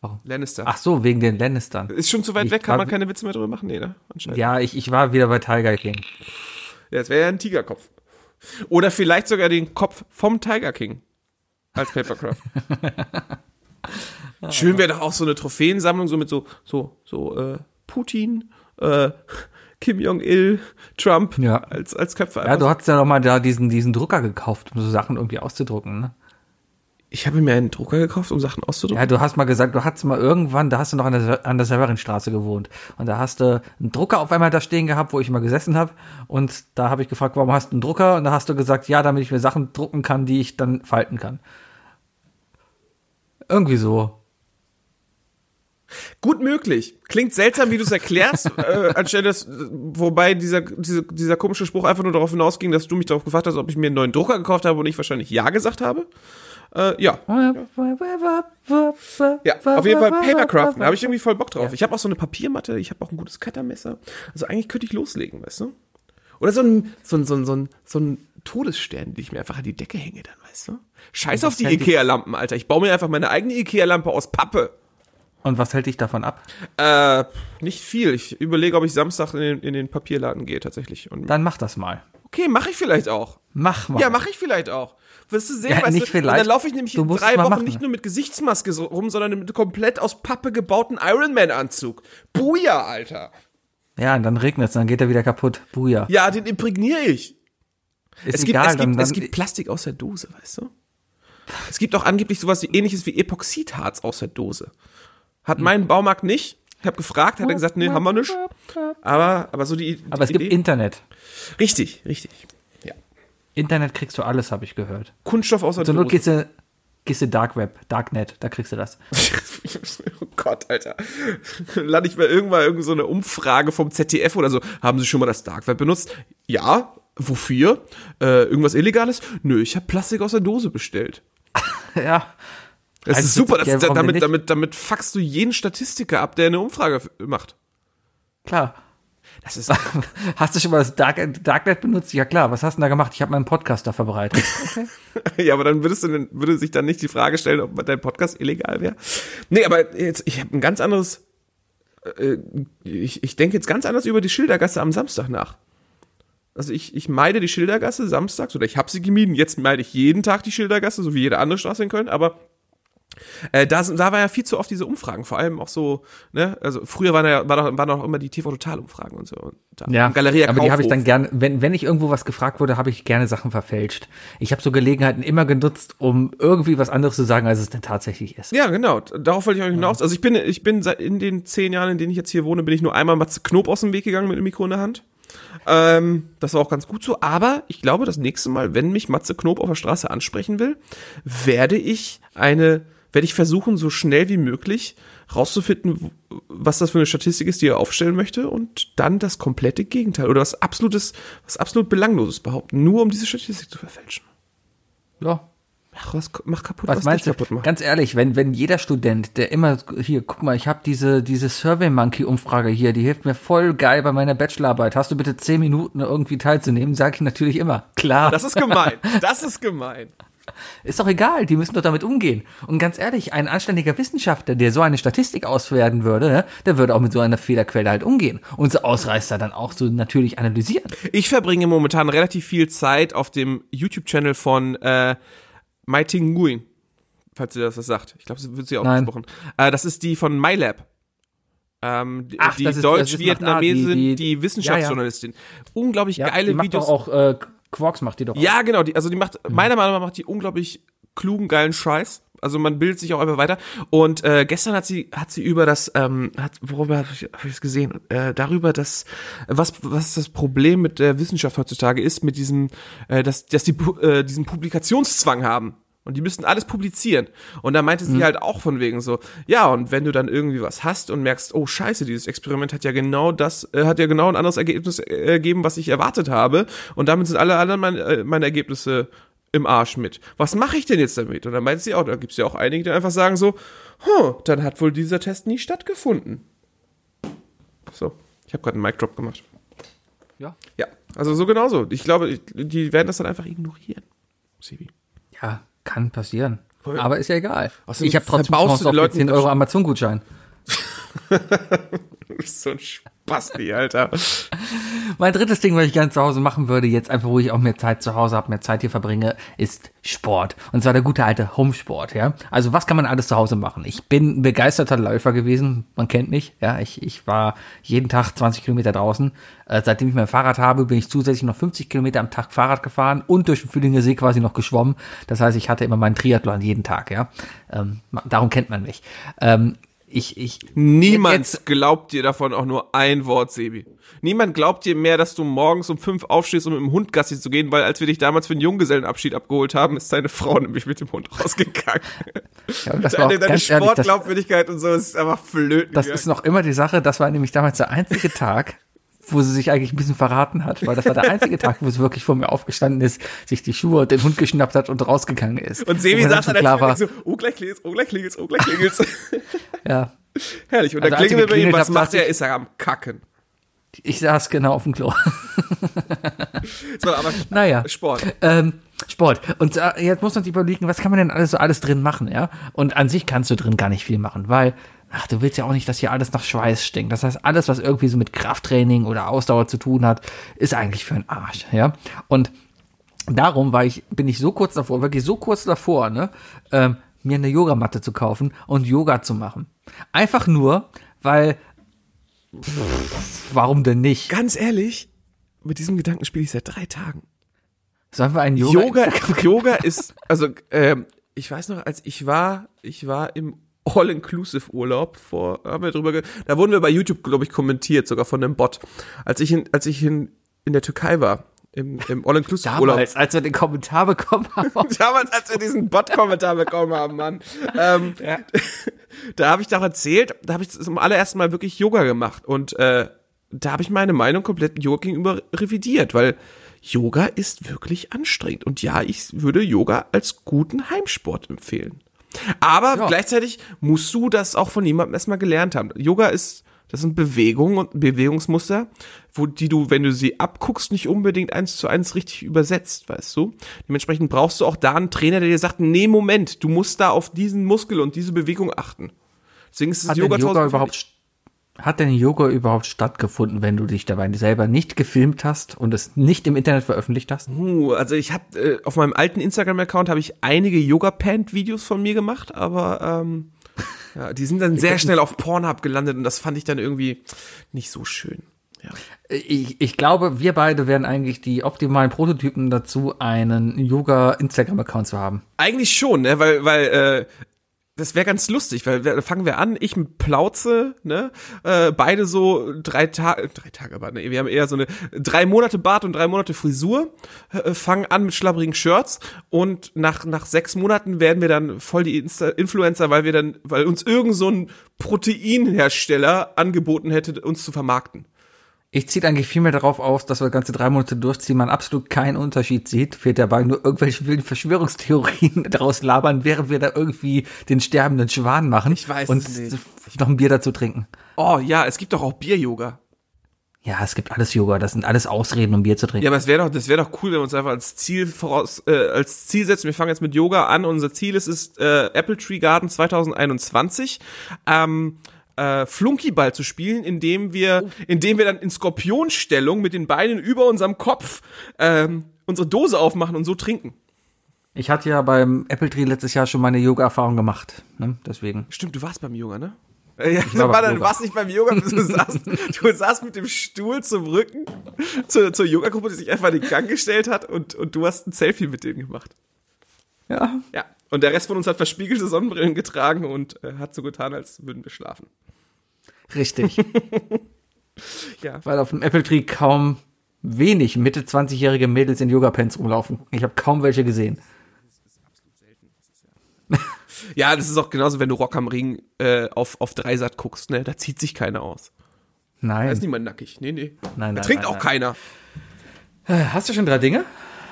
Speaker 2: Warum?
Speaker 3: Lannister.
Speaker 2: Ach so, wegen den Lannistern.
Speaker 3: Ist schon zu weit
Speaker 2: Ich
Speaker 3: weg, kann man keine Witze mehr drüber machen? Nee, ne? Anscheinend.
Speaker 2: Ja, ich, ich war wieder bei Tiger King.
Speaker 3: Ja, das wäre ja ein Tigerkopf. Oder vielleicht sogar den Kopf vom Tiger King. Als Papercraft. Schön wäre doch auch so eine Trophäensammlung, so mit so, so, so, äh, Putin, äh, Kim Jong-il, Trump
Speaker 2: Ja.
Speaker 3: als, als Köpfe.
Speaker 2: Ja, du hattest ja doch mal da diesen, diesen Drucker gekauft, um so Sachen irgendwie auszudrucken, ne?
Speaker 3: Ich habe mir einen Drucker gekauft, um Sachen auszudrucken.
Speaker 2: Ja, du hast mal gesagt, du hattest mal irgendwann, da hast du noch an der, an der Severinstraße gewohnt. Und da hast du einen Drucker auf einmal da stehen gehabt, wo ich immer gesessen habe. Und da habe ich gefragt, warum hast du einen Drucker? Und da hast du gesagt, ja, damit ich mir Sachen drucken kann, die ich dann falten kann. Irgendwie so.
Speaker 3: Gut möglich. Klingt seltsam, wie du es erklärst, äh, anstelle des, wobei dieser, dieser, dieser komische Spruch einfach nur darauf hinausging, dass du mich darauf gefragt hast, ob ich mir einen neuen Drucker gekauft habe und ich wahrscheinlich Ja gesagt habe. Äh, ja. Ja, auf jeden Fall Papercraften, da habe ich irgendwie voll Bock drauf. Ich habe auch so eine Papiermatte, ich habe auch ein gutes Cuttermesser. Also eigentlich könnte ich loslegen, weißt du? Oder so ein, so ein, so ein, so ein, so ein Todesstern, den ich mir einfach an die Decke hänge dann, weißt du? Scheiß auf die Ikea-Lampen, Alter. Ich baue mir einfach meine eigene Ikea-Lampe aus Pappe.
Speaker 2: Und was hält dich davon ab?
Speaker 3: Äh, nicht viel. Ich überlege, ob ich Samstag in den, in den Papierladen gehe, tatsächlich. Und,
Speaker 2: Dann mach das mal.
Speaker 3: okay, mache ich vielleicht auch.
Speaker 2: Mach mal.
Speaker 3: Ja, mache ich vielleicht auch. Wirst du sehen,
Speaker 2: Ja,
Speaker 3: weißt
Speaker 2: nicht
Speaker 3: du?
Speaker 2: vielleicht.
Speaker 3: Dann laufe ich nämlich in drei Wochen
Speaker 2: machen.
Speaker 3: nicht nur mit Gesichtsmaske rum, sondern mit komplett aus Pappe gebauten Ironman-Anzug. Buja, Alter.
Speaker 2: Ja, und dann regnet es, dann geht er wieder kaputt. Buja.
Speaker 3: Ja, den imprägniere ich.
Speaker 2: Ist
Speaker 3: Es gibt,
Speaker 2: egal,
Speaker 3: es,
Speaker 2: dann,
Speaker 3: gibt,
Speaker 2: dann,
Speaker 3: es gibt Plastik aus der Dose, weißt du? Es gibt auch angeblich sowas wie ähnliches wie Epoxidharz aus der Dose. Hat mein Baumarkt nicht. Ich habe gefragt, hat er gesagt, nee, haben wir nicht. Aber, aber so die,
Speaker 2: aber es
Speaker 3: die
Speaker 2: gibt
Speaker 3: Idee-
Speaker 2: Internet.
Speaker 3: Richtig, richtig. Ja.
Speaker 2: Internet kriegst du alles, habe ich gehört.
Speaker 3: Kunststoff aus der
Speaker 2: Zur Not
Speaker 3: Dose.
Speaker 2: gehst du, gehst du Dark Web, Darknet, da kriegst du das.
Speaker 3: oh Gott, Alter. Lande ich mal irgendwann irgend so eine Umfrage vom ZDF oder so. Haben Sie schon mal das Dark Web benutzt? Ja. Wofür? Äh, irgendwas Illegales? Nö, ich habe Plastik aus der Dose bestellt.
Speaker 2: ja.
Speaker 3: Das
Speaker 2: Also,
Speaker 3: ist super. Das, damit,
Speaker 2: nicht?
Speaker 3: damit, damit fuckst du jeden Statistiker ab, der eine Umfrage macht.
Speaker 2: Klar.
Speaker 3: Das ist.
Speaker 2: Hast du schon mal das Dark, Darknet benutzt? Ja klar, was hast du denn da gemacht? Ich habe meinen Podcast da verbreitet.
Speaker 3: ja, aber dann würdest du, würde sich dann nicht die Frage stellen, ob dein Podcast illegal wäre. Nee, aber jetzt, ich habe ein ganz anderes. Äh, ich, ich denke jetzt ganz anders über die Schildergasse am Samstag nach. Also ich, ich meide die Schildergasse samstags oder ich habe sie gemieden. Jetzt meide ich jeden Tag die Schildergasse, so wie jede andere Straße in Köln. Aber äh, da, da war ja viel zu oft diese Umfragen, vor allem auch so, ne, also früher waren ja, war doch, waren auch immer die TV-Total-Umfragen und so. Und da,
Speaker 2: Ja,
Speaker 3: Galeria
Speaker 2: aber die habe ich dann gerne, wenn, wenn ich irgendwo was gefragt wurde, habe ich gerne Sachen verfälscht. Ich habe so Gelegenheiten immer genutzt, um irgendwie was anderes zu sagen, als es denn tatsächlich ist.
Speaker 3: Ja, genau. Darauf wollte ich auch hinaus. Also ich bin, ich bin seit in den zehn Jahren, in denen ich jetzt hier wohne, bin ich nur einmal Matze Knob aus dem Weg gegangen mit dem Mikro in der Hand. Ähm, das war auch ganz gut so. Aber ich glaube, das nächste Mal, wenn mich Matze Knob auf der Straße ansprechen will, werde ich eine, werde ich versuchen, so schnell wie möglich rauszufinden, was das für eine Statistik ist, die er aufstellen möchte und dann das komplette Gegenteil oder was absolutes, was absolut belangloses behaupten, nur um diese Statistik zu verfälschen.
Speaker 2: Ja.
Speaker 3: Ach, was, mach kaputt,
Speaker 2: Was meinst
Speaker 3: dich
Speaker 2: du?
Speaker 3: kaputt macht.
Speaker 2: Ganz ehrlich, wenn, wenn jeder Student, der immer, hier, guck mal, ich habe diese, diese Survey Monkey Umfrage hier, die hilft mir voll geil bei meiner Bachelorarbeit. Hast du bitte zehn Minuten irgendwie teilzunehmen? Sag ich natürlich immer. Klar.
Speaker 3: Das ist gemein. Das ist gemein.
Speaker 2: Ist doch egal, die müssen doch damit umgehen. Und ganz ehrlich, ein anständiger Wissenschaftler, der so eine Statistik auswerten würde, ne, der würde auch mit so einer Fehlerquelle halt umgehen und so Ausreißer dann auch so natürlich analysieren.
Speaker 3: Ich verbringe momentan relativ viel Zeit auf dem YouTube-Channel von äh, Mai Ting Nguyen, falls ihr das was sagt. Ich glaube, so wird sie
Speaker 2: Nein.
Speaker 3: ausgesprochen. Äh, das ist die von MyLab. Ähm, die
Speaker 2: Ach,
Speaker 3: die Deutsch-Vietnamesin,
Speaker 2: ah,
Speaker 3: die,
Speaker 2: die- die-
Speaker 3: Wissenschaftsjournalistin. Unglaublich geile
Speaker 2: die macht
Speaker 3: Videos.
Speaker 2: doch auch, äh, Quarks macht die doch
Speaker 3: Ja, genau. Die, also die macht,
Speaker 2: Mhm.
Speaker 3: meiner Meinung nach macht die unglaublich klugen, geilen Scheiß. Also man bildet sich auch einfach weiter. Und äh, gestern hat sie hat sie über das, ähm, hat, worüber habe ich hab ich das gesehen? Äh, darüber, dass was was das Problem mit der Wissenschaft heutzutage ist, mit diesem, äh, dass dass die äh, diesen Publikationszwang haben. Und die müssten alles publizieren. Und da meinte
Speaker 2: Mhm.
Speaker 3: sie halt auch von wegen so, ja, und wenn du dann irgendwie was hast und merkst, oh scheiße, dieses Experiment hat ja genau das, äh, hat ja genau ein anderes Ergebnis äh, ergeben, was ich erwartet habe. Und damit sind alle anderen meine, äh, meine Ergebnisse im Arsch mit. Was mache ich denn jetzt damit? Und dann meinte sie auch, da gibt es ja auch einige, die einfach sagen so, huh, dann hat wohl dieser Test nie stattgefunden. So, ich habe gerade einen Mic Drop gemacht.
Speaker 2: Ja.
Speaker 3: Ja, also so genauso. Ich glaube, die werden das dann einfach ignorieren. Sebi.
Speaker 2: Ja, kann passieren. Aber ist ja egal.
Speaker 3: Außerdem
Speaker 2: Ich habe trotzdem Chance auf
Speaker 3: den
Speaker 2: den
Speaker 3: Leuten
Speaker 2: 10
Speaker 3: das-
Speaker 2: Euro Amazon-Gutschein.
Speaker 3: So ein Spasti, Alter.
Speaker 2: Mein drittes Ding, was ich gerne zu Hause machen würde, jetzt einfach, wo ich auch mehr Zeit zu Hause habe, mehr Zeit hier verbringe, ist Sport. Und zwar der gute alte Homesport, ja. Also was kann man alles zu Hause machen? Ich bin ein begeisterter Läufer gewesen, man kennt mich, ja. Ich, ich war jeden Tag 20 Kilometer draußen. Äh, seitdem ich mein Fahrrad habe, bin ich zusätzlich noch 50 Kilometer am Tag Fahrrad gefahren und durch den Fühlinger See quasi noch geschwommen. Das heißt, ich hatte immer meinen Triathlon jeden Tag, ja. Ähm, darum kennt man mich. Ähm, ich, ich,
Speaker 3: Niemand
Speaker 2: Jetzt-
Speaker 3: glaubt dir davon auch nur ein Wort, Sebi. Niemand glaubt dir mehr, dass du morgens um fünf aufstehst, um mit dem Hund Gassi zu gehen, weil als wir dich damals für den Junggesellenabschied abgeholt haben, ist deine Frau nämlich mit dem Hund rausgegangen.
Speaker 2: ja, das war auch
Speaker 3: deine deine
Speaker 2: ganz ehrlich, das-
Speaker 3: Sportglaubwürdigkeit und so ist einfach flöten.
Speaker 2: Das
Speaker 3: gegangen.
Speaker 2: ist noch immer die Sache, das war nämlich damals der einzige Tag, wo sie sich eigentlich ein bisschen verraten hat, weil das war der einzige Tag, wo sie wirklich vor mir aufgestanden ist, sich die Schuhe und den Hund geschnappt hat und rausgegangen ist.
Speaker 3: und
Speaker 2: dann
Speaker 3: saß an der
Speaker 2: klar war,
Speaker 3: so, oh, gleich klingelt's, oh, gleich klingelt's, oh, gleich klingelt's.
Speaker 2: ja,
Speaker 3: Herrlich. Und
Speaker 2: Also
Speaker 3: dann klingeln wir bei ihm, was macht er? Ist er am Kacken.
Speaker 2: Ich saß genau auf dem Klo.
Speaker 3: So, aber
Speaker 2: Naja.
Speaker 3: Sport.
Speaker 2: Ähm, Sport. Und äh, jetzt muss man sich überlegen, was kann man denn alles so alles drin machen, ja? Und an sich kannst du drin gar nicht viel machen, weil, ach, du willst ja auch nicht, dass hier alles nach Schweiß stinkt. Das heißt, alles, was irgendwie so mit Krafttraining oder Ausdauer zu tun hat, ist eigentlich für einen Arsch, ja? Und darum war ich, bin ich so kurz davor, wirklich so kurz davor, ne, ähm, mir eine Yogamatte zu kaufen und Yoga zu machen. Einfach nur, weil, pff, warum denn nicht?
Speaker 3: Ganz ehrlich, mit diesem Gedanken spiele ich seit drei Tagen.
Speaker 2: Sollen wir einen Yoga?
Speaker 3: Yoga, Yoga ist, also ähm, ich weiß noch, als ich war, ich war im All-Inclusive-Urlaub vor, haben wir drüber, da wurden wir bei YouTube, glaube ich, kommentiert, sogar von einem Bot. Als ich in, als ich in, in der Türkei war, im, im All-Inclusive-Urlaub.
Speaker 2: Damals, als wir den Kommentar bekommen haben.
Speaker 3: Damals, als wir diesen Bot-Kommentar bekommen haben, Mann. Ähm, Da habe ich doch erzählt, da habe ich zum allerersten Mal wirklich Yoga gemacht. Und äh, da habe ich meine Meinung komplett Yoga gegenüber revidiert, weil Yoga ist wirklich anstrengend. Und ja, ich würde Yoga als guten Heimsport empfehlen. Aber
Speaker 2: Ja.
Speaker 3: gleichzeitig musst du das auch von jemandem erstmal gelernt haben. Yoga ist, das sind Bewegungen und Bewegungsmuster, wo die du, wenn du sie abguckst, nicht unbedingt eins zu eins richtig übersetzt, weißt du? Dementsprechend brauchst du auch da einen Trainer, der dir sagt, nee, Moment, du musst da auf diesen Muskel und diese Bewegung achten. Deswegen ist das
Speaker 2: denn
Speaker 3: Yoga,
Speaker 2: Yoga überhaupt, hat denn Yoga überhaupt stattgefunden, wenn du dich dabei selber nicht gefilmt hast und es nicht im Internet veröffentlicht hast?
Speaker 3: Uh, also ich habe äh, auf meinem alten Instagram-Account habe ich einige Yoga-Pant-Videos von mir gemacht, aber ähm, ja, die sind dann sehr schnell auf Pornhub gelandet und das fand ich dann irgendwie nicht so schön. Ja.
Speaker 2: Ich, ich glaube, wir beide wären eigentlich die optimalen Prototypen dazu, einen Yoga-Instagram-Account zu haben.
Speaker 3: Eigentlich schon, ne, weil weil äh, das wäre ganz lustig, weil wir, fangen wir an, ich mit Plauze, ne, äh, beide so drei Tage, drei Tage, aber ne, wir haben eher so eine drei Monate Bart und drei Monate Frisur, äh, fangen an mit schlabbrigen Shirts und nach nach sechs Monaten werden wir dann voll die Insta Influencer, weil wir dann, weil uns irgend so ein Proteinhersteller angeboten hätte, uns zu vermarkten.
Speaker 2: Ich ziehe eigentlich viel mehr darauf aus, dass wir ganze drei Monate durchziehen, man absolut keinen Unterschied sieht, fehlt dabei nur irgendwelche wilden Verschwörungstheorien daraus labern, während wir da irgendwie den sterbenden Schwan machen
Speaker 3: Ich weiß
Speaker 2: und
Speaker 3: es nicht.
Speaker 2: noch ein Bier dazu trinken.
Speaker 3: Oh ja, es gibt doch auch Bier-Yoga.
Speaker 2: Ja, es gibt alles Yoga, das sind alles Ausreden, um Bier zu trinken.
Speaker 3: Ja, aber es wäre doch, das wäre doch cool, wenn wir uns einfach als Ziel voraus, äh, als Ziel setzen. Wir fangen jetzt mit Yoga an. Unser Ziel ist, ist äh, Apple Tree Garden 2021. Ähm, äh, Flunkyball zu spielen, indem wir, indem wir dann in Skorpionstellung mit den Beinen über unserem Kopf ähm, unsere Dose aufmachen und so trinken.
Speaker 2: Ich hatte ja beim Apple Tree letztes Jahr schon meine Yoga-Erfahrung gemacht, ne? deswegen.
Speaker 3: Stimmt, du warst beim Yoga, ne? Ja,
Speaker 2: war
Speaker 3: dann, du warst nicht beim Yoga, du saßt, du saßt mit dem Stuhl zum Rücken zur, zur Yoga-Gruppe, die sich einfach in den Gang gestellt hat und, und du hast ein Selfie mit denen gemacht.
Speaker 2: Ja.
Speaker 3: Ja, und der Rest von uns hat verspiegelte Sonnenbrillen getragen und äh, hat so getan, als würden wir schlafen.
Speaker 2: Richtig.
Speaker 3: Ja.
Speaker 2: Weil auf dem Apple Tree kaum wenig Mitte 20-jährige Mädels in Yoga-Pants rumlaufen. Ich habe kaum welche gesehen.
Speaker 3: Ja, das ist auch genauso, wenn du Rock am Ring äh, auf, auf Dreisat guckst, ne? Da zieht sich keiner aus.
Speaker 2: Nein.
Speaker 3: Da ist niemand nackig. Nee, nee.
Speaker 2: Nein,
Speaker 3: da
Speaker 2: nein,
Speaker 3: trinkt
Speaker 2: nein,
Speaker 3: auch
Speaker 2: nein.
Speaker 3: keiner.
Speaker 2: Hast du schon drei Dinge?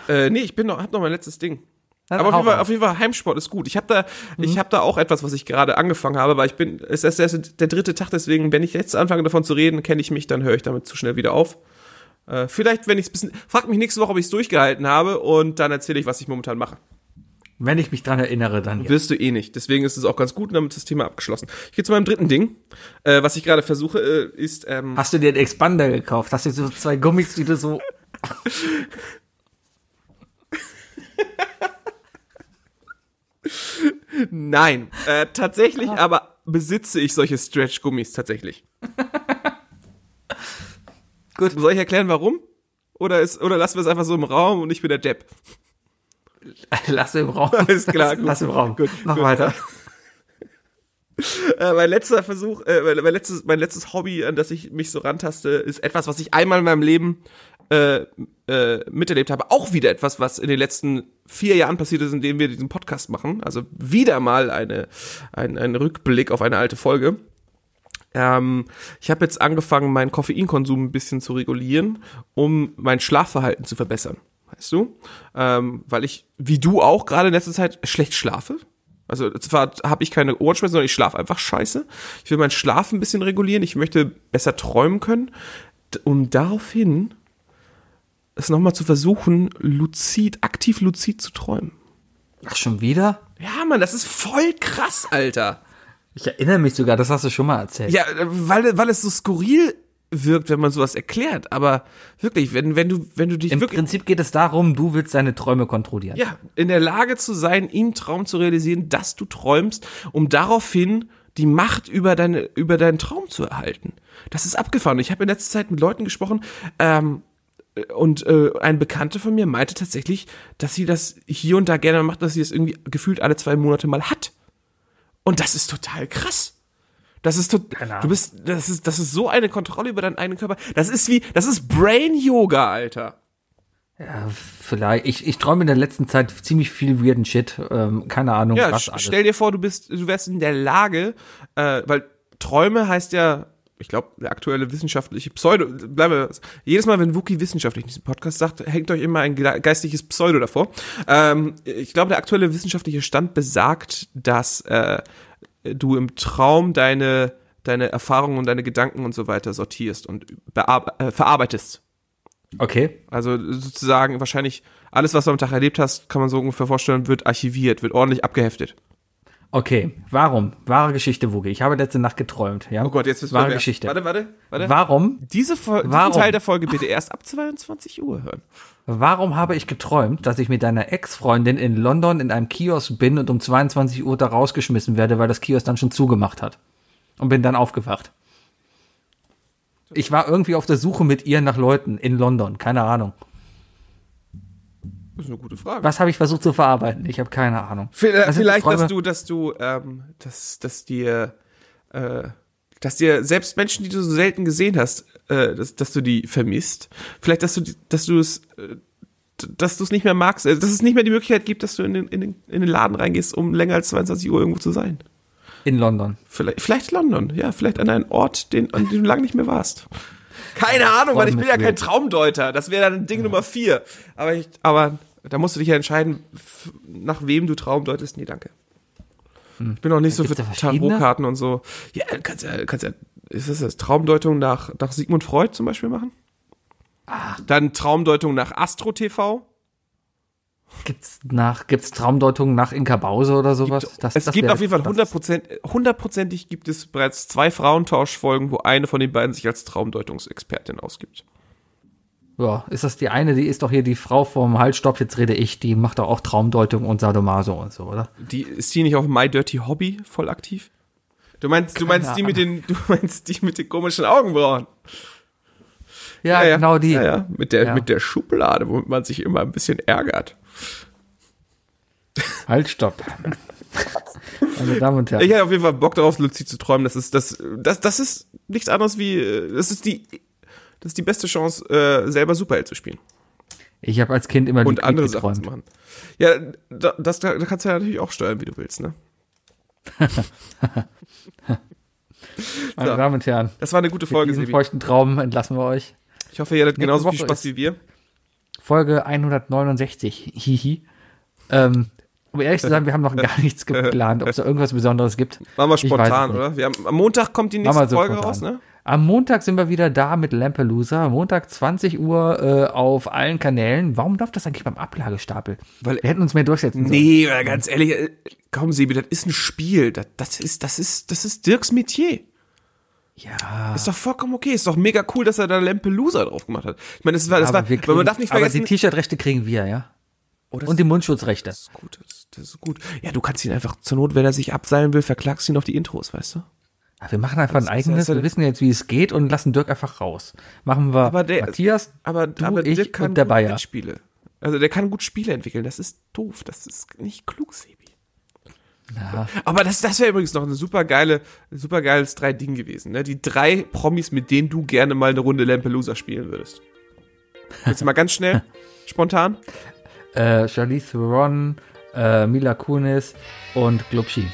Speaker 3: Äh, nee, ich bin noch, hab noch mein letztes Ding.
Speaker 2: Dann
Speaker 3: Aber auf jeden, Fall, auf jeden Fall, Heimsport ist gut. Ich habe da, ich habe da auch etwas, was ich gerade angefangen habe, weil ich bin, es ist erst der dritte Tag, deswegen, wenn ich jetzt anfange davon zu reden, kenne ich mich, dann höre ich damit zu schnell wieder auf. Äh, vielleicht, wenn ich es bisschen, frag mich nächste Woche, ob ich es durchgehalten habe und dann erzähle ich, was ich momentan mache.
Speaker 2: Wenn ich mich dran erinnere, dann ja.
Speaker 3: Wirst du eh nicht. Deswegen ist es auch ganz gut und damit ist das Thema abgeschlossen. Ich gehe zu meinem dritten Ding. Äh, was ich gerade versuche, äh, ist, ähm,
Speaker 2: Hast du dir einen Expander gekauft? Hast du so zwei Gummis, die du so.
Speaker 3: nein. Äh, tatsächlich aber besitze ich solche Stretch-Gummis tatsächlich.
Speaker 2: Gut.
Speaker 3: Soll ich erklären, warum? Oder, ist, oder lassen wir es einfach so im Raum und ich bin der Depp?
Speaker 2: Lass im Raum.
Speaker 3: Alles klar,
Speaker 2: Lass,
Speaker 3: gut.
Speaker 2: lass im Raum.
Speaker 3: Gut,
Speaker 2: Mach
Speaker 3: gut.
Speaker 2: weiter.
Speaker 3: Äh, mein letzter Versuch, äh, mein, letztes, mein letztes Hobby, an das ich mich so rantaste, ist etwas, was ich einmal in meinem Leben äh, äh, miterlebt habe. Auch wieder etwas, was in den letzten vier Jahren passiert ist, indem wir diesen Podcast machen. Also wieder mal eine, ein, ein Rückblick auf eine alte Folge. Ähm, ich habe jetzt angefangen, meinen Koffeinkonsum ein bisschen zu regulieren, um mein Schlafverhalten zu verbessern. Weißt du? Ähm, weil ich, wie du auch, gerade in letzter Zeit schlecht schlafe. Also zwar habe ich keine Ohrenschmerzen, sondern ich schlafe einfach scheiße. Ich will meinen Schlaf ein bisschen regulieren. Ich möchte besser träumen können. um daraufhin es nochmal zu versuchen, luzid, aktiv luzid zu träumen.
Speaker 2: Ach, schon wieder?
Speaker 3: Ja, Mann, das ist voll krass, Alter.
Speaker 2: Ich erinnere mich sogar, das hast du schon mal erzählt.
Speaker 3: Ja, äh, weil, weil es so skurril wirkt, wenn man sowas erklärt. Aber wirklich, wenn, wenn du, wenn du dich
Speaker 2: Im. Prinzip geht es darum, du willst deine Träume kontrollieren.
Speaker 3: ja, in der Lage zu sein, im Traum zu realisieren, dass du träumst, um daraufhin die Macht über deine, über deinen Traum zu erhalten. Das ist abgefahren. Ich habe in letzter Zeit mit Leuten gesprochen, ähm, und äh, ein Bekannter von mir meinte tatsächlich, dass sie das hier und da gerne macht, dass sie das irgendwie gefühlt alle zwei Monate mal hat. Und das ist total krass. Das ist tot,
Speaker 2: Keine Ahnung.
Speaker 3: du bist, das ist, das ist so eine Kontrolle über deinen eigenen Körper. Das ist wie, das ist Brain Yoga, Alter.
Speaker 2: Ja, vielleicht. Ich, ich träume in der letzten Zeit ziemlich viel weirden Shit. Ähm, keine Ahnung,
Speaker 3: Ja,
Speaker 2: was alles.
Speaker 3: stell dir vor, du bist, du wärst in der Lage, äh, weil Träume heißt ja, ich glaube, der aktuelle wissenschaftliche Pseudo, bleiben wir, jedes Mal, wenn Wookie wissenschaftlich in diesem Podcast sagt, hängt euch immer ein ge- geistliches Pseudo davor. Ähm, ich glaube, der aktuelle wissenschaftliche Stand besagt, dass äh, du im Traum deine, deine Erfahrungen und deine Gedanken und so weiter sortierst und äh, verarbeitest.
Speaker 2: Okay.
Speaker 3: Also sozusagen wahrscheinlich alles, was du am Tag erlebt hast, kann man so ungefähr vorstellen, wird archiviert, wird ordentlich abgeheftet.
Speaker 2: Okay. Warum? Wahre Geschichte, Wuge. Ich habe letzte Nacht geträumt. Ja?
Speaker 3: Oh Gott, jetzt wissen
Speaker 2: Wahre
Speaker 3: wir wer.
Speaker 2: Geschichte.
Speaker 3: Warte, warte, warte.
Speaker 2: Warum?
Speaker 3: Diese Fol
Speaker 2: Warum?
Speaker 3: diesen Teil der Folge bitte erst ab 22 Uhr hören.
Speaker 2: Warum habe ich geträumt, dass ich mit deiner Ex-Freundin in London in einem Kiosk bin und um 22 Uhr da rausgeschmissen werde, weil das Kiosk dann schon zugemacht hat? Und bin dann aufgewacht. Ich war irgendwie auf der Suche mit ihr nach Leuten in London. Keine Ahnung.
Speaker 3: Das ist eine gute Frage.
Speaker 2: Was habe ich versucht zu verarbeiten? Ich habe keine Ahnung.
Speaker 3: Vielleicht,
Speaker 2: sind
Speaker 3: vielleicht dass du, dass du, ähm, dass, dass dir, äh, dass dir selbst Menschen, die du so selten gesehen hast, äh, dass, dass du die vermisst. Vielleicht, dass du, dass du es, äh, dass du es nicht mehr magst, äh, dass es nicht mehr die Möglichkeit gibt, dass du in den, in den, in den Laden reingehst, um länger als 22 Uhr irgendwo zu sein.
Speaker 2: In London.
Speaker 3: Vielleicht, vielleicht London, ja, vielleicht an einen Ort, den, an dem du lange nicht mehr warst. Keine Ahnung, weil ich bin ja kein Traumdeuter. Das wäre dann Ding Nummer vier. Aber ich, aber da musst du dich ja entscheiden, nach wem du Traum deutest. Nee, danke. Ich bin auch nicht so für
Speaker 2: Gibt's da verschiedene?
Speaker 3: Tarotkarten und so. Ja, kannst ja, kannst ja, ist das das Traumdeutung nach, nach Sigmund Freud zum Beispiel machen? Dann Traumdeutung nach Astro TV.
Speaker 2: Gibt's nach, gibt's Traumdeutungen nach Inka Bause oder sowas? Das-
Speaker 3: es
Speaker 2: das
Speaker 3: gibt auf jeden Fall
Speaker 2: das-
Speaker 3: 100%, hundertprozentig gibt es bereits zwei Frauentauschfolgen, wo eine von den beiden sich als Traumdeutungsexpertin ausgibt.
Speaker 2: Ja, ist das die eine? Die ist doch hier die Frau vom Halt, stopp, jetzt rede ich. Die macht doch auch Traumdeutung und Sadomaso und so, oder?
Speaker 3: Die ist die nicht auf My Dirty Hobby voll aktiv? Du meinst, du meinst die mit den, du meinst die mit den komischen Augenbrauen?
Speaker 2: Ja, genau die.
Speaker 3: Ja, ja, mit der,
Speaker 2: Ja.
Speaker 3: mit der Schublade, womit man sich immer ein bisschen ärgert.
Speaker 2: Halt, stopp. Meine Damen und Herren.
Speaker 3: Ich hätte auf jeden Fall Bock darauf, Luzi zu träumen. Das ist, das, das, das ist nichts anderes wie, äh, das ist die, das ist die beste Chance, äh, selber Superheld zu spielen.
Speaker 2: Ich habe als Kind immer
Speaker 3: Und andere Sachen zu machen. Ja, da, das, da kannst du ja natürlich auch steuern, wie du willst, ne?
Speaker 2: Meine
Speaker 3: So.
Speaker 2: Damen und Herren.
Speaker 3: Das war eine gute
Speaker 2: Mit
Speaker 3: Folge,
Speaker 2: diesem
Speaker 3: Sebi.
Speaker 2: feuchten Traum entlassen wir euch.
Speaker 3: Ich hoffe, ihr hattet genauso viel
Speaker 2: Woche
Speaker 3: Spaß
Speaker 2: ist-
Speaker 3: wie wir.
Speaker 2: Folge 169. Hihi. Ähm, um ehrlich zu sein, wir haben noch gar nichts geplant, ob es da irgendwas Besonderes gibt.
Speaker 3: Machen wir spontan, oder? Wir haben, am Montag kommt die nächste
Speaker 2: so
Speaker 3: Folge
Speaker 2: spontan.
Speaker 3: raus, ne?
Speaker 2: Am Montag sind wir wieder da mit Lampelusa. Montag 20 Uhr äh, auf allen Kanälen. Warum läuft das eigentlich beim Ablagestapel?
Speaker 3: Weil-
Speaker 2: wir hätten uns mehr durchsetzen sollen.
Speaker 3: Nee, ganz ehrlich, äh, komm, Sebi, das ist ein Spiel. Das, das ist, das ist, das ist Dirks Metier.
Speaker 2: Ja.
Speaker 3: Ist doch vollkommen okay. Ist doch mega cool, dass er da Lampelusa drauf gemacht hat. Ich meine, das war, das
Speaker 2: aber,
Speaker 3: war, weil
Speaker 2: kriegen,
Speaker 3: man darf nicht
Speaker 2: aber
Speaker 3: vergessen.
Speaker 2: die T-Shirt-Rechte kriegen wir, ja.
Speaker 3: Oh, das
Speaker 2: Und die Mundschutzrechte.
Speaker 3: Das ist gut, das, das ist gut. Ja, du kannst ihn einfach zur Not, wenn er sich abseilen will, verklagst ihn auf die Intros, weißt du?
Speaker 2: Ja, wir machen einfach ein
Speaker 3: ist-
Speaker 2: eigenes.
Speaker 3: das
Speaker 2: Wir wissen jetzt, wie es geht und lassen Dirk einfach raus. Machen wir
Speaker 3: Aber der-
Speaker 2: Matthias,
Speaker 3: Aber,
Speaker 2: du,
Speaker 3: aber
Speaker 2: ich
Speaker 3: Dirk kann
Speaker 2: und der
Speaker 3: gut
Speaker 2: Bayer.
Speaker 3: Spiele. Also der kann gut Spiele entwickeln. Das ist doof. Das ist nicht klug, Sebi.
Speaker 2: Ja.
Speaker 3: Aber das, das wäre übrigens noch eine super geile, super geiles drei Ding gewesen. Ne? Die drei Promis, mit denen du gerne mal eine Runde Lampelusa spielen würdest. Jetzt mal ganz schnell, spontan.
Speaker 2: Äh, Charlize Theron, äh, Mila Kunis und Glubschi.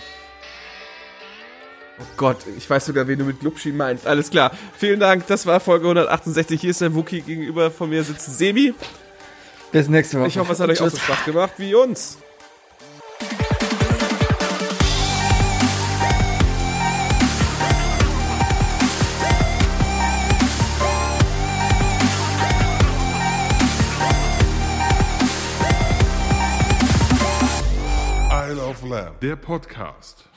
Speaker 3: Oh Gott, ich weiß sogar, wen du mit Glubschi meinst. Alles klar. Vielen Dank. Das war Folge 168. Hier ist der Wookie. Gegenüber von mir sitzt Sebi.
Speaker 2: Bis nächste Woche.
Speaker 3: Ich hoffe, es hat euch auch so Spaß gemacht wie uns.
Speaker 1: Der Podcast.